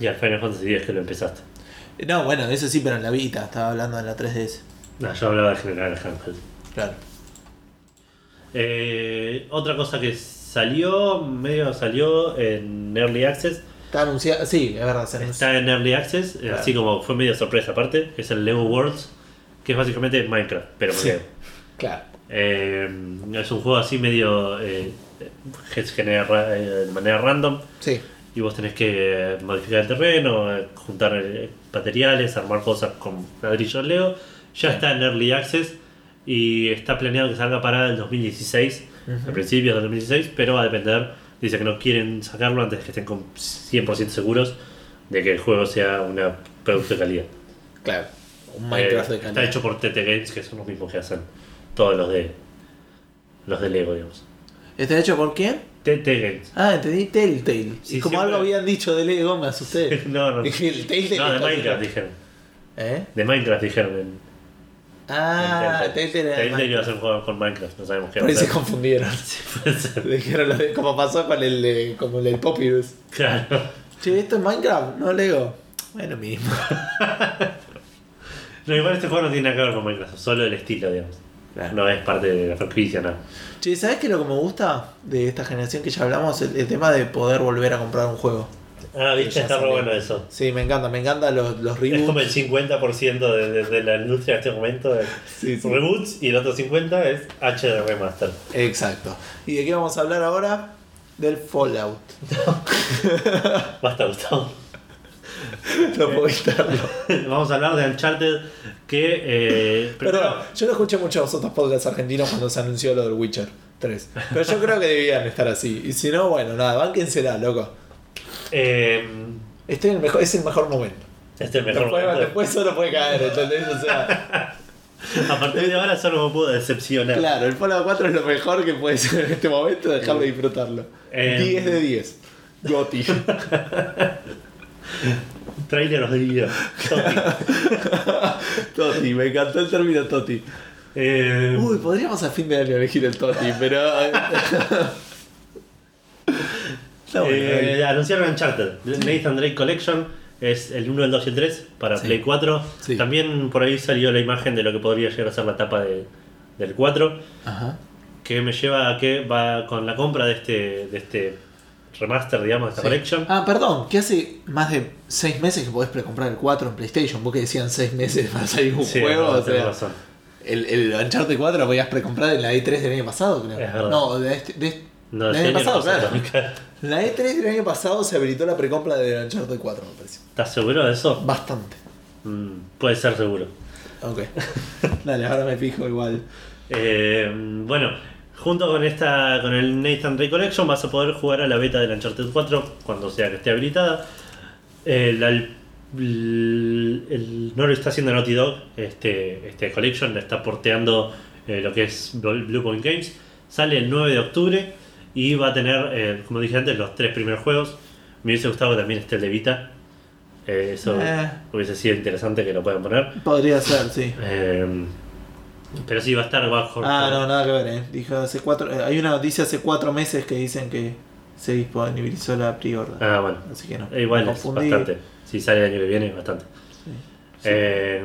Y al Final Fantasy X que lo empezaste. No, bueno, eso sí, pero en la Vita. Estaba hablando en la 3DS. No, yo hablaba de general handheld. Claro. Eh, otra cosa que salió, medio salió en Early Access, Está anunciado. Sí, es verdad. Se está en Early Access, eh, Claro. así como fue medio sorpresa aparte, es el Lego Worlds, que es básicamente Minecraft, pero Sí. Claro. Eh, es un juego así medio eh, que se genera ra- eh, de manera random Sí. y vos tenés que modificar el terreno, juntar materiales, armar cosas con ladrillos Lego. Ya está en Early Access y está planeado que salga para el 2016, Ujú. a principios del 2016, pero va a depender. Dice que no quieren sacarlo antes que estén con 100% seguros de que el juego sea un producto de calidad. Claro. Un Minecraft Eh, de Está calidad. hecho por TT Games, que son los mismos que hacen todos los de los de Lego, digamos. ¿Está hecho por quién? Telltale Games. Ah, entendí Telltale. Sí, y como siempre- algo habían dicho de Lego, me asusté. No, no. Dije, el Telltale. No, de Minecraft dijeron. ¿Eh? De Minecraft dijeron. En, Ah, en Telltale iba a un juego con Minecraft, no sabemos qué Por ahí se ser. confundieron. Sí, ser. Dijeron lo de, como pasó con el, de- como el Popirus. Claro. Che, ¿esto es Minecraft? No, Lego. Bueno, mismo. No, igual este juego no tiene nada que ver con Minecraft, solo el estilo, digamos. No es parte de la franquicia, no. Che, ¿sabes qué es lo que me gusta de esta generación que ya hablamos? El, el tema de poder volver a comprar un juego. Ah, viste, está re bueno eso. Sí, me encanta, me encantan los, los Es como reboots. el 50% de, de- de la industria en este momento es Sí, sí. reboots y el otro 50% es HD Remaster. Exacto. ¿Y de qué vamos a hablar ahora? Del Fallout. Basta, Gustavo. No puedo evitarlo. Vamos a hablar de Uncharted que... Eh, primero- Perdón, yo no escuché mucho a los otros podcasts argentinos cuando se anunció lo del Witcher 3. Pero yo creo que debían estar así. Y si no, bueno, nada, bánquensela, loco. eh, Este es el mejor, es el mejor momento. este es el mejor Después, momento. después solo puede caer, ¿entendés? O sea, A partir de ahora solo me puedo decepcionar. claro, el Fallout 4 es lo mejor que puede ser en este momento, dejarlo disfrutarlo. Eh, 10 de 10. Goti. Trailer of the Year. Toti, me encantó el término Toti. Eh, Uy, podríamos a fin de año elegir el Toti, pero. eh, Está bueno, eh, anunciaron Uncharted. Nathan Drake Collection es el 1, el 2 y el 3 para Sí. Play 4. Sí. También por ahí salió la imagen de lo que podría llegar a ser la tapa de- del 4. Ajá. Que me lleva a que va con la compra de este, de este remaster, digamos, de esta Sí. collection. Ah, perdón, que hace más de 6 meses que podés precomprar el 4 en PlayStation. Vos que decían 6 meses para salir un Sí, juego. no, o sea, razón. el, el Uncharted 4 lo podías precomprar en la E3 del año pasado, creo. Es verdad. No, de este, de- No, del este año pasado, claro. también. La E3 del año pasado se habilitó la precompra de Uncharted 4, me parece. ¿Estás seguro de eso? Bastante. Mm, puede ser seguro. Ok. Dale, ahora me fijo igual. Eh, bueno, junto con esta con el Nathan Drake Collection vas a poder jugar a la beta del Uncharted 4 cuando sea que esté habilitada. La- el- el- no lo está haciendo Naughty Dog, este, este Collection, le está porteando eh, lo que es Blue Blue Point Games. Sale el 9 de octubre y va a tener, eh, como dije antes, los tres primeros juegos. Me hubiese gustado que también esté el de Vita. Eh, eso Eh. hubiese sido interesante que lo puedan poner. Podría ser, sí. Eh, pero sí, va a estar bajo. Ah, no, nada que ver, eh. Dijo hace cuatro, eh, hay una noticia hace cuatro meses que dicen que se disponibilizó la pre-order. Ah, bueno. Así que no. Eh, Igual me es bastante. Si sale el año que viene, bastante. Sí. Eh,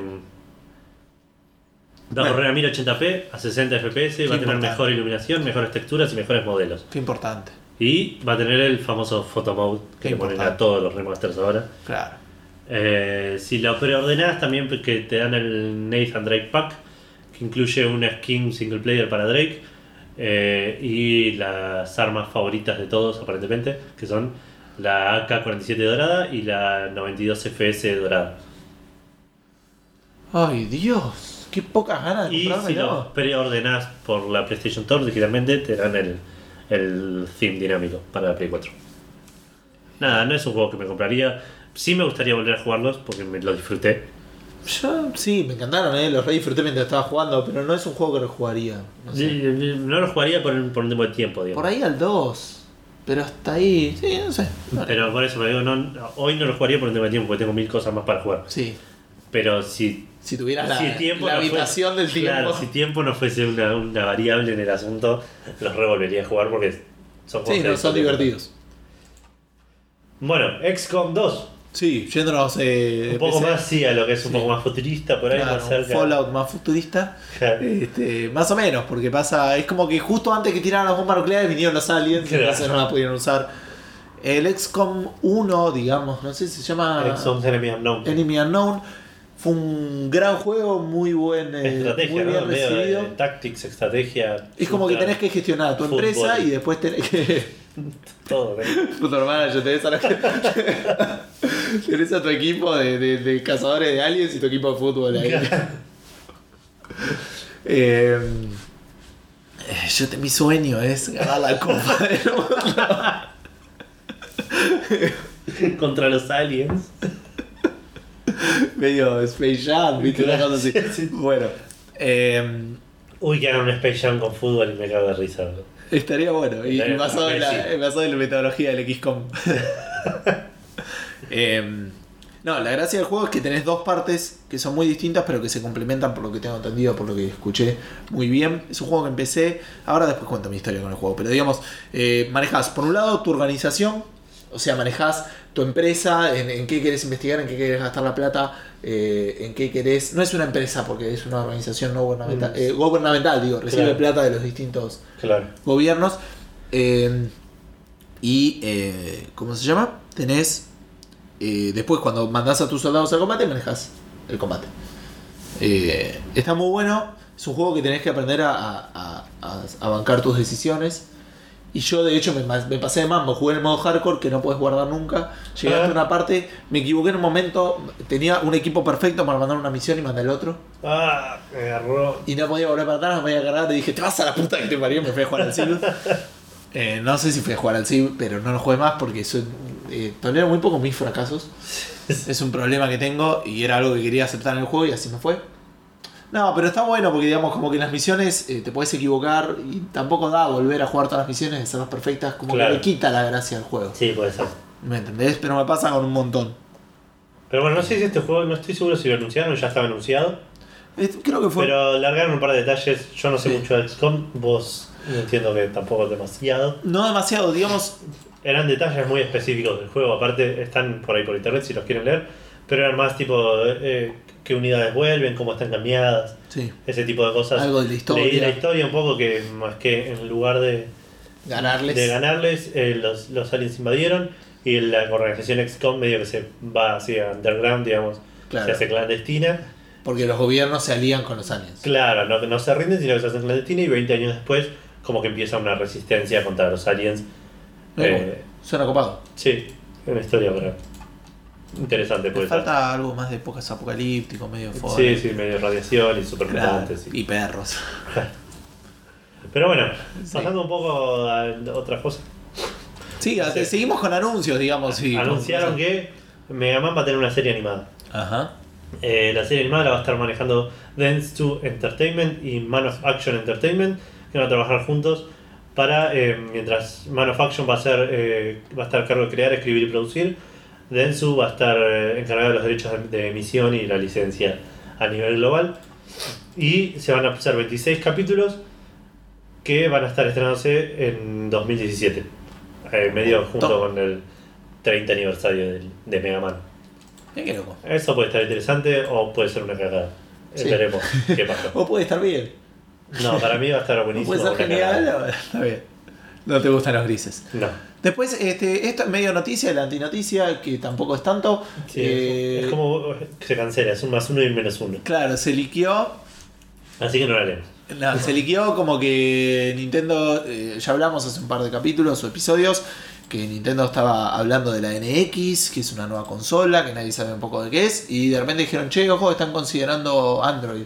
va a correr a 1080p, a 60 fps, va a tener importante. mejor iluminación, mejores texturas y mejores modelos. Qué importante. Y va a tener el famoso photo mode que le ponen a todos los remasters ahora. Claro. Eh, si lo preordenás, también que te dan el Nathan Drake Pack, que incluye una skin single player para Drake eh, y las armas favoritas de todos, aparentemente, que son la AK-47 dorada y la 92 FS dorada. Ay, Dios. Qué pocas ganas de Y si lo preordenás por la PlayStation Store digitalmente, te dan el, el theme dinámico para la Play 4. Nada, no es un juego que me compraría. Sí me gustaría volver a jugarlos porque me lo disfruté. Yo, sí, me encantaron, eh. Los re disfruté mientras estaba jugando, pero no es un juego que lo jugaría. No, sé. No lo jugaría por un, por un tiempo de tiempo, digamos. Por ahí al 2. Pero hasta ahí. Sí, no sé. Vale. Pero por eso me digo, no, hoy no lo jugaría por un tema de tiempo porque tengo mil cosas más para jugar. Sí. Pero si, Si tuvieras la, si el tiempo la no fuese- habitación del tiempo. Claro, si tiempo no fuese una, una variable en el asunto, los revolvería a jugar porque son sí, no, son divertidos. Bueno, XCOM 2. Sí, yéndonos eh, Un poco PC, más sí a lo que es un Sí. poco más futurista por ahí, claro, más un cerca. Fallout más futurista. Claro. Este, más o menos, porque pasa. Es como que justo antes que tiraran las bombas nucleares vinieron los aliens, Claro. entonces no la pudieron usar. El XCOM 1, digamos, no sé si se llama XCOM Enemy Unknown. Enemy Unknown. Fue un gran juego, muy buen, eh, Estrategia, muy bien de- recibido. de tactics, estrategia. Es como que tenés que gestionar tu fútbol. empresa y después tenés que. Todo, ¿eh? Puto hermano, yo tenés a, la- tenés a tu equipo de, de- de cazadores de aliens y tu equipo de fútbol ahí. Eh, eh, yo te- mi sueño es ganar la copa mundo. Contra los aliens. Medio Space Jam, ¿viste? Una cosa así. Sí, sí. Bueno. eh, Uy, que hagan un Space Jam con fútbol y me cago de risa. bro. Estaría bueno. Y, Estaría- basado, en la, eh, basado en la metodología del XCOM. Em, no, la gracia del juego es que tenés dos partes que son muy distintas, pero que se complementan por lo que tengo entendido, por lo que escuché muy bien. Es un juego que empecé. Ahora después cuento mi historia con el juego. Pero digamos, eh, manejas por un lado tu organización. O sea, manejas tu empresa, en, en qué querés investigar, en qué querés gastar la plata, eh, en qué querés. No es una empresa porque es una organización no gubernamental. Mm. eh, gubernamental, digo, recibe Claro. plata de los distintos Claro. gobiernos. eh, y, eh, ¿cómo se llama? Tenés, después cuando mandás a tus soldados al combate, manejas el combate. Está muy bueno, es un juego que tenés que aprender a, a- a- a bancar tus decisiones. Y yo de hecho me, pasé de mambo, jugué en el modo hardcore que no puedes guardar nunca. Llegué Ah. hasta una parte, me equivoqué en un momento, tenía un equipo perfecto para mandar una misión y mandé el otro. Ah, me agarró. Y no podía volver para atrás, me podía agarrar y dije, te vas a la puta que te parió, me fui a jugar al Civ. Eh, no sé si fui a jugar al Civ, pero no lo jugué más porque soy, eh, tolero muy poco mis fracasos. es un problema que tengo y era algo que quería aceptar en el juego y así me fue. No, pero está bueno porque digamos como que en las misiones eh, te puedes equivocar y tampoco da volver a jugar todas las misiones, hacerlas perfectas, como Claro. que le quita la gracia al juego. Sí, puede ser. ¿Me entendés? Pero me pasa con un montón. Pero bueno, no sé si este juego, no estoy seguro si lo anunciaron o ya estaba anunciado. Creo que fue... Pero largaron un par de detalles. Yo no sé Sí. mucho de XCOM. Vos no entiendo que tampoco demasiado. No demasiado, digamos, Eran detalles muy específicos del juego. Aparte, están por ahí por internet si los quieren leer. Pero eran más tipo eh, qué unidades vuelven, cómo están cambiadas, sí, ese tipo de cosas. algo de la historia. Leí la historia un poco que más que en lugar de, ganarles. de ganarles, eh, los, los aliens invadieron y la organización XCOM medio que se va hacia underground, digamos, Claro. se hace clandestina. Porque los gobiernos se alían con los aliens. Claro, no, no se rinden, sino que se hacen clandestina y 20 años después como que empieza una resistencia contra los aliens. Eh, Suena copado. sí, una historia para... interesante puede ser. falta algo más de épocas apocalíptico, medio fuego. Sí, sí, medio radiación y super y- Y perros. Pero bueno, Sí. pasando un poco a otra cosa. Sí, seguimos con anuncios, digamos. Anunciaron que Mega Man va a tener una serie animada. Ajá. Eh, la serie animada la va a estar manejando Dance 2 Entertainment y Man of Action Entertainment, que van a trabajar juntos para, eh, mientras Man of Action va a, ser, eh, va a estar a cargo de crear, escribir y producir, Dentsu va a estar eh, encargado de los derechos de, emisión y la licencia a nivel global. Y se van a hacer 26 capítulos que van a estar estrenándose en 2017, eh, medio junto con el 30 aniversario de Mega Man. Qué loco. Eso puede estar interesante o puede ser una cagada. Eh, Sí. Veremos qué pasa. O puede estar bien. No, para mí va a estar O buenísimo. puede ser genial. Está bien. No te gustan los grises. No. Después, este, esto es medio noticia, la antinoticia, que tampoco es tanto. Sí, Eh, es como que se cancela, es un más uno y un menos uno. Claro, se liqueó Así que no la leemos. No, se liqueó como que Nintendo, eh, ya hablamos hace un par de capítulos o episodios, que Nintendo estaba hablando de la NX, que es una nueva consola, que nadie sabe un poco de qué es, y de repente dijeron, che, ojo, están considerando Android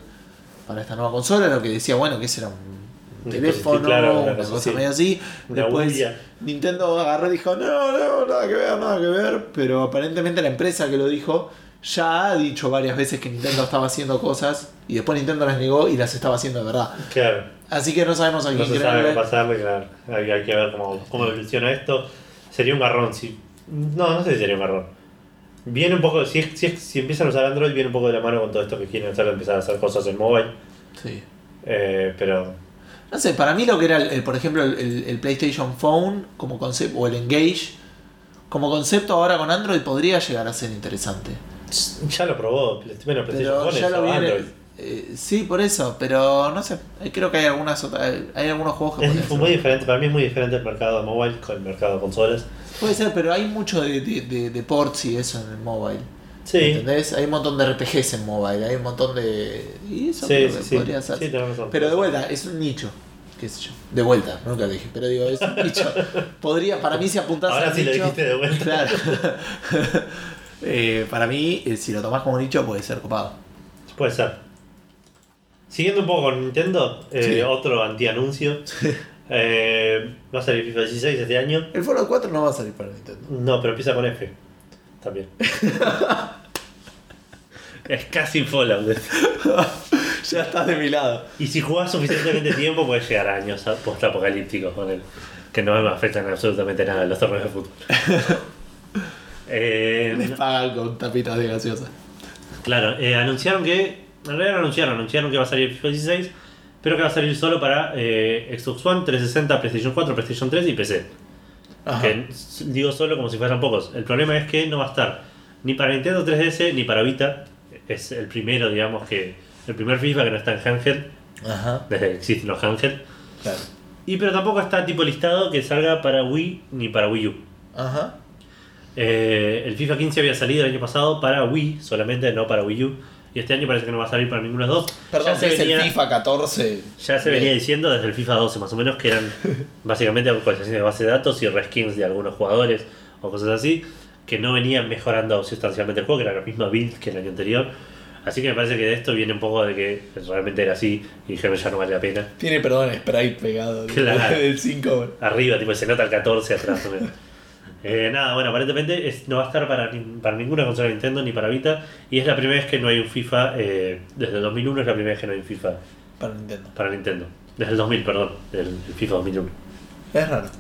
para esta nueva consola, lo que decía, bueno, que ese era un Un teléfono, claro, una cosa cosa así. Una Después. Nintendo agarró y dijo, no, no, nada que ver, nada que ver, pero aparentemente la empresa que lo dijo ya ha dicho varias veces que Nintendo estaba haciendo cosas y después Nintendo las negó y las estaba haciendo de verdad. Claro, Así que no sabemos a no quién se sabe qué pasarle, claro. Hay, hay que ver cómo, cómo evoluciona esto. Sería un garrón, si. No, no sé si sería un garrón. Viene un poco, si, si, si empiezan a usar Android, viene un poco de la mano con todo esto que quieren hacer, empezar a hacer cosas en mobile. Sí. Eh, pero No sé, para mí lo que era, el, el- por ejemplo, el, el- PlayStation Phone como concepto, o el Engage, como concepto ahora con Android podría llegar a ser interesante. ya lo probó. Bueno, PlayStation Phone ya lo viene. Android. eh, sí, por eso, pero no sé. eh, Creo que hay algunas otras, hay algunos juegos que Es muy diferente, para mí es muy diferente el mercado de mobile con el mercado de consolas. Puede ser, pero hay mucho de, de, de- de ports y eso en el mobile. Sí, ¿Entendés? Hay un montón de RPGs en mobile, hay un montón de. Y eso sí, sí, podría ser. Pero de vuelta, es un nicho. ¿Qué sé yo? De vuelta, nunca lo dije. Pero digo, es un nicho. Podría, para mí, si apuntás Ahora al sí lo dijiste de vuelta. Claro. Eh, para mí, eh, si lo tomás como nicho, puede ser copado. Puede ser. Siguiendo un poco con Nintendo, eh, Sí. otro anti-anuncio. Eh, va a salir FIFA 16 este año. El Fallout 4 no va a salir para Nintendo. No, pero empieza con F. También. es casi Fallout. ya estás de mi lado. Y si jugás suficientemente tiempo, puedes llegar a años post-apocalípticos con él. Que no me afectan absolutamente nada los torneos de fútbol. eh, Les pagan con tapitas de gaseosa. Claro, eh, anunciaron que. En realidad no anunciaron, anunciaron que va a salir FIFA 16, pero que va a salir solo para eh, Xbox One, 360, PlayStation 4, PlayStation 3 y PC. Que digo solo como si fueran pocos. El problema es que no va a estar ni para Nintendo 3DS ni para Vita. Es el primero, digamos, que. El primer FIFA que no está en handheld, Ajá. desde que existen los handheld. Claro. Y pero tampoco está tipo listado que salga para Wii ni para Wii U. Ajá. Eh, el FIFA 15 había salido el año pasado para Wii solamente, no para Wii U. Y este año parece que no va a salir para ninguno de los dos. Perdón, ya se, es venía, el FIFA 14. ya se venía diciendo desde el FIFA 12 más o menos que eran básicamente actualizaciones de base de datos y reskins de algunos jugadores o cosas así que no venían mejorando sustancialmente el juego, que era la misma build que el año anterior. Así que me parece que de esto viene un poco de que realmente era así y dijeron ya no vale la pena. Tiene, perdón, sprite pegado. Claro. Del 5. Arriba, tipo, se nota el 14 atrás. Eh, nada, bueno, aparentemente es- no va a estar para, para ninguna consola de Nintendo ni para Vita. Y es la primera vez que no hay un FIFA. eh, desde el 2001 es la primera vez que no hay un FIFA Para Nintendo. para Nintendo. Desde el 2000, perdón. Del el FIFA 2001. Es raro. Es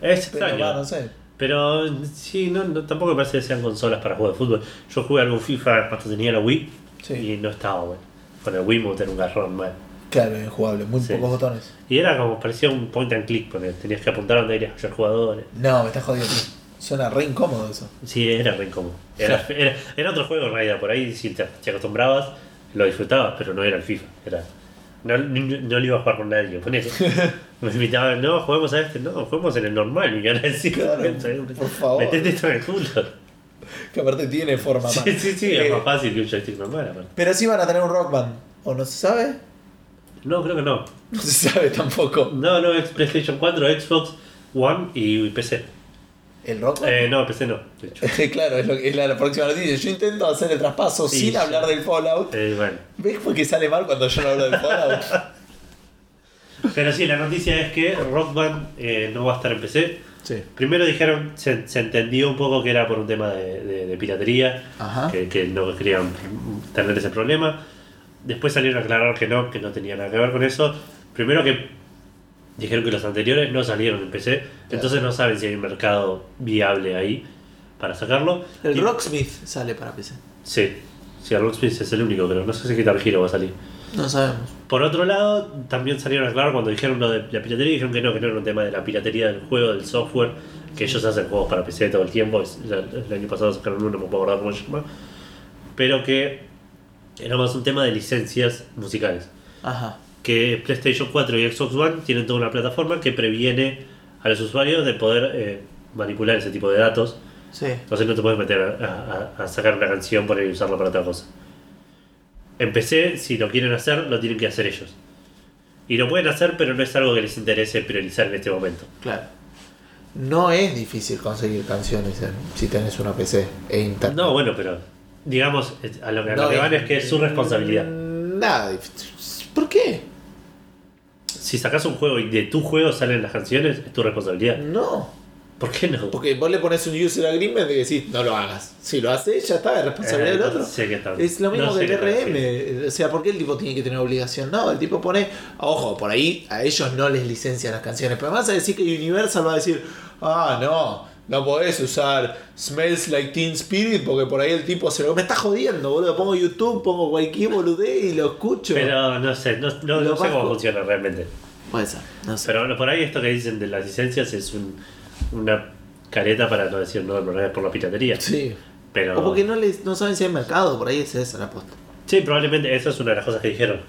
Pero extraño. va, no sé. Pero sí, no, no- tampoco me parece que sean consolas para juegos de fútbol. Yo jugué algún FIFA cuando tenía la Wii Sí. y no estaba bueno. Con el Wii era un garrón mal. Claro, es jugable. Muy Sí. pocos botones. Y era como, parecía un point and click, porque tenías que apuntar donde irías a jugadores. No, me estás jodiendo. Suena re incómodo eso. Sí, era re incómodo. Era, era, era otro juego en realidad, por ahí si te, te acostumbrabas, lo disfrutabas, pero no era el FIFA. Era, no, no, no lo iba a jugar con nadie. Ponele. Me invitaban, no, juguemos a este, no, juguemos en el normal. Y ahora decís, Claro, por favor. Metete esto en el culo. Que aparte tiene forma Sí, más. sí, sí, Eh, es más fácil que un joystick normal. aparte. Pero sí van a tener un rock band. ¿O no se sabe? No, creo que no. No se sabe tampoco. No, no, es PlayStation 4, Xbox One y PC. ¿El rock? Eh, no, PC no, de hecho. claro, es, lo que- es la, próxima noticia. Yo intento hacer el traspaso Sí, sin sí. hablar del Fallout. Eh, bueno. ¿Ves por qué sale mal cuando yo no hablo del Fallout? Pero sí, la noticia es que Rock Band eh, no va a estar en PC. sí. Primero dijeron, se, se entendió un poco que era por un tema de, de- de piratería, Ajá. que, que no querían tener ese problema. Después salieron a aclarar que no, que no tenía nada que ver con eso. Primero que dijeron que los anteriores no salieron en PC, entonces no saben si hay un mercado viable ahí para sacarlo. El Y- Rocksmith sale para PC. Sí, sí, el Rocksmith es el único, pero no sé si Guitar Hero va a salir. No sabemos. Por otro lado, también salieron a aclarar cuando dijeron lo de la piratería, dijeron que no, que no era un tema de la piratería del juego, del software, que ellos hacen juegos para PC todo el tiempo, el año pasado sacaron uno, no me puedo acordar cómo se llama, pero que era más un tema de licencias musicales. Ajá. Que PlayStation 4 y Xbox One tienen toda una plataforma que previene a los usuarios de poder eh, manipular ese tipo de datos, Sí. entonces no te puedes meter a, a- a sacar una canción por ahí y usarla para otra cosa. En PC, si lo quieren hacer, lo tienen que hacer ellos. Y lo pueden hacer, pero no es algo que les interese priorizar en este momento. Claro. No es difícil conseguir canciones en- si tenés una PC e internet. No, bueno, pero digamos, a lo que, a lo que van es que es su responsabilidad. Nada. ¿Por qué? Si sacas un juego y de tu juego salen las canciones, es tu responsabilidad. No. ¿Por qué no? Porque vos le pones un user agreement que decís, no lo hagas. Si lo haces, ya está, es responsabilidad Eh, del otro. sé. Es lo mismo No que el DRM. O sea, ¿por qué el tipo tiene que tener obligación? No, el tipo pone. Ojo, por ahí a ellos no les licencian las canciones. Pero vas a decir que Universal va a decir, ah, no, no podés usar Smells Like Teen Spirit porque por ahí el tipo se lo. Me está jodiendo, boludo. Pongo YouTube, pongo cualquier boludez y lo escucho. Pero no sé, no, no- no sé cómo funciona realmente. Puede ser, no sé. Pero por ahí esto que dicen de las licencias es un- una careta para no decir no, es por la piratería. Sí. Pero O porque no, les, no saben si hay mercado, por ahí es esa la posta. Sí, probablemente esa es una de las cosas que dijeron.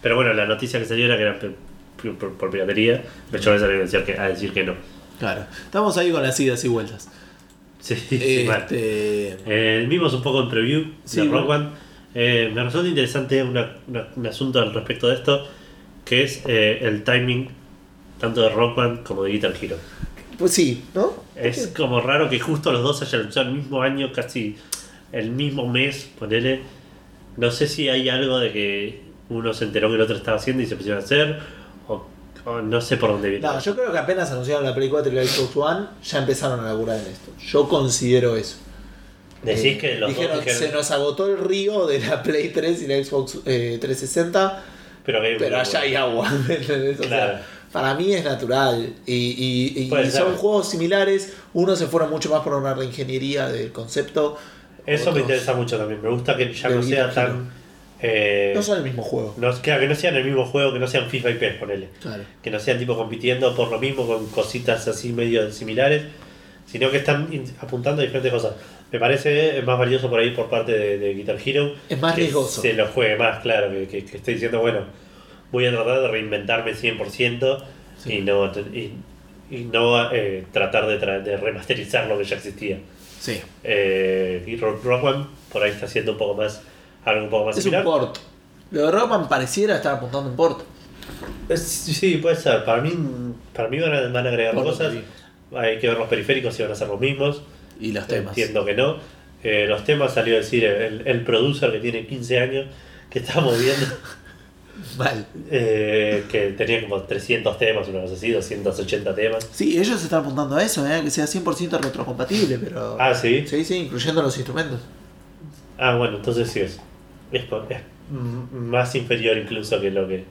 Pero bueno, la noticia que salió era que era por, por- por piratería. De hecho, salió a decir que, a decir que no. Claro. Estamos ahí con las idas y vueltas. Sí. Este. Eh, vimos un poco en preview Sí, de bueno. Rock Band. Eh, me resulta interesante una- una- un asunto al respecto de esto, que es eh, el timing tanto de Rock Band como de Guitar Hero. Pues sí, ¿no? Es como raro que justo los dos hayan usado el mismo año, casi el mismo mes, ponele. No sé si hay algo de que uno se enteró que el otro estaba haciendo y se pusieron a hacer, no sé por dónde viene. No, yo creo que apenas anunciaron la Play 4 y la Xbox One, ya empezaron a laburar en esto. Yo considero eso. Decís que los dos dijeron, se nos agotó el río de la Play 3 y la Xbox eh, 360, Pero, hay pero allá hay agua. para mí es natural. Y, y- son juegos similares. Unos se fueron mucho más por una reingeniería del concepto. Eso me interesa mucho también. Me gusta que ya no sea tan. Eh, No son el mismo juego. no, claro, que no sean el mismo juego, que no sean FIFA y PES, ponele. Claro. Que no sean tipo compitiendo por lo mismo con cositas así medio similares, sino que están apuntando a diferentes cosas. Me parece más valioso por ahí por parte de, de Guitar Hero. Es más que riesgoso. Se lo juegue más, claro, que, que, que esté diciendo, bueno, voy a tratar de reinventarme 100% Sí. y no, y, y no eh, tratar de, tra- de remasterizar lo que ya existía. Sí. Eh, y Rock, Rock One por ahí está haciendo un poco más, algo un poco más Es un port. Lo de Rockman pareciera estar apuntando en port. Eh, Sí, puede ser. Para mí, para mí van, a, van a agregar Por lo cosas. que. Hay que ver los periféricos si van a ser los mismos. Y los temas. Entiendo que no. Eh, los temas salió a decir el, el producer que tiene 15 años que estamos viendo Mal. eh, que tenía como 300 temas, una cosa así, 280 temas. Sí, ellos están apuntando a eso, ¿eh? que sea 100% retrocompatible, pero. Ah, sí. Sí, sí, incluyendo los instrumentos. Ah, bueno, entonces sí es. Es, es más inferior incluso que lo que,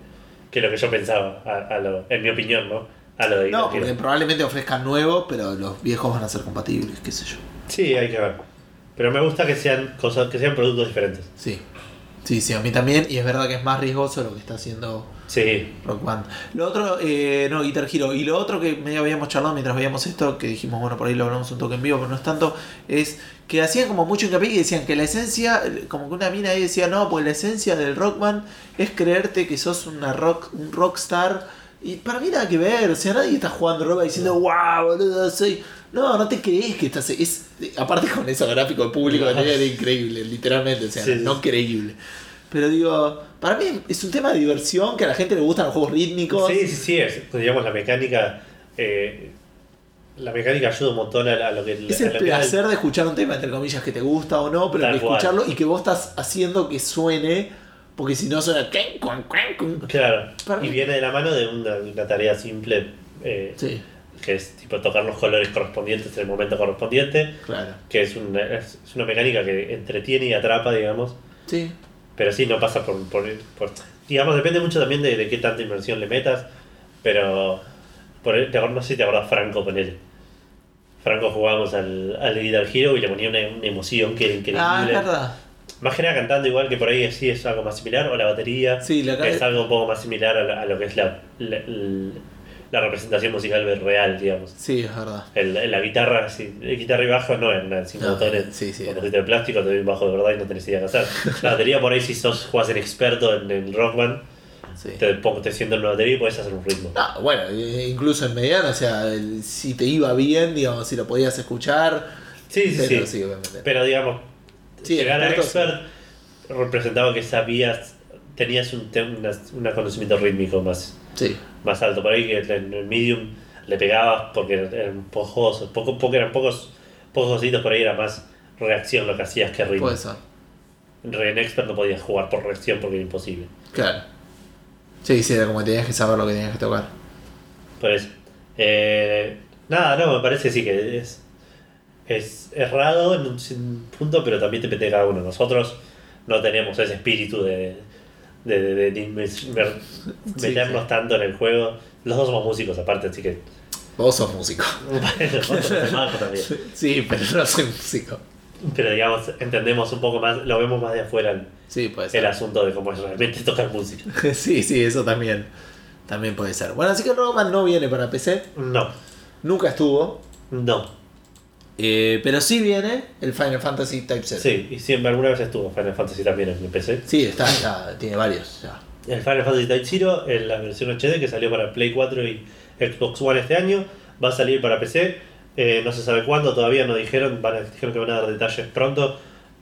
que lo que yo pensaba, a, a lo, en mi opinión, ¿no? A lo de No, porque probablemente ofrezcan nuevos, pero los viejos van a ser compatibles, qué sé yo. Sí, hay que ver. Pero me gusta que sean cosas, que sean productos diferentes. Sí. Sí, sí, a mí también, y es verdad que es más riesgoso lo que está haciendo Sí, Rock Band. Lo otro, eh, no, Guitar Hero. Y lo otro que medio habíamos charlado mientras veíamos esto, que dijimos, bueno, por ahí lo hablamos un toque en vivo, pero no es tanto, es que hacían como mucho hincapié y decían que la esencia, como que una mina ahí decía, no, pues la esencia del rock band es creerte que sos una rock, un rockstar. Y para mí nada que ver, o sea, nadie está jugando rock diciendo, wow, boludo, soy. No, no te crees que estás. Es, aparte con eso gráfico de público era increíble, literalmente, o sea, Sí, sí. no creíble. Pero digo, para mí es un tema de diversión que a la gente le gustan los juegos rítmicos. sí, sí, sí, es, pues, digamos la mecánica, eh, la mecánica ayuda un montón a, a lo que... Es a el placer de escuchar un tema, entre comillas, que te gusta o no, pero de escucharlo y que vos estás haciendo que suene, porque si no suena. Claro, Para y mí- viene de la mano de una, una tarea simple, eh, Sí, que es tipo tocar los colores correspondientes en el momento correspondiente, claro. que es una, es, es una mecánica que entretiene y atrapa, digamos, Sí, pero sí no pasa por... por, por- digamos, depende mucho también de, de qué tanta inversión le metas, pero por, acuerdas- no sé si te acordás Franco, ponele. Franco jugábamos al, al Guitar Hero y le ponía una, una emoción que era increíble. ah, es verdad. Más que nada cantando igual que por ahí sí es algo más similar, o la batería Sí, la es algo un poco más similar a, la- a lo que es la, la, la representación musical real, digamos. Sí, es verdad. El, la guitarra, sí, el guitarra y bajo no eran sin No, botones. sí, sí, cosita de plástico te doy un bajo de verdad y no tenés idea qué hacer. La batería por ahí si sos jugás en experto en el rock band, Sí. te, te siento en una batería y podés hacer un ritmo. No, bueno, eh, incluso en mediano, o sea, el- si te iba bien, digamos, si lo podías escuchar. Sí, sí, pero sí. obviamente. Pero digamos, Sí, llegar a expert representaba que sabías, tenías un, una- un conocimiento rítmico más, Sí, más alto. Por ahí que en el medium le pegabas porque eran pocos, poco, poco, eran pocos, pocos cositos por ahí, era más reacción lo que hacías que ritmo. puede ser. En expert no podías jugar por reacción porque era imposible. Claro. Sí, sí, era como que tenías que saber lo que tenías que tocar. Por eso. Eh, nada, no, me parece sí que es, es errado en un punto, pero también depende de cada uno. Nosotros no tenemos ese espíritu de, de, de- de Sí, meternos sí. tanto en el juego. Los dos somos músicos aparte, así que... Vos sos músico. Bueno, también. Sí, pero no soy músico. Pero digamos, entendemos un poco más, lo vemos más de afuera el, Sí, puede el asunto de cómo es realmente tocar música. Sí, sí, eso también. También puede ser. Bueno, así que Rockman no viene para PC. No, Nunca estuvo. no. Eh, pero sí viene el Final Fantasy Type 0. Sí, y siempre alguna vez estuvo Final Fantasy también en mi PC. Sí, está, ya, tiene varios. Ya. El Final Fantasy Type Zero en la versión HD que salió para Play 4 y Xbox One este año. Va a salir para PC. eh, no se sabe cuándo, todavía no dijeron. Van a, dijeron que van a dar detalles pronto.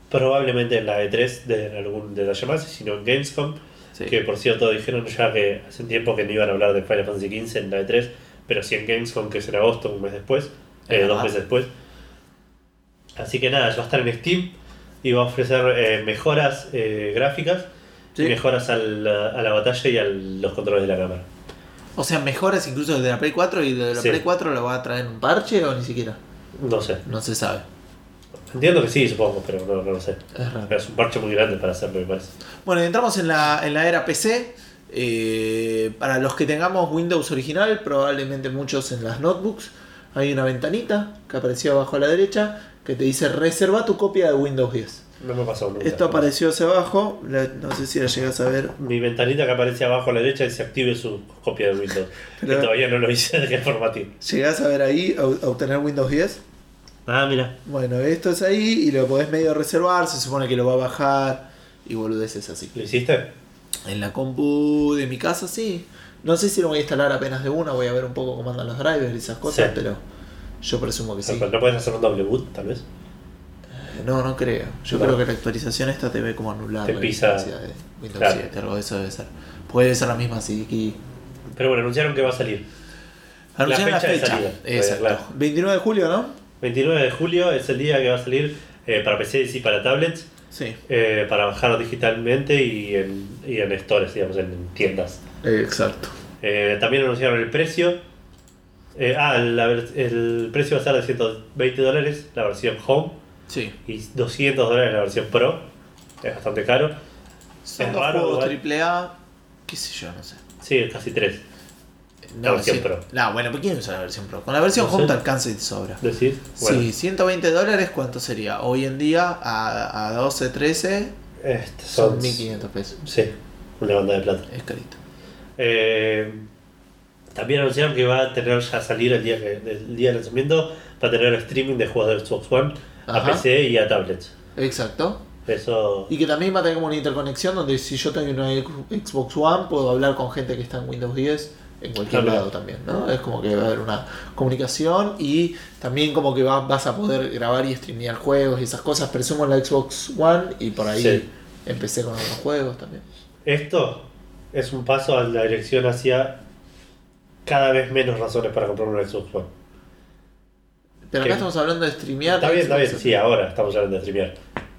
Probablemente en la E3 de algún detalle más, sino en Gamescom. Sí. Que por cierto dijeron ya que hace tiempo que no iban a hablar de Final Fantasy XV en la E3. Pero sí en Gamescom, que es en agosto, un mes después. Es eh, dos verdad. meses después. Así que nada, ya va a estar en Steam. Y va a ofrecer eh, mejoras eh, gráficas Sí. y mejoras al- a la batalla y a los controles de la cámara. O sea, mejoras incluso desde la Play 4 y de la Sí. Play 4 lo va a traer en un parche o ni siquiera. No sé. No se sabe. Entiendo que sí, supongo, pero no, no lo sé. Es raro. Es un parche muy grande para hacerlo, me parece. Bueno, entramos en la, en la era PC. Eh, para los que tengamos Windows original, probablemente muchos en las notebooks, hay una ventanita que apareció abajo a la derecha que te dice reserva tu copia de Windows 10. No me pasó nunca. Esto apareció hacia abajo, la- no sé si la llegas a ver. Mi ventanita que aparece abajo a la derecha dice active su copia de Windows. Pero- Que todavía no lo hice de qué formatín. ¿Llegás a ver ahí a, a obtener Windows 10? Ah, mira. Bueno, esto es ahí y lo podés medio reservar, se supone que lo va a bajar y boludeces así. ¿Lo hiciste? En la compu de mi casa sí. No sé si lo voy a instalar apenas de una, voy a ver un poco cómo andan los drivers y esas cosas, Sí. pero yo presumo que sí. ¿No puedes hacer un doble boot, tal vez? Eh, No, no creo. Yo No. creo que la actualización esta te ve como anular Te la pisa. de Windows Claro. 7, algo de eso debe ser. Puede ser la misma CD Pero bueno, anunciaron que va a salir. Anunciaron la fecha de fecha. salida, Exacto. claro. 29 de julio, ¿no? 29 de julio es el día que va a salir eh, para PCs y para tablets, Sí. eh, para bajar digitalmente y en, y en stores, digamos, en tiendas. Exacto. Eh, también anunciaron el precio. Eh, ah, la el precio va a ser de 120 dólares la versión Home Sí. y 200 dólares la versión Pro. Es bastante caro. Son Es dos raro, juegos triple A, qué sé yo, no sé. Sí, casi 3. La No, versión sí. Pro. No, bueno, ¿pero quién usa la versión Pro? Con la versión No Home sé. te alcanza y te sobra. ¿Decís? Bueno, Sí, 120 dólares, ¿cuánto sería? Hoy en día a, a 12, 13 este, son son. 1500 pesos. Sí, una banda de plata. Es carito. Eh, también anunciaron que va a tener ya salir el día, el día del lanzamiento, va a tener streaming de juegos de Xbox One a. PC y a tablets. Exacto. Eso. Y que también va a tener como una interconexión donde si yo tengo una Xbox One puedo hablar con gente que está en Windows 10 en cualquier lado también, ¿no? Es como que va a haber una comunicación y también como que va- vas a poder grabar y streamear juegos y esas cosas. Presumo en la Xbox One y por ahí Sí. empecé con algunos juegos también. Esto es un paso a la dirección hacia cada vez menos razones para comprar una Xbox One. Pero acá estamos hablando de streamear. Está bien, está bien, sí, ahora estamos hablando de streamear.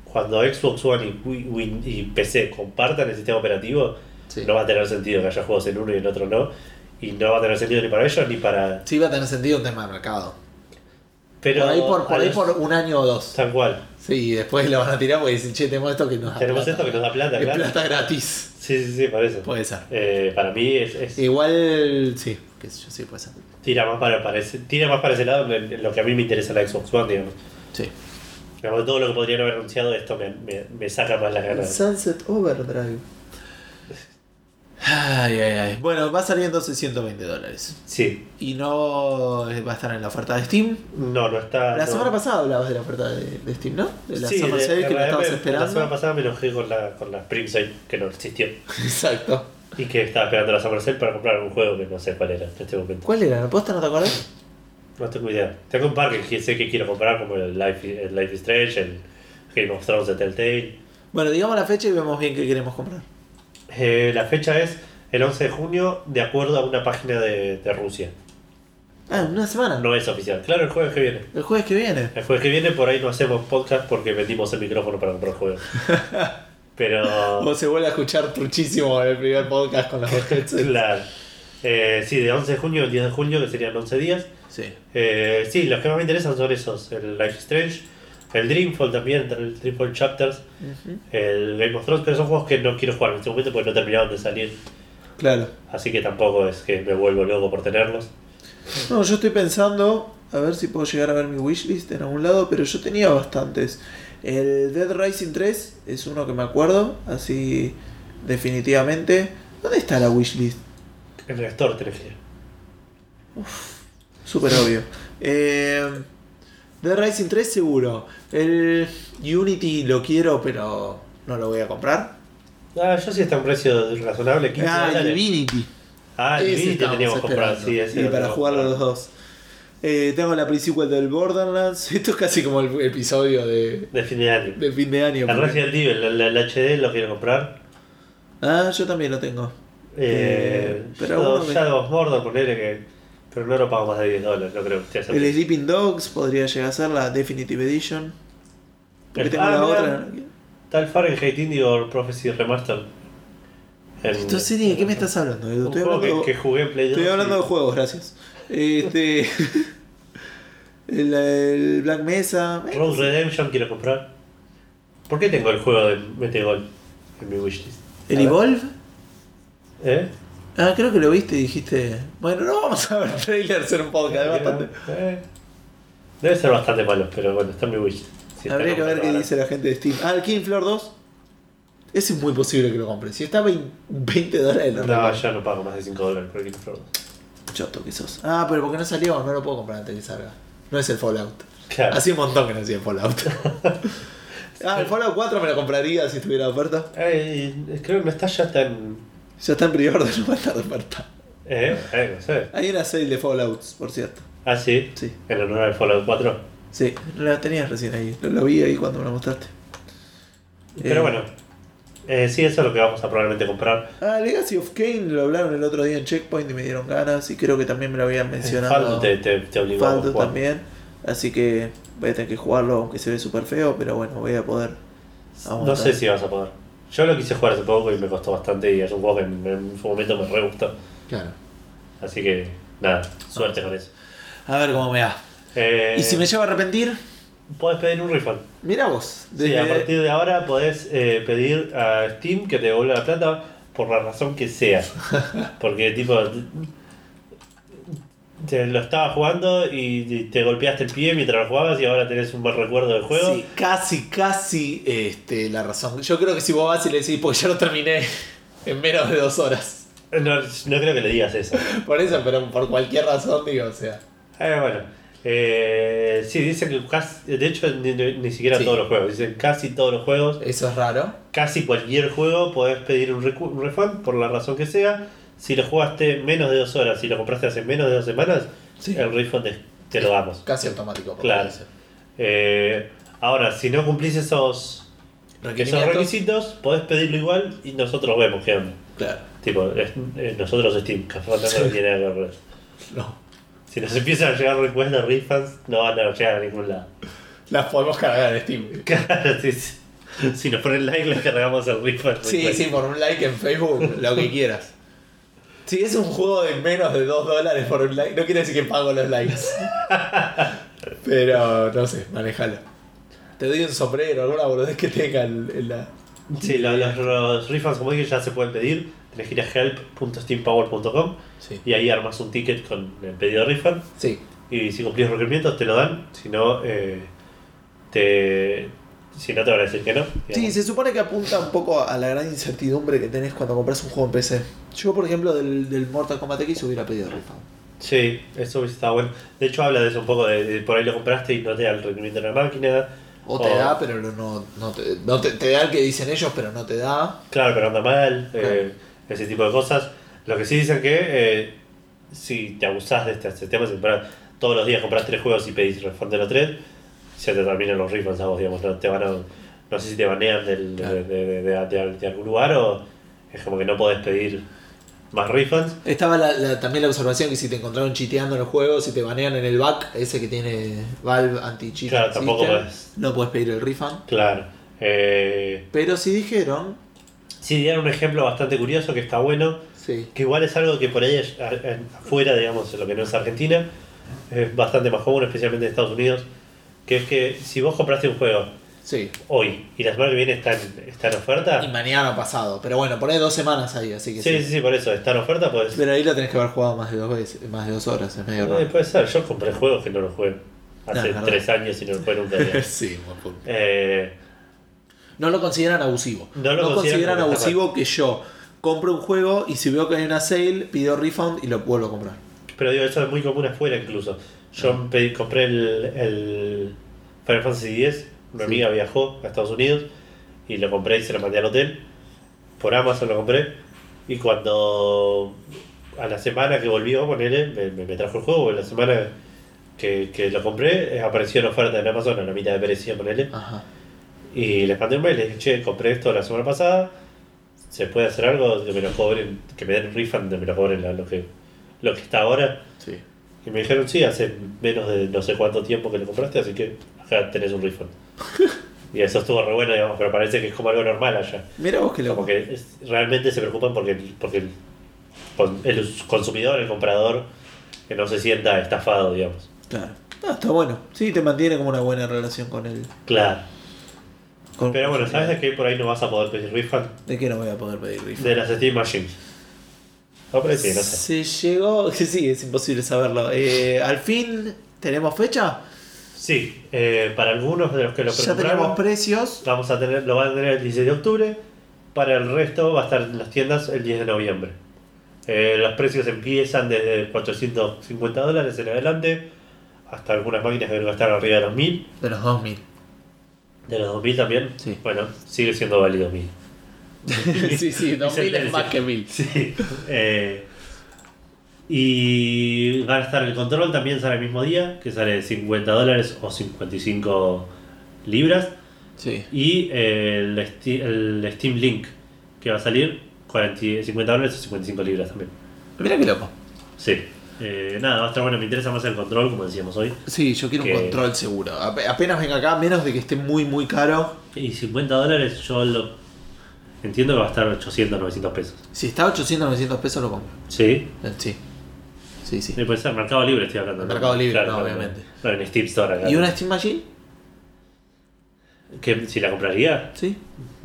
Cuando Xbox One y, Win- y PC compartan el sistema operativo, Sí. no va a tener sentido que haya juegos en uno y en otro no. Y no va a tener sentido ni para ellos ni para. Sí, va a tener sentido un tema de mercado. Pero por ahí por, ahí los- por un año o dos. Tal cual. Sí, y después lo van a tirar porque dicen, che, tenemos esto que nos da Tenemos plata. esto que nos da plata, claro. plata gratis. Sí, sí, sí, por eso. Puede ser. Eh, para mí es, es- Igual, sí, qué sé yo, sí puede ser. tira, más para, para ese, tira más para ese lado lo que a mí me interesa la Xbox One, digamos. Sí. Digamos, todo lo que podrían haber anunciado, esto me, me, me saca más las ganas. Sunset Overdrive. Ay, ay, ay. Bueno, va a salir entonces 120 dólares. Sí, Y no va a estar en la oferta de Steam. no, no está. La no. semana pasada hablabas de la oferta de, de Steam, ¿no? De la Sí, Summer de- Sale en que la estabas me- La semana esperando. pasada me enojé con la, con la Spring Sale, que no existió. Exacto. Y que estaba esperando la Summer Sale para comprar un juego que no sé cuál era en este momento. ¿Cuál era? ¿No posta no te acordás? No tengo idea. Tengo un par que sé que quiero comprar, como el Life, el Life is Strange, el Game of Thrones de Telltale. Bueno, digamos la fecha y vemos bien qué queremos comprar. Eh, la fecha es el 11 de junio, de acuerdo a una página de, de Rusia. Ah, en una semana. No es oficial. Claro, el jueves que viene. El jueves que viene. El jueves que viene por ahí no hacemos podcast porque vendimos el micrófono para comprar juegos. Pero... O se vuelve a escuchar truchísimo el primer podcast con los dos headsets. Claro. Eh, sí, de 11 de junio al 10 de julio, que serían 11 días. Sí. Eh, sí, los que más me interesan son esos. El Life is Strange, el Dreamfall también, el Dreamfall Chapters, Ujú. el Game of Thrones, pero son juegos que no quiero jugar en este momento porque no terminaron de salir. Claro. Así que tampoco es que me vuelvo loco por tenerlos. No, yo estoy pensando, a ver si puedo llegar a ver mi wishlist en algún lado, pero yo tenía bastantes. El Dead Rising 3 es uno que me acuerdo, así definitivamente. ¿Dónde está la wishlist? En el store tenés que ir. Súper obvio. Eh, Dead Rising 3 seguro. El Unity lo quiero, pero no lo voy a comprar. Ah, yo sí está a un precio razonable, 15 Ah, el. Divinity. Ah, el Divinity teníamos comprado, sí, ese Y para jugarlo los dos. Eh, tengo la pre-sequel del Borderlands. Esto es casi como el episodio de, De fin de año. de fin de año. El porque- Resident Evil, el, el HD lo quiero comprar. Ah, yo también lo tengo. Eh, Eh, pero Shadow, me- Shadow of Mordor, ponele que. Pero no lo pago más de 10 dólares, no creo que El Sleeping Dogs podría llegar a ser la Definitive Edition. Porque El- tengo ah, la mirá. otra. Tal Fahrenheit Indigo Prophecy Remastered. Esto serie, ¿de qué me estás hablando? Edu? Estoy hablando, que, que jugué en Play 2. estoy hablando y- de juegos, gracias. Este. El, el Black Mesa. Road Redemption quiero comprar. ¿Por qué tengo el juego de Metegol en mi wishlist? ¿El. Evolve? ¿Eh? Ah, creo que lo viste y dijiste. Bueno, no vamos a ver trailers en un podcast, es bastante. Eh. Debe ser bastante malo, pero bueno, está en mi wishlist. Si Habría que ver qué dice la gente de Steam. Ah, el King Floor 2. Ese es muy posible que lo compre. Si está 20, 20 dólares, lo. No, ya no pago más de 5 dólares por el King Floor 2. Choto que sos. Ah, pero porque no salió, no lo puedo comprar antes que salga. No es el Fallout. Claro. Hace un montón que no hacía el Fallout. ah, el Fallout 4 me lo compraría si estuviera oferta. Eh, creo que no está ya tan. Ya está en pre-order, no va a estar de oferta. Eh, eh, no sé. Hay una sale de Fallouts, por cierto. Ah, sí. Sí. En honor al Fallout 4. Sí, la tenías recién ahí. Lo, lo vi ahí cuando me lo mostraste. Pero Eh. bueno. Eh, sí, eso es lo que vamos a probablemente comprar. Ah, Legacy of Kane lo hablaron el otro día en Checkpoint y me dieron ganas. Y creo que también me lo habían mencionado. Fallout te, te, te obligó a jugar. también. Así que voy a tener que jugarlo, aunque se ve súper feo. Pero bueno, voy a poder. No sé si vas a poder. Yo lo quise jugar hace poco y me costó bastante y es un juego que en, en su momento me re gustó. Claro. Así que nada, suerte con eso. A ver cómo me va. Eh, Y si me llevo a arrepentir, Podés pedir un refund. mira vos. Sí, a partir de ahora podés eh, pedir a Steam que te devuelva la plata por la razón que sea. Porque tipo te lo estaba jugando y te golpeaste el pie mientras lo jugabas y ahora tenés un buen recuerdo del juego. Sí, casi, casi este, la razón. Yo creo que si vos vas y le decís, porque ya lo terminé en menos de dos horas. No, no creo que le digas eso. Por eso, pero por cualquier razón, digo, o sea. Eh, bueno. Eh, sí, dicen que casi, de hecho ni, ni- ni siquiera Sí. todos los juegos, dicen casi todos los juegos, Eso es raro. casi cualquier juego podés pedir un, refund por la razón que sea. Si lo jugaste menos de dos horas, si lo compraste hace menos de dos semanas, Sí. el refund te lo damos. Casi automático. Claro. Eh, ahora, si no cumplís esos, requisitos, podés pedirlo igual y nosotros vemos qué onda. Claro. Tipo, es- nosotros Steam, que no tiene ver. No. Si nos empiezan a llegar requests de refunds, no van a llegar a ningún lado. Las podemos cargar en Steam. Claro, sí, sí. Si nos ponen like, les cargamos el refund. Sí, request. sí, por un like en Facebook, lo que quieras. Si es un juego de menos de 2 dólares por un like, no quiere decir que pago los likes. Pero no sé, manejalo. Te doy un sombrero, alguna boludez que tenga en, la. Sí, lo- los, los refunds, como dije, ya se pueden pedir. Tenés que ir a help.steampower.com Sí. y ahí armas un ticket con el pedido de refund. Sí. Y si cumplís los requerimientos, te lo dan. Si no, eh, te, si no te van a decir que no. Sí, se supone que apunta un poco a la gran incertidumbre que tenés cuando compras un juego en PC. Yo, por ejemplo, del, del Mortal Kombat X hubiera pedido refund. Sí, eso estado bueno. De hecho, habla de eso un poco, de, de por ahí lo compraste y no te da el requerimiento de la máquina. O te da, pero no, no, te, no te, te da el que dicen ellos, pero no te da. Claro, pero anda mal, eh, ese tipo de cosas. Lo que sí dicen que eh, si te abusás de este sistema, si todos los días compras tres juegos y pedís refund de los tres, se te terminan los refunds a vos, digamos, no te van a, no sé si te banean del, Claro. de, de- de- de- de algún lugar o es como que no podés pedir más refunds. Estaba la- la- también la observación que si te encontraron chiteando en el juego, si te banean en el back, ese que tiene Valve anti-cheat, Claro, tampoco system, podés. no puedes pedir el refund. Claro. Eh, Pero si dijeron, sí, dieron un ejemplo bastante curioso que está bueno. sí, que igual es algo que por ahí es- afuera, digamos, lo que no es Argentina, es bastante más común, especialmente en Estados Unidos, que es que si vos compraste un juego sí. hoy y la semana que viene está en, está en oferta, Y mañana pasado. Pero bueno, poné dos semanas ahí, así que sí, sí. sí, sí, por eso, está en oferta, pues Pero ahí lo tenés que haber jugado más de dos veces, más de dos horas, es medio eh, raro. puede ser, yo compré juegos que no los jugué No, hace verdad. tres años y no los jugué nunca. sí, buen punto. Eh, No lo consideran abusivo. No lo consideran abusivo que yo compre un juego y si veo que hay una sale, pido refund y lo vuelvo a comprar. pero digo, eso es muy común afuera incluso. Yo Ah. pedí- compré el, el Final Fantasy X, una Sí. amiga viajó a Estados Unidos y lo compré y se lo mandé al hotel. Por Amazon lo compré. Y cuando a la semana que volvió, ponele, me, me- me trajo el juego, la semana que, que lo compré, eh, apareció en oferta en Amazon a la mitad de precio, ponele. Ajá. Y les mandé un mail, les dije, che, compré esto la semana pasada, ¿se puede hacer algo? Que me lo cobren, que me den un refund, que me lo cobren lo que, lo que está ahora. Sí. Y me dijeron, sí, hace menos de no sé cuánto tiempo que lo compraste, así que acá tenés un refund. y eso estuvo re bueno, digamos, pero parece que es como algo normal allá. Mira vos que lo Como que es- realmente se preocupan porque, porque el, el consumidor, el comprador, que no se sienta estafado, digamos. Claro. Ah, está bueno. Sí, te mantiene como una buena relación con él. Claro. Con- Pero bueno, ¿sabes de qué por ahí no vas a poder pedir refund? ¿De qué no voy a poder pedir refund? De las Steam Machines. No, sé. Se llegó. Sí, es imposible saberlo. Eh, Al fin, ¿tenemos fecha? Sí, eh, para algunos de los que lo Ya tenemos precios. vamos a tener, lo van a tener el 16 de octubre. Para el resto va a estar en las tiendas el 10 de noviembre. Eh, los precios empiezan desde 450 dólares en adelante hasta algunas máquinas que van a estar arriba de los 1000. De los 2000. De los 2000 también. Sí. Bueno, sigue siendo válido 1000. sí, sí, 2000 es más que 1000. Sí. Eh, y va a estar el control también sale el mismo día, que sale 50 dólares o 55 libras. Sí. Y el, el Steam Link, que va a salir 40 50 dólares o 55 libras también. Mira qué loco. Sí. Eh, nada, va a estar bueno, me interesa más el control, como decíamos hoy. Sí, yo quiero Que- un control seguro. Ape- Apenas venga acá, menos de que esté muy, muy caro. Y 50 dólares yo lo entiendo que va a estar 800, 900 pesos. Si está a 800, 900 pesos, lo compro. Sí. Eh, Sí. Sí, sí. Puede ser Mercado Libre, estoy hablando. Mercado Libre, no, claro, obviamente. No, en Steam Store acá. ¿Y una Steam Machine? que si la compraría, Sí.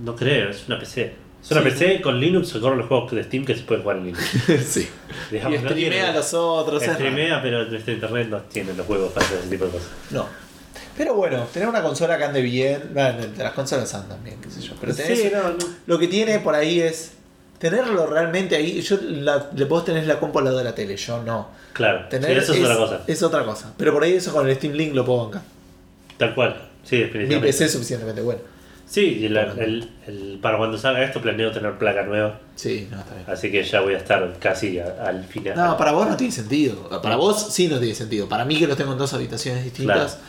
no creo, es una PC. Es una Sí. PC con Linux que corre los juegos de Steam que se pueden jugar en Linux. sí. Y Digamos, no streamea a los otros. es. Streamea, pero nuestro internet no tiene los juegos para hacer ese tipo de cosas. No. Pero bueno, tener una consola que ande bien. Bueno, las consolas andan bien, qué sé yo. Pero tenés- Sí, no, no. lo que tiene por ahí es tenerlo realmente ahí. Yo la, le puedo tener la compu al lado de la tele, yo no. Claro, Tener sí, eso es, otra cosa. Es otra cosa. Pero por ahí eso con el Steam Link lo puedo bancar. Tal cual. Sí, Mi definitivamente. PC es suficientemente bueno. Sí, y la- el, el- para cuando salga esto planeo tener placa nueva. Sí, no, está bien. Así que ya voy a estar casi a- al final. No, para vos no tiene sentido. Para vos sí no tiene sentido. Para mí que los tengo en dos habitaciones distintas.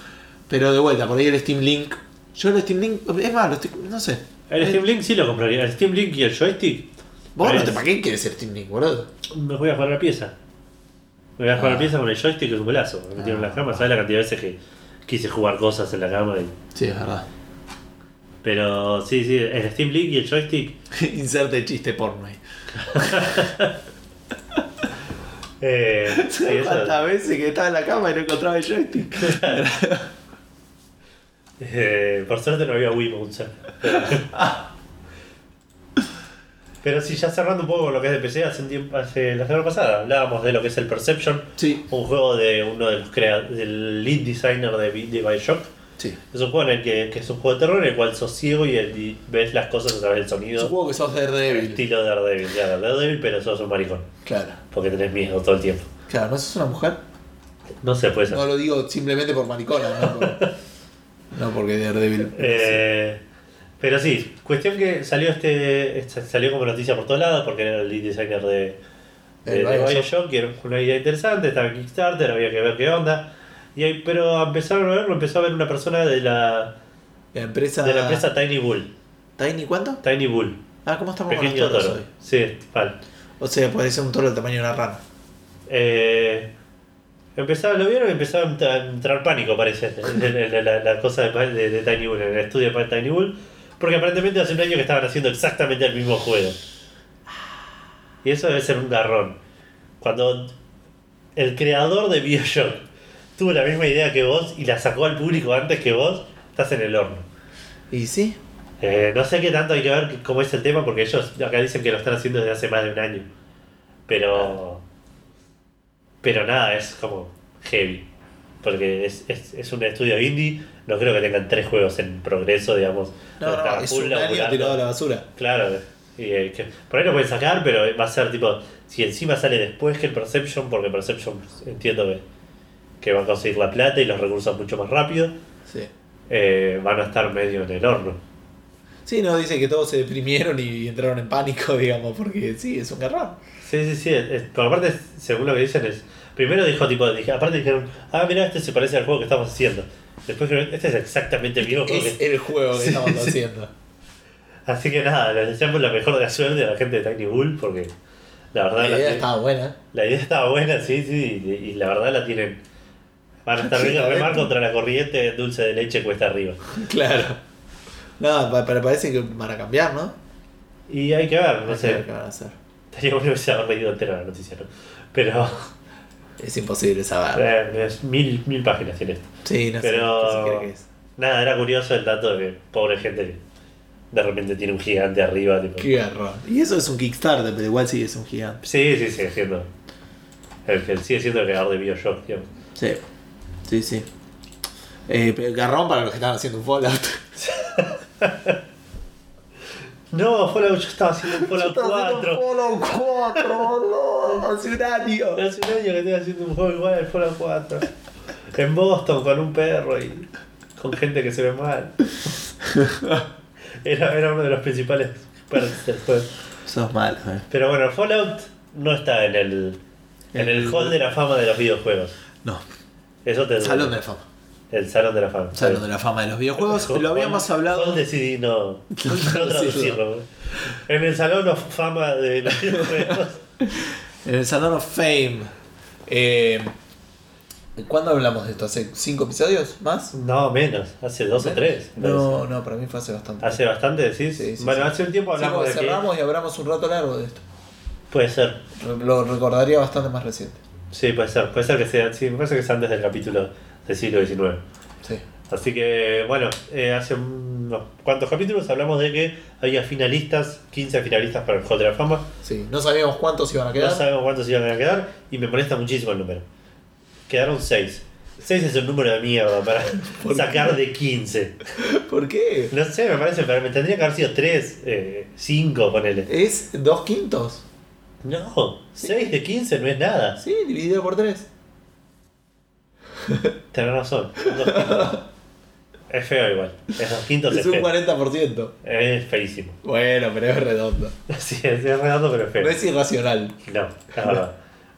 Pero de vuelta, por ahí el Steam Link. Yo el Steam Link. Es más, lo estoy- no sé. El Steam Link sí lo compraría. El Steam Link y el joystick. Vos no te para qué quieres el Steam Link, boludo. Me voy a jugar la pieza. Me voy a jugar Ah. la pieza con el joystick que es un golazo. Me metieron en la cama. ¿Sabes la cantidad de veces que quise jugar cosas en la cama? y- Sí, es verdad. Pero sí, sí, el Steam Link y el joystick. Inserte chiste porno ahí. Eh, sí, ¿Sabes eso- cuántas veces que estaba en la cama y no encontraba el joystick? eh, por suerte no había Wiimote. Pero, pero sí, ya cerrando un poco con lo que es de PC, hace, un tiempo, hace la semana pasada hablábamos de lo que es el Perception, Sí, un juego de uno de los del lead designer de, de Bioshock. Sí. Es un juego en el que, que es un juego de terror en el cual sos ciego y, el- y ves las cosas a través del sonido. Supongo que sos Daredevil. Estilo Daredevil, claro, Daredevil, pero sos un maricón. Claro. Porque tenés miedo todo el tiempo. Claro, ¿no sos una mujer? No sé, puede ser. No lo digo simplemente por maricona, no, por- no porque Daredevil. Eh, pero sí, cuestión que salió este, este- salió como noticia por todos lados porque era el lead designer de, de, de. Bioshock, que era una idea interesante, estaba en Kickstarter, había que ver qué onda. Y ahí, pero empezaron a verlo, empezó a ver una persona de la, La empresa. de la empresa Tiny Bull. ¿Tiny cuánto? Tiny Bull. Ah, ¿cómo estamos con Pequeño los toros toro. hoy? Sí, mal. O sea, puede ser un toro del tamaño de una rana. Eh, empezaba, lo vieron y empezaba a entrar, pánico, parece, la, la cosa de, de- de Tiny Bull, en el estudio de Tiny Bull, porque aparentemente hace un año que estaban haciendo exactamente el mismo juego. Y eso debe ser un garrón. Cuando el creador de Bioshock tuvo la misma idea que vos y la sacó al público antes que vos, estás en el horno. ¿Y sí? Eh, no sé qué tanto hay que ver cómo es el tema, porque ellos acá dicen que lo están haciendo desde hace más de un año. Pero. Pero nada, es como heavy. Porque es, es, es un estudio indie, no creo que tengan tres juegos en progreso, digamos. No, no, es un año tirado a la basura. Claro, y, eh, que por ahí lo pueden sacar, pero va a ser tipo. Si encima sale después que el Perception, porque Perception entiendo que, que va a conseguir la plata y los recursos mucho más rápido, Sí. eh, van a estar medio en el horno. Sí, no, dice que todos se deprimieron y entraron en pánico, digamos, porque sí, es un garrón. Sí, sí, sí. es- pero aparte, según lo que dicen, es. Primero dijo, tipo, dije, aparte dijeron, ah, mira, este se parece al juego que estamos haciendo. Después dijeron, este es exactamente el mismo juego Es que. el juego que Sí, estamos sí. haciendo. Así que nada, les deseamos la mejor de la suerte a la gente de Tiny Bull, porque la verdad La la, idea tienen- estaba buena. la idea estaba buena, sí, sí, y, y la verdad la tienen. Van a estar Sí, bien a remar contra la corriente dulce de leche cuesta arriba. Claro. No, pero parece que van a cambiar, ¿no? Y hay que ver, no Hay que sé. ver qué van a hacer. Estaría bueno que se haber leído entera la noticia, ¿no? Pero. Es imposible saber. Eh, es mil, mil páginas tiene esto. Sí, no Pero- sé que es. Nada, era curioso el dato de que pobre gente que de repente tiene un gigante arriba. Tipo. Qué garrón. Y eso es un Kickstarter, pero igual sigue es un gigante. Sí, sí, sigue siendo. El que sigue siendo el creador de Bioshock, digamos. Sí, sí, sí. Eh, garrón para los que están haciendo un Fallout. No, Fallout yo estaba haciendo un Fallout 4. Fallout 4, boludo. Hace un año. Hace un año que estoy haciendo un juego igual al Fallout 4. En Boston con un perro y con gente que se ve mal. Era, era uno de los principales perks del juego. Sos malo, eh. Pero bueno, Fallout no está en el, en el hall de la fama de los videojuegos. No, Eso te Salón de la Fama. El Salón de la Fama. Salón de la Fama de los videojuegos. Lo habíamos hablado. hall decidí no, no traducirlo. En el Salón de Fama de los videojuegos. En el Salón of Fame. Eh, ¿Cuándo hablamos de esto? ¿Hace cinco episodios más? No, menos. Hace dos o tres. No, no, para mí fue hace bastante. Hace bastante, decís. Sí, sí, bueno, sí. hace un tiempo hablamos de que. cerramos y hablamos un rato largo de esto. Puede ser. Lo recordaría bastante más reciente. Sí, puede ser. Puede ser que sea. Sí, me parece que es antes del capítulo del siglo XIX. Sí. Así que, bueno, eh, hace unos cuantos capítulos hablamos de que había finalistas, 15 finalistas para el Hall de la Fama. Sí. No sabíamos cuántos iban a No quedar. sabemos cuántos iban a quedar y me molesta muchísimo el número. Quedaron 6. 6 es un número de mierda para sacar de 15. ¿Por qué? No sé, me parece, pero me tendría que haber sido 3, 5, ponele. Es dos quintos. No, 6 de 15 no es nada. Sí, dividido por tres. Tenés razón. Es feo igual. Es dos quintos es Es un feo. 40%. Es feísimo. Bueno, pero es redondo. Sí, es, redondo, pero es feo. No es irracional. No, es verdad.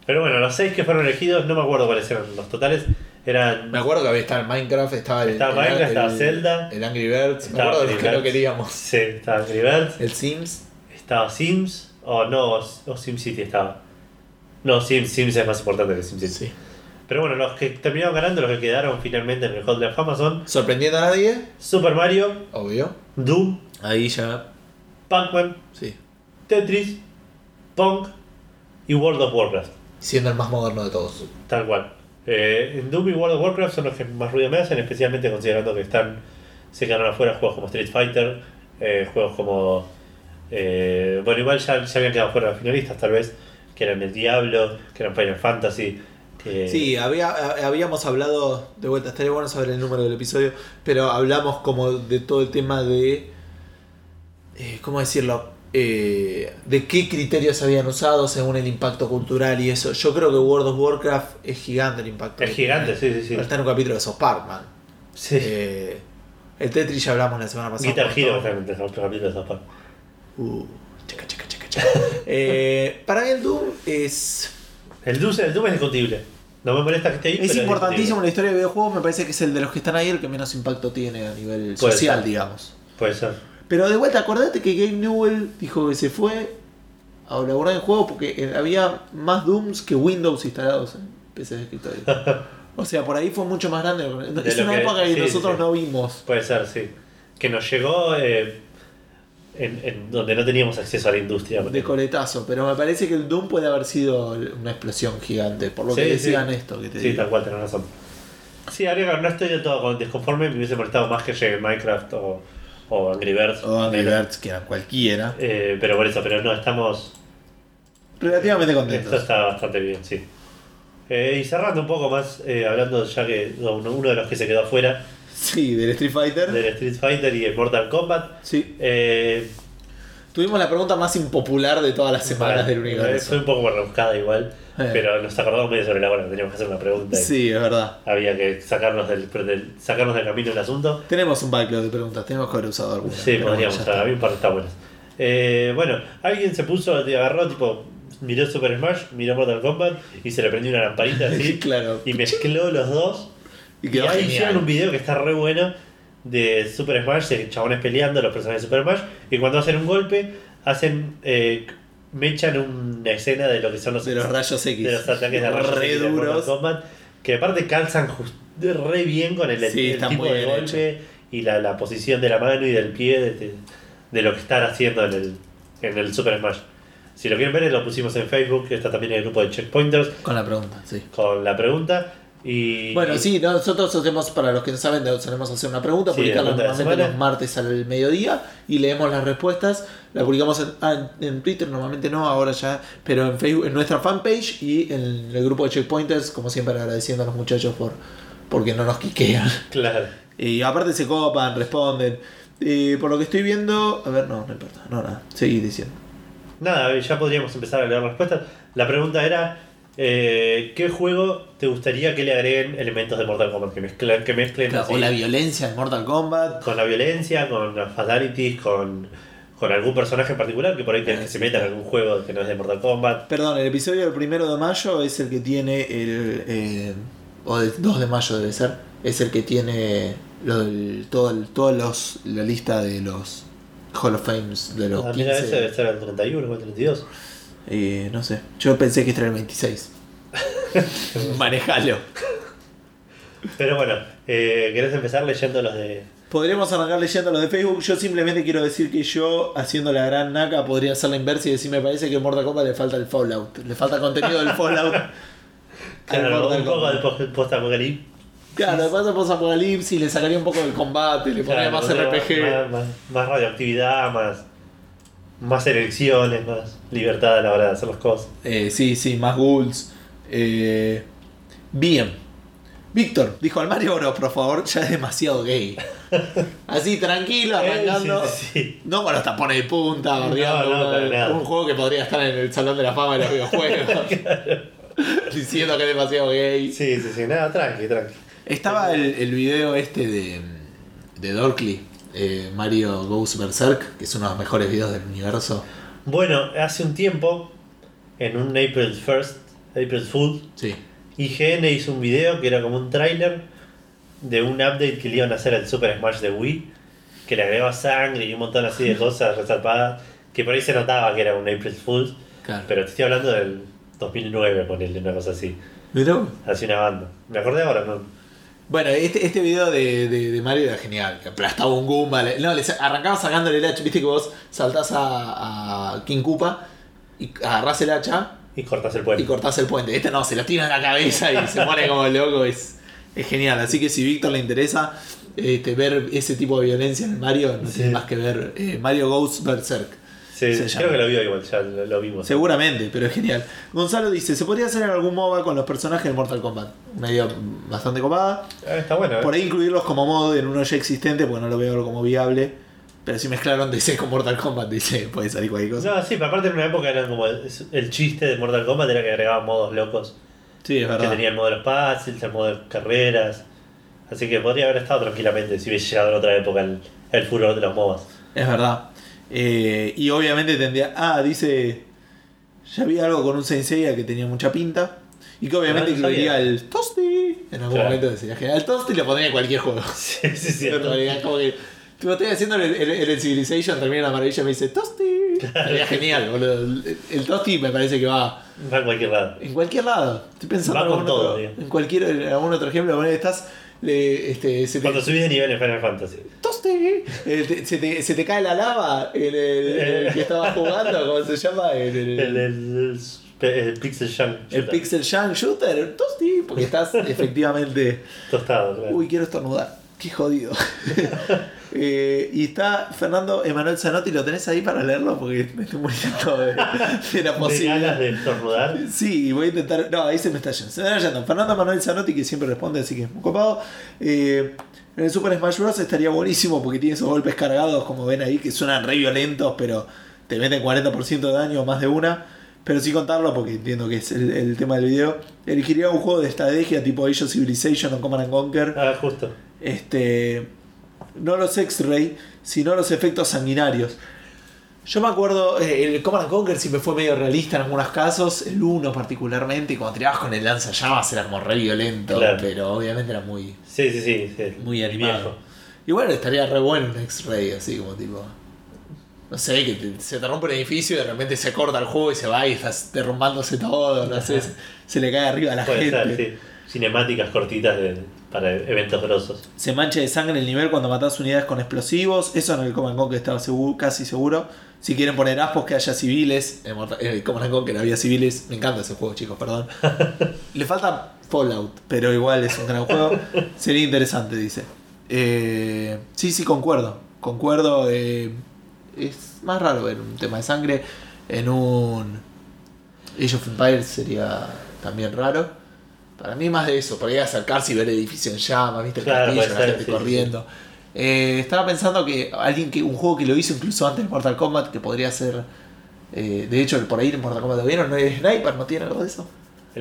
Pero bueno, los 6 que fueron elegidos, no me acuerdo cuáles eran los totales. Eran. Me acuerdo que había estado Minecraft, estaba el, Estaba el- Minecraft, estaba el- Zelda. el Angry Birds. Me acuerdo de los que no queríamos. Sí, estaba Angry Birds. El Sims. Estaba Sims. O no, o SimCity estaba. No, Sims, Sims es más importante que SimCity. Sí. Pero bueno, los que terminaron ganando, los que quedaron finalmente en el Hall de la Fama son Sorprendiendo a nadie, Super Mario, obvio. Doom, Ahí ya. Pac-Man, Sí. Tetris, Pong y World of Warcraft. Siendo el más moderno de todos. Tal cual. Eh, Doom y World of Warcraft son los que más ruido me hacen, especialmente considerando que están se quedaron afuera juegos como Street Fighter, eh, juegos como. Eh, bueno, igual ya, ya habían quedado fuera finalistas, tal vez, que eran el Diablo, que eran Final Fantasy. Que, Sí, había, habíamos hablado, de vuelta, estaría bueno saber el número del episodio, pero hablamos como de todo el tema de, eh, ¿cómo decirlo? Eh, de qué criterios habían usado según el impacto cultural y eso. Yo creo que World of Warcraft es gigante el impacto. Es gigante, tiene. sí, sí, sí. Está en un capítulo de South Park, man. Sí. Eh, el Tetris ya hablamos la semana pasada. Guitar Hero otro capítulo de. Uh, chaca, chaca, chaca, chaca. Eh, para mí el Doom es... El Doom, el Doom es discutible. No me molesta que esté ahí. Es pero importantísimo en la historia de videojuegos, me parece que es el de los que están ahí el que menos impacto tiene a nivel Puede social, ser. digamos. Puede ser. Pero de vuelta, acordate que Gabe Newell dijo que se fue a laburar en juego porque eh, había más Dooms que Windows instalados en PC de escritorio. o sea, por ahí fue mucho más grande. Es una que- época que sí, nosotros sí. no vimos Puede ser, sí. Que nos llegó eh, en, en donde no teníamos acceso a la industria. de coletazo, pero me parece que el Doom puede haber sido una explosión gigante, por lo Sí, que sí. decían esto que te Sí, digo. tal cual, tenés razón. Sí, habría no estoy del todo con- desconforme, me hubiese molestado más que llegue Minecraft o, o Angry Birds. O Angry Birds, que era cualquiera. Eh, pero por eso, pero no, estamos. Relativamente Esto contentos. está bastante bien, sí. Eh, y cerrando un poco más, eh, hablando ya que uno, uno de los que se quedó afuera Sí, del Street Fighter. del Street Fighter y el Mortal Kombat. Sí. Eh, Tuvimos la pregunta más impopular de todas las semanas del eh, universo. Fue un poco rebuscada igual, Eh. pero nos acordamos medio sobre la hora, teníamos que hacer una pregunta. Sí, es verdad. Había que sacarnos del, del- sacarnos del camino el asunto. Tenemos un backlog de preguntas, tenemos que haber usado algunas. Sí, podríamos, bueno, ya había un par de está buenas. Eh, bueno, alguien se puso, agarró, tipo, miró Super Smash, miró Mortal Kombat y se le prendió una lamparita así claro. y mezcló los dos. Y Y, quedó ahí genial. hicieron un video que está re bueno de Super Smash, de chabones peleando, los personajes de Super Smash, y cuando hacen un golpe, hacen eh, me echan una escena de lo que son los, De los rayos X. de los ataques de rayos Re X de duros. Kombat, que aparte calzan just- re bien con el, Sí, el tipo de golpe y la, la posición de la mano y del pie de, de- de lo que están haciendo en el, en el Super Smash. Si lo quieren ver, lo pusimos en Facebook, está también en el grupo de Checkpointers, Con la pregunta, sí. con la pregunta. Y, Bueno, sí, nosotros hacemos, para los que no saben, solemos hacer una pregunta, Sí, publicarla normalmente los martes al mediodía y leemos las respuestas. La publicamos en, ah, en- en Twitter, normalmente no, ahora ya, pero en Facebook, en nuestra fanpage y en el grupo de Checkpointers, como siempre agradeciendo a los muchachos por porque no nos quiquean. Claro. Y aparte se copan, responden. Y por lo que estoy viendo, a ver, no, no importa, no, nada, seguí diciendo. Nada, ya podríamos empezar a leer respuestas. La pregunta era: eh, ¿qué juego te gustaría que le agreguen elementos de Mortal Kombat? Que mezclen, que mezclen así, O la violencia en Mortal Kombat. con la violencia, con las fatalities, con, con algún personaje en particular que por ahí tenés que se meta en algún juego que no es de Mortal Kombat. Perdón, el episodio del primero de mayo es el que tiene el. eh, o del 2 de mayo debe ser. Es el que tiene lo del- todo el- todos los, la lista de los Hall of Fames de los Ah, mira, ese 15. debe ser el 31 o el 32. Eh, no sé. Yo pensé que este era el 26. Manejalo. Pero bueno, eh, ¿querés empezar leyendo los de. Podríamos arrancar leyendo los de Facebook. Yo simplemente quiero decir que yo, haciendo la gran naca, podría hacer la inversa y decir: Me parece que a Mortal Kombat le falta el Fallout. Le falta contenido del Fallout. al Claro, Mortal un poco post- post-apocalipsis. Claro, de paso post apocalipsis, le sacaría un poco del combate, le Claro, más más, RPG. Más, más- más radioactividad, más, más elecciones, más libertad a la hora de hacer las cosas. Eh, sí, sí, más ghouls. Eh, bien. Víctor, dijo al Mario Bros, por favor, ya es demasiado gay. Así, tranquilo, arrancando. Sí, sí, sí. No con los tapones de punta, No, un juego que podría estar en el Salón de la Fama de los videojuegos. Diciendo que es demasiado gay. Sí, sí, sí, nada, tranqui, tranqui. Estaba el, el video este de, de Dorkly, eh, Mario Goes Berserk, que es uno de los mejores videos del universo. Bueno, hace un tiempo, en un April 1st, April Fool, Sí. IGN hizo un video que era como un tráiler de un update que le iban a hacer al Super Smash de Wii, que le agregaba sangre y un montón así de cosas resarpadas, que por ahí se notaba que era un April Fool, Claro. pero te estoy hablando del 2009, ponerle una cosa así, Pero, así una banda. Me acordé ahora, ¿no? Bueno, este, este video de, de- de Mario era genial. Que aplastaba un Goomba. le- no, le arrancaba sacándole el hacha. Viste que vos saltás a, a King Koopa y agarrás el hacha Y cortas el puente. y cortás el puente. Este no, se lo tira en la cabeza y se pone como loco. Es, es genial. Así que si Víctor le interesa este, ver ese tipo de violencia en Mario, no Sí. tiene más que ver eh, Mario Goes Berserk. Sí, se creo llama. que lo vio igual, ya lo, lo vimos. Seguramente, pero es genial. Gonzalo dice, ¿se podría hacer algún MOBA con los personajes de Mortal Kombat? Una idea bastante copada. Ah, está bueno, ¿eh? Por ahí incluirlos como modo en uno ya existente, porque no lo veo como viable. Pero si mezclaron DC con Mortal Kombat, dice, puede salir cualquier cosa. No, sí, pero aparte en una época era como el, el chiste de Mortal Kombat era que agregaban modos locos. Sí, es Que verdad. tenía el modo de los puzzles, el modo de carreras. Así que podría haber estado tranquilamente si hubiese llegado en otra época el, el furor de los MOBAs. Es verdad. Eh, y obviamente tendría... Ah, dice... Ya había algo con un Sensei que tenía mucha pinta. Y que obviamente Ah, no incluiría sabía. el Toasty. En algún Claro. momento sería genial. El Toasty lo pondría en cualquier juego. Sí, sí, sí. Como que. Tipo, estoy haciendo el, el, el Civilization, termina la maravilla y me dice Toasty. Sería genial, boludo. El, el Toasty me parece que va Va a cualquier lado. en cualquier lado. Estoy pensando Va en con todo, otro, en cualquier en algún otro ejemplo. Bueno, estás. Le- este, se te, Cuando subís de nivel en Final Fantasy. Toasty. Eh, te- se, te, se te cae la lava en el, el que estabas jugando, ¿cómo se llama? En el, El, el, el Pixel Junk. el Pixel Junk Shooter. Toasty. Porque estás efectivamente. Tostado, claro. Uy, quiero estornudar. Qué jodido. Eh, y está Fernando Emanuel Zanotti, ¿lo tenés ahí para leerlo? Porque me estoy muriendo de, de la posibilidad. de estornudar. Sí, voy a intentar. No, ahí se me está yendo. Se me está yendo. Fernando Emanuel Zanotti, que siempre responde, así que es muy copado. Eh, en el Super Smash Bros. estaría buenísimo porque tiene esos golpes cargados, como ven ahí, que suenan re violentos, pero te meten 40% de daño, más de una. Pero sin contarlo, porque entiendo que es el, el tema del video. Elegiría un juego de estrategia tipo Age of Civilization o Command and Conquer. Ah, justo. Este. No los X-Ray, sino los efectos sanguinarios. Yo me acuerdo, eh, el Command and Conquer siempre fue medio realista en algunos casos, el 1 particularmente, y cuando tirabas con el lanzallamas era como re violento, Claro. pero obviamente era muy, Sí, sí, sí. sí. muy animado. viejo. Y bueno, estaría re bueno un X-Ray, así como tipo. No sé, que te- se te rompe un edificio y de repente se corta el juego y se va y estás derrumbándose todo, no sé, se, se le cae arriba a la Puede gente. sí. Cinemáticas cortitas de, para eventos grosos. Se mancha de sangre el nivel cuando matas unidades con explosivos. Eso en el Command Conquer estaba seguro, casi seguro. Si quieren poner aspos que haya civiles. En en el Command Conquer había civiles. Me encanta ese juego, chicos, perdón. Le falta Fallout, pero igual es un gran juego. Sería interesante, dice. Eh, sí, sí, concuerdo. Concuerdo. eh, es más raro ver un tema de sangre en un Age of Empires sería también raro. Para mí más de eso, podría acercarse y ver el edificio en llamas, viste el Claro, castillo, la gente sí, corriendo. Eh, estaba pensando que alguien que un juego que lo hizo incluso antes de Mortal Kombat, que podría ser. eh, de hecho, por ahí en Mortal Kombat lo vieron, ¿no es Sniper? ¿No tiene algo de eso?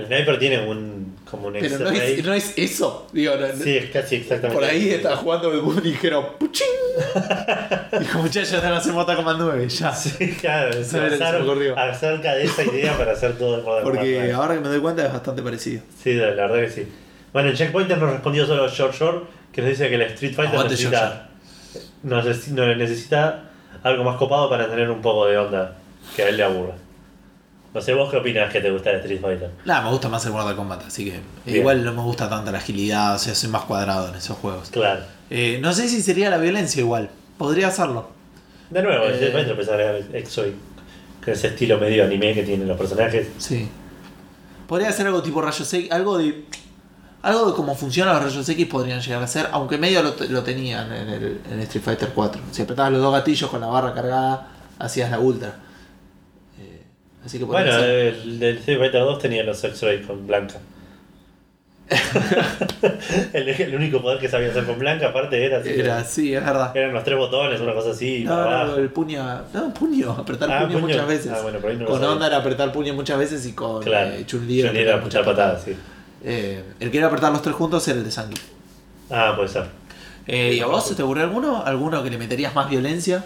El sniper tiene un como un Pero no X-ray. es, no es eso. Digo, no- no- Sí, es casi exactamente. por ahí estaba jugando el Boom y dijeron ¡Puchín! Dijo, muchachos, están haciendo Mortal Kombat 9, ya. Sí, claro, se Se se basaron acerca de esa idea para hacer todo el Modern Porque ahora que me doy cuenta es bastante parecido. Sí, la verdad que sí. Bueno, en Checkpointer nos respondió solo George Shore, que nos dice que el Street Fighter Aguante, necesita, no, neces- no, necesita algo más copado para tener un poco de onda que a él le aburra. No sé, vos qué opinas que te gusta el Street Fighter. Nada, me gusta más el Mortal Kombat, así que Bien. igual no me gusta tanta la agilidad, o sea, soy más cuadrado en esos juegos. Claro. Eh, no sé si sería la violencia igual, podría hacerlo. De nuevo, el Eh. Street Fighter Exoy, con ese estilo medio anime que tienen los personajes. Sí. Podría ser algo tipo rayos X, algo de. Algo de cómo funcionan los rayos X podrían llegar a ser, aunque medio lo, lo tenían en el en Street Fighter 4. Si apretabas los dos gatillos con la barra cargada, hacías la ultra. Eh, así que Bueno, el del Street Fighter 2 tenía los X-Ray con Blanca. el, el único poder que sabía hacer con Blanca, aparte, era así. Era, sí, es verdad. Eran los tres botones, una cosa así, No, para no, el puño. No, puño, apretar Ah, puño, puño. muchas veces. Ah, bueno, por ahí no con onda era apretar puño muchas veces y con Claro, eh, Chun-Li era muchas patadas, sí. Eh, el que era apretar los tres juntos era el de Sangui. Ah, puede ser. Eh, ¿Y a vos se te ocurrió alguno? ¿Alguno que le meterías más violencia?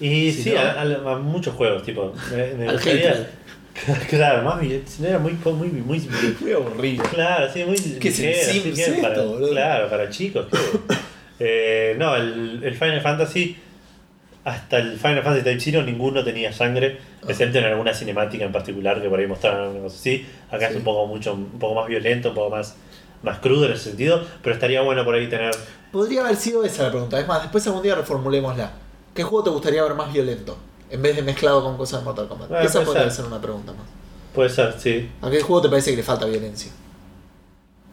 Y Sí, sí, ¿no? a, a- a muchos juegos, tipo. Me, me Al gustaría- claro, más era muy, muy, muy, muy aburrido. Claro, sí, muy ¿Qué es el ligero, que esto, para? Claro, para chicos. Eh, no, el, el Final Fantasy, hasta el Final Fantasy Type Zero, ninguno tenía sangre, Ah. excepto en alguna cinemática en particular que por ahí mostraron cosa así. Acá Sí. es un poco, mucho, un poco más violento, un poco más, más crudo en ese sentido, pero estaría bueno por ahí tener. Podría haber sido esa la pregunta. Es más, después algún día reformulémosla. ¿Qué juego te gustaría ver más violento? En vez de mezclado con cosas de Mortal Kombat. Esa puede podría ser. ser una pregunta más. Puede ser, sí. ¿A qué juego te parece que le falta violencia?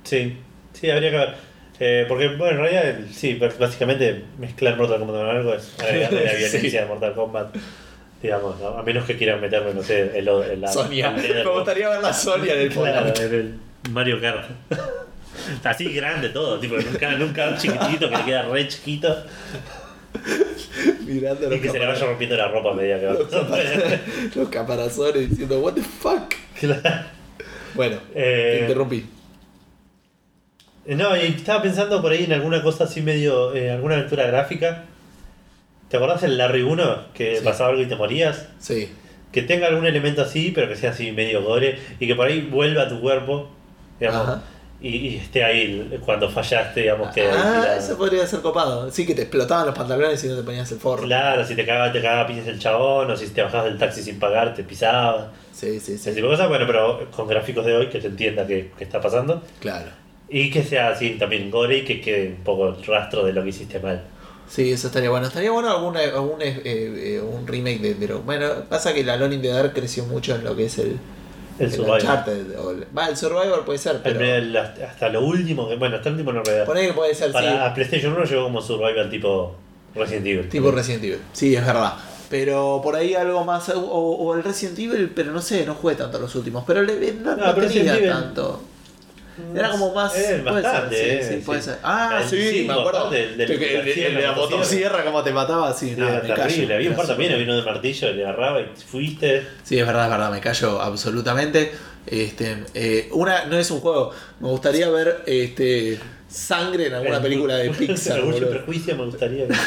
Sí, sí, habría que ver. Eh, porque, bueno, en realidad, sí, bás- básicamente mezclar Mortal Kombat con algo es agregarle la Sí. violencia de Mortal Kombat. Digamos, ¿no? a menos que quieran meterme, no sé, el, el, la- Sonia. Me gustaría ver la Sonia del Claro, en el Mario Kart. Así grande todo, tipo, Kart, en un chiquitito que le queda re chiquito Mirando y los, que se le vaya rompiendo la ropa a medida que va. los capara- los caparazones diciendo, ¿What the fuck? Claro. Bueno, Eh, te interrumpí. No, y estaba pensando por ahí en alguna cosa así medio, eh, alguna aventura gráfica. ¿Te acordás del Larry 1? Que Sí. pasaba algo y te morías. Sí. Que tenga algún elemento así, pero que sea así medio gore. Y que por ahí vuelva a tu cuerpo. Digamos. Ajá. Y, y esté ahí cuando fallaste, digamos que. Ah, eso podría ser copado. Sí, que te explotaban los pantalones y no te ponías el forro. Claro, si te cagaba, te cagaba piñas el chabón, o si te bajabas del taxi sin pagar, te pisaba. Sí, sí, Ese sí. tipo de cosas, bueno, pero con gráficos de hoy que se entienda qué qué está pasando. Claro. Y que sea así también gore y que quede un poco el rastro de lo que hiciste mal. Sí, eso estaría bueno. Estaría bueno alguna, algún eh, eh, un remake de, lo- Bueno, pasa que la Lone in the Dark creció mucho en lo que es el, El el Survivor. O el- Va, el Survivor puede ser, El- pero. el- hasta lo último, bueno, hasta el último no realidad. Poner que puede ser, Para a PlayStation 1 llegó como Survivor tipo Resident Evil. sí. Tipo Resident Evil. Sí, es verdad. Pero por ahí algo más. O, o el Resident Evil, pero no sé, no jugué tanto los últimos. Pero le, no, No, no pero tenía tanto. Era como más. Eh, puede bastante, ser, eh, sí, sí, puede sí. ser. Ah, El sí, me acuerdo. del- del- El que- el, del- el de la motosierra, como te mataba, sí, era me callo. terrible. Había un par también, había uno de martillo, le agarraba y fuiste. Sí, es verdad, es verdad, me callo absolutamente. Este, eh, una, no es un juego. Me gustaría ver este, sangre en alguna El- película de Pixar. Orgullo prejuicio me gustaría.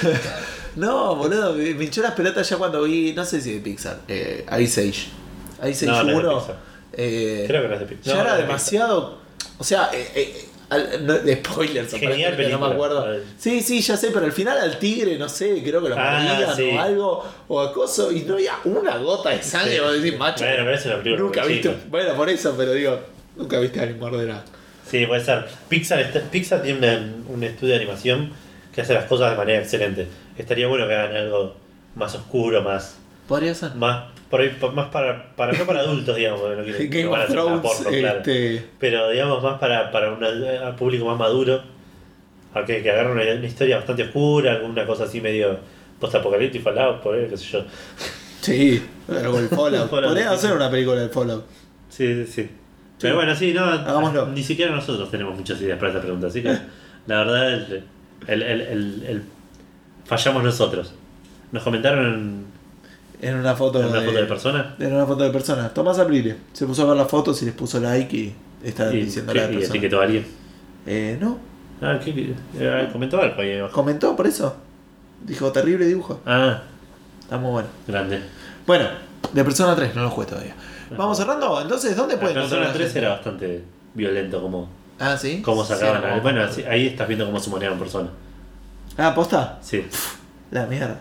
No, boludo, me, me hinchó las pelotas ya cuando vi, no sé si de Pixar, eh, Ice Age. Ice No, Age no es de 1. Pixar. eh, Creo que no es de Pixar. ya No, era no demasiado. O sea, eh, eh, al- no- de spoilers, Genial aparentemente, no me película. acuerdo. Sí, sí, ya sé, pero al final al tigre, no sé, creo que lo Ah, mordían sí. o algo, o acoso, y no había una gota de sangre. Sí. Vos decís, macho, Bueno, pero es una película nunca viste. Bueno, por eso, pero digo, nunca viste a alguien morder a, Sí, puede ser. Pixar, Pixar tiene un estudio de animación que hace las cosas de manera excelente. Estaría bueno que hagan algo más oscuro, más. Podría ser. más por ahí, más para, para no para adultos, digamos, no, quiero- Game no of Thrones, porno, claro. este, Pero digamos más para, para un público más maduro. a que, agarren una, una historia bastante oscura, alguna cosa así medio post-apocalíptico, Fallout, por ahí, qué sé yo. Sí, algo del Fallout. Fallout, Podría hacer una película del Fallout. Sí, sí, sí. Pero bueno, sí, no, Hagámoslo. ni siquiera nosotros tenemos muchas ideas para esta pregunta, así que la verdad el, el, el, el- el- fallamos nosotros. Nos comentaron en, una foto, en una foto de persona En una foto de persona. Tomás Aprile. Se puso a ver las fotos y les puso like y está y, diciendo la y persona. etiquetó a alguien. Eh, no. Ah, ¿qué? Eh, comentó algo ahí abajo. Comentó por eso. Dijo terrible dibujo. Ah, Está muy bueno. grande. Bueno, de Persona 3, no lo jugué todavía. Vamos cerrando. Entonces, ¿dónde pueden persona encontrar la 3 gente? era bastante violento como, Ah, sí. sacaban. Sí, a- no. bueno, ahí estás viendo cómo se moneaban personas. Ah, posta. Sí. La mierda.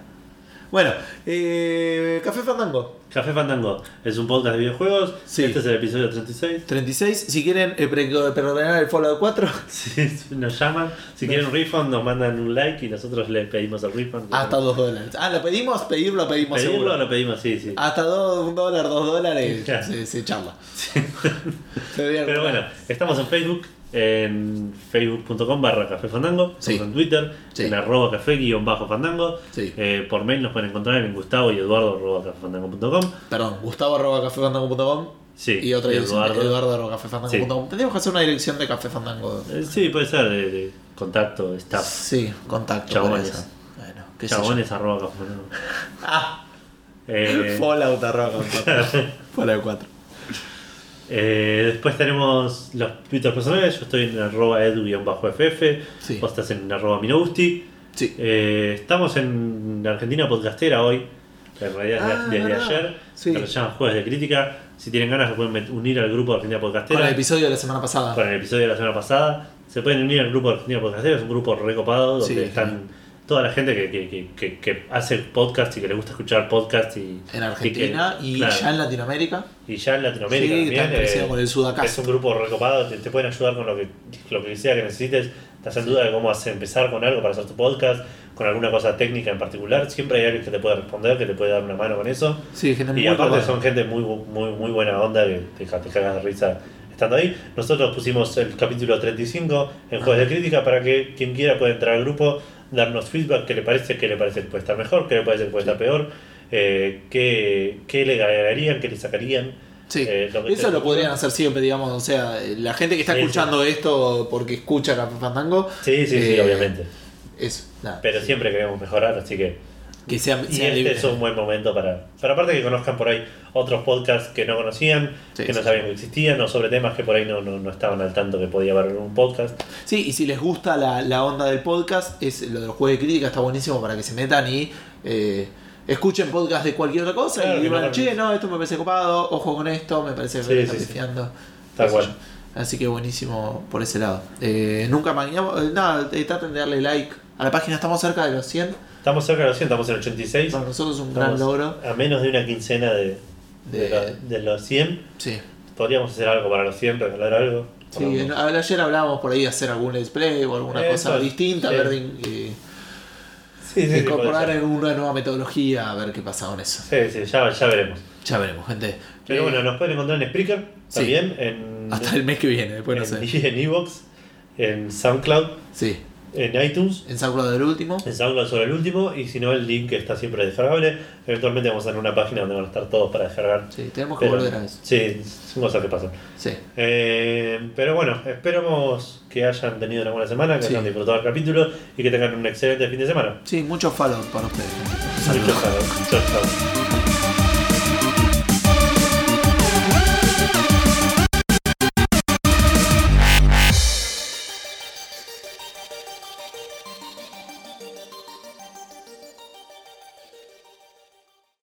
Bueno, eh, Café Fandango. Café Fandango es un podcast de videojuegos. Sí. Este es el episodio 36. 36. Si quieren eh, pre- perdonar el Fallout 4, Sí, nos llaman. Si quieren un refund, nos mandan un like y nosotros le pedimos el refund. hasta 2 dólares. Ah, ¿lo pedimos? Pedirlo, lo pedimos Pedirlo seguro. lo pedimos, sí, sí. Hasta 2 dólar, 2 dólares Claro. se, se charla. Pero bueno, estamos en Facebook, en facebook.com barra café fandango, Sí. en Twitter, Sí. en arroba café guion bajo fandango, Sí. Eh, por mail nos pueden encontrar en gustavo y eduardo arroba cafefandango.com. Perdón, gustavo arroba cafefandango.com Sí, y otra dirección, Eduardo. eduardo, arroba cafefandango.com. Tendríamos que hacer una dirección de Café Fandango. Eh, sí, puede ser de, de contacto, staff, Sí, contacto. Chabones. Bueno, qué chabones arroba café fandango. Ah, Eh, Fallout arroba cafefandango. Fallout 4. Eh, después tenemos los Twitter personales, yo estoy en arroba edu-ff, Sí. vos estás en arroba minousti. Sí. Eh, estamos en Argentina Podcastera hoy, en realidad Ah, desde ayer, Sí. se llama Jueves de Crítica. Si tienen ganas, se pueden unir al grupo de Argentina Podcastera. Con el episodio de la semana pasada. con el episodio de la semana pasada. Se pueden unir al grupo de Argentina Podcastera, es un grupo recopado donde Sí, están toda la gente que, que, que, que, hace podcast y que le gusta escuchar podcast y, En Argentina y, claro, ya en Latinoamérica. y ya en Latinoamérica Sí, también. eh, con el Sudacast. es un grupo recopado, te, te pueden ayudar con lo que, lo que sea que necesites. Estás en duda de cómo hacer, empezar con algo para hacer tu podcast, con alguna cosa técnica en particular. Siempre hay alguien que te puede responder, que te puede dar una mano con eso. Sí, gente muy Y aparte copada. son gente muy, muy, muy buena onda que te, te cagas de risa estando ahí. Nosotros pusimos el capítulo 35 en Jueves de Crítica para que quien quiera pueda entrar al grupo, darnos feedback, qué le parece, qué le parece que puede estar mejor, qué le parece que puede estar peor, eh, qué, qué le agregarían, qué le sacarían. Sí, eh, lo eso lo podrían hacer siempre, digamos, o sea, la gente que está Sí, escuchando esto porque escucha Café Fandango, Sí, sí, sí, Eh, obviamente. es nada, Pero siempre queremos mejorar, así que... que sea, Y sea este libre. es un buen momento para, para aparte que conozcan por ahí otros podcasts que no conocían, Sí, que no sí. sabían que existían, o sobre temas que por ahí no, no, no estaban al tanto que podía haber un podcast. Sí, y si les gusta la, la onda del podcast, es lo del juego de crítica está buenísimo para que se metan y eh, escuchen podcast de cualquier otra cosa Claro, y digan, che, no, esto me parece copado, ojo con esto, me parece que me está. Tal cual. Así que buenísimo por ese lado. Eh, nunca mañamos, eh, nada, traten de darle like a la página, estamos cerca de los 100. Estamos cerca de los 100, estamos en 86. Para nosotros es un gran logro. A menos de una quincena de, de, De- la- de los 100. Sí. Podríamos hacer algo para los 100, regalar algo. Sí, en- ayer hablábamos por ahí de hacer algún let's play o alguna Eso, cosa distinta, sí. ver eh, sí, sí, incorporar en una nueva metodología, a ver qué pasa con eso. Sí, sí, ya, ya veremos. Ya veremos, gente. Pero Eh, bueno, nos pueden encontrar en Spreaker también, en hasta el mes que viene, después no en, sé. en Evox, en SoundCloud, Sí, en iTunes. en SoundCloud del último. En SoundCloud sobre el último, y si no, el link está siempre descargable. Eventualmente vamos a tener una página donde van a estar todos para descargar. Sí, tenemos que Pero- volver a eso. Sí, son cosas que pasan. Sí. Eh, pero bueno, esperamos que hayan tenido una buena semana, que Sí. hayan disfrutado el capítulo y que tengan un excelente fin de semana. Sí, muchos follow para ustedes. Muchos Saludos. Chao, chao.